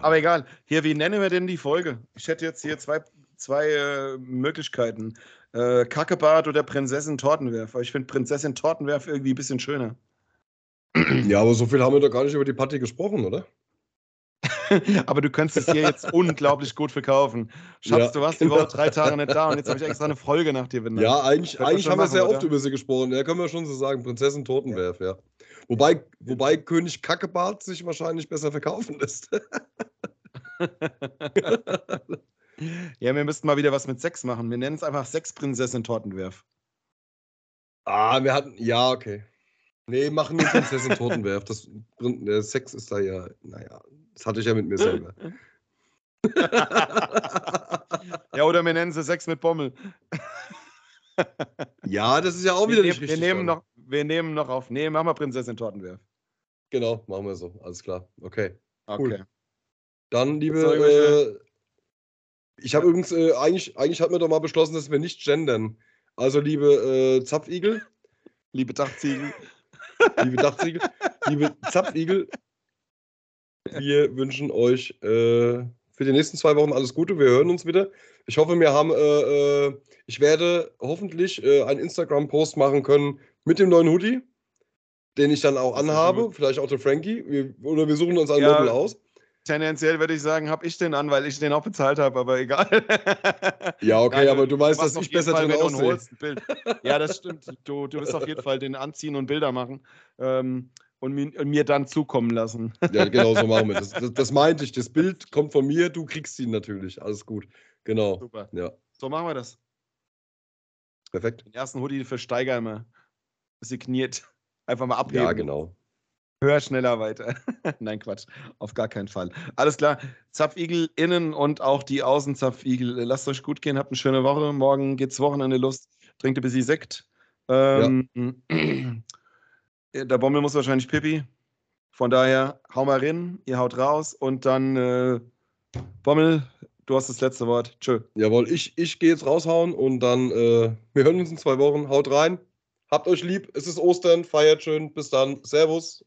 Aber egal. Hier, wie nennen wir denn die Folge? Ich hätte jetzt hier zwei, zwei äh, Möglichkeiten. Äh, Kackebart oder Prinzessin Tortenwerf. Aber ich finde Prinzessin Tortenwerf irgendwie ein bisschen schöner. ja, aber so viel haben wir doch gar nicht über die Party gesprochen, oder? Aber du könntest es hier jetzt unglaublich gut verkaufen. Schatz, Ja, du warst die genau. Woche drei Tage nicht da und jetzt habe ich extra eine Folge nach dir benannt. Ja, eigentlich, eigentlich haben wir sehr oder? oft über sie gesprochen. Ja, können wir schon so sagen. Prinzessin Totenwerf, ja. Wobei, wobei König Kackebart sich wahrscheinlich besser verkaufen lässt. Ja, wir müssten mal wieder was mit Sex machen. Wir nennen es einfach Sexprinzessin Tortenwerf. ah, wir hatten. Ja, okay. Nee, machen nur Prinzessin Totenwerf. Das, der Sex ist da ja, naja, das hatte ich ja mit mir selber. Ja, oder wir nennen sie Sex mit Bommel. ja, das ist ja auch Wir, wieder nehmen, nicht wir, richtig. nehmen dann. noch, wir nehmen noch auf. Nee, machen wir Prinzessin Tortenwerf. Genau, machen wir so. Alles klar. Okay. Okay. Cool. Dann, liebe. Gibt's noch irgendwelche- Äh, ich habe übrigens, äh, eigentlich, eigentlich hatten wir doch mal beschlossen, dass wir nicht gendern. Also, liebe äh, Zapfigel, Liebe Dachziegel. liebe Dachziegel, liebe Zapfigel, wir wünschen euch äh, für die nächsten zwei Wochen alles Gute. Wir hören uns wieder. Ich hoffe, wir haben, äh, äh, ich werde hoffentlich äh, einen Instagram-Post machen können mit dem neuen Hoodie, den ich dann auch anhabe. Vielleicht auch der Frankie. Wir, oder wir suchen uns ein Ja. Model aus. Tendenziell würde ich sagen, habe ich den an, weil ich den auch bezahlt habe, aber egal. Ja, okay, Nein, aber du weißt, dass ich besser Fall, drin aussehe. Ja, das stimmt. Du, du wirst auf jeden Fall den anziehen und Bilder machen. Ähm, und mir, und mir dann zukommen lassen. Ja, genau so machen wir das. das. Das meinte ich. Das Bild kommt von mir, du kriegst ihn natürlich. Alles gut. Genau. Super. Ja, So machen wir das. perfekt. Den ersten Hoodie für Steiger immer signiert. Einfach mal abgeben. Ja, genau. Höher, schneller, weiter. Nein, Quatsch. Auf gar keinen Fall. Alles klar. Zapfigel innen und auch die Außenzapfigel. Lasst euch gut gehen. Habt eine schöne Woche. Morgen geht's Wochenende los. Trinkt ein bisschen Sekt. Ähm, Der Bommel muss wahrscheinlich pipi. Von daher, hau mal rein. Ihr haut raus. Und dann, äh, Bommel, du hast das letzte Wort. Tschö. Jawohl, ich, ich gehe jetzt raushauen und dann, äh, wir hören uns in zwei Wochen. Haut rein. Habt euch lieb. Es ist Ostern. Feiert schön. Bis dann. Servus.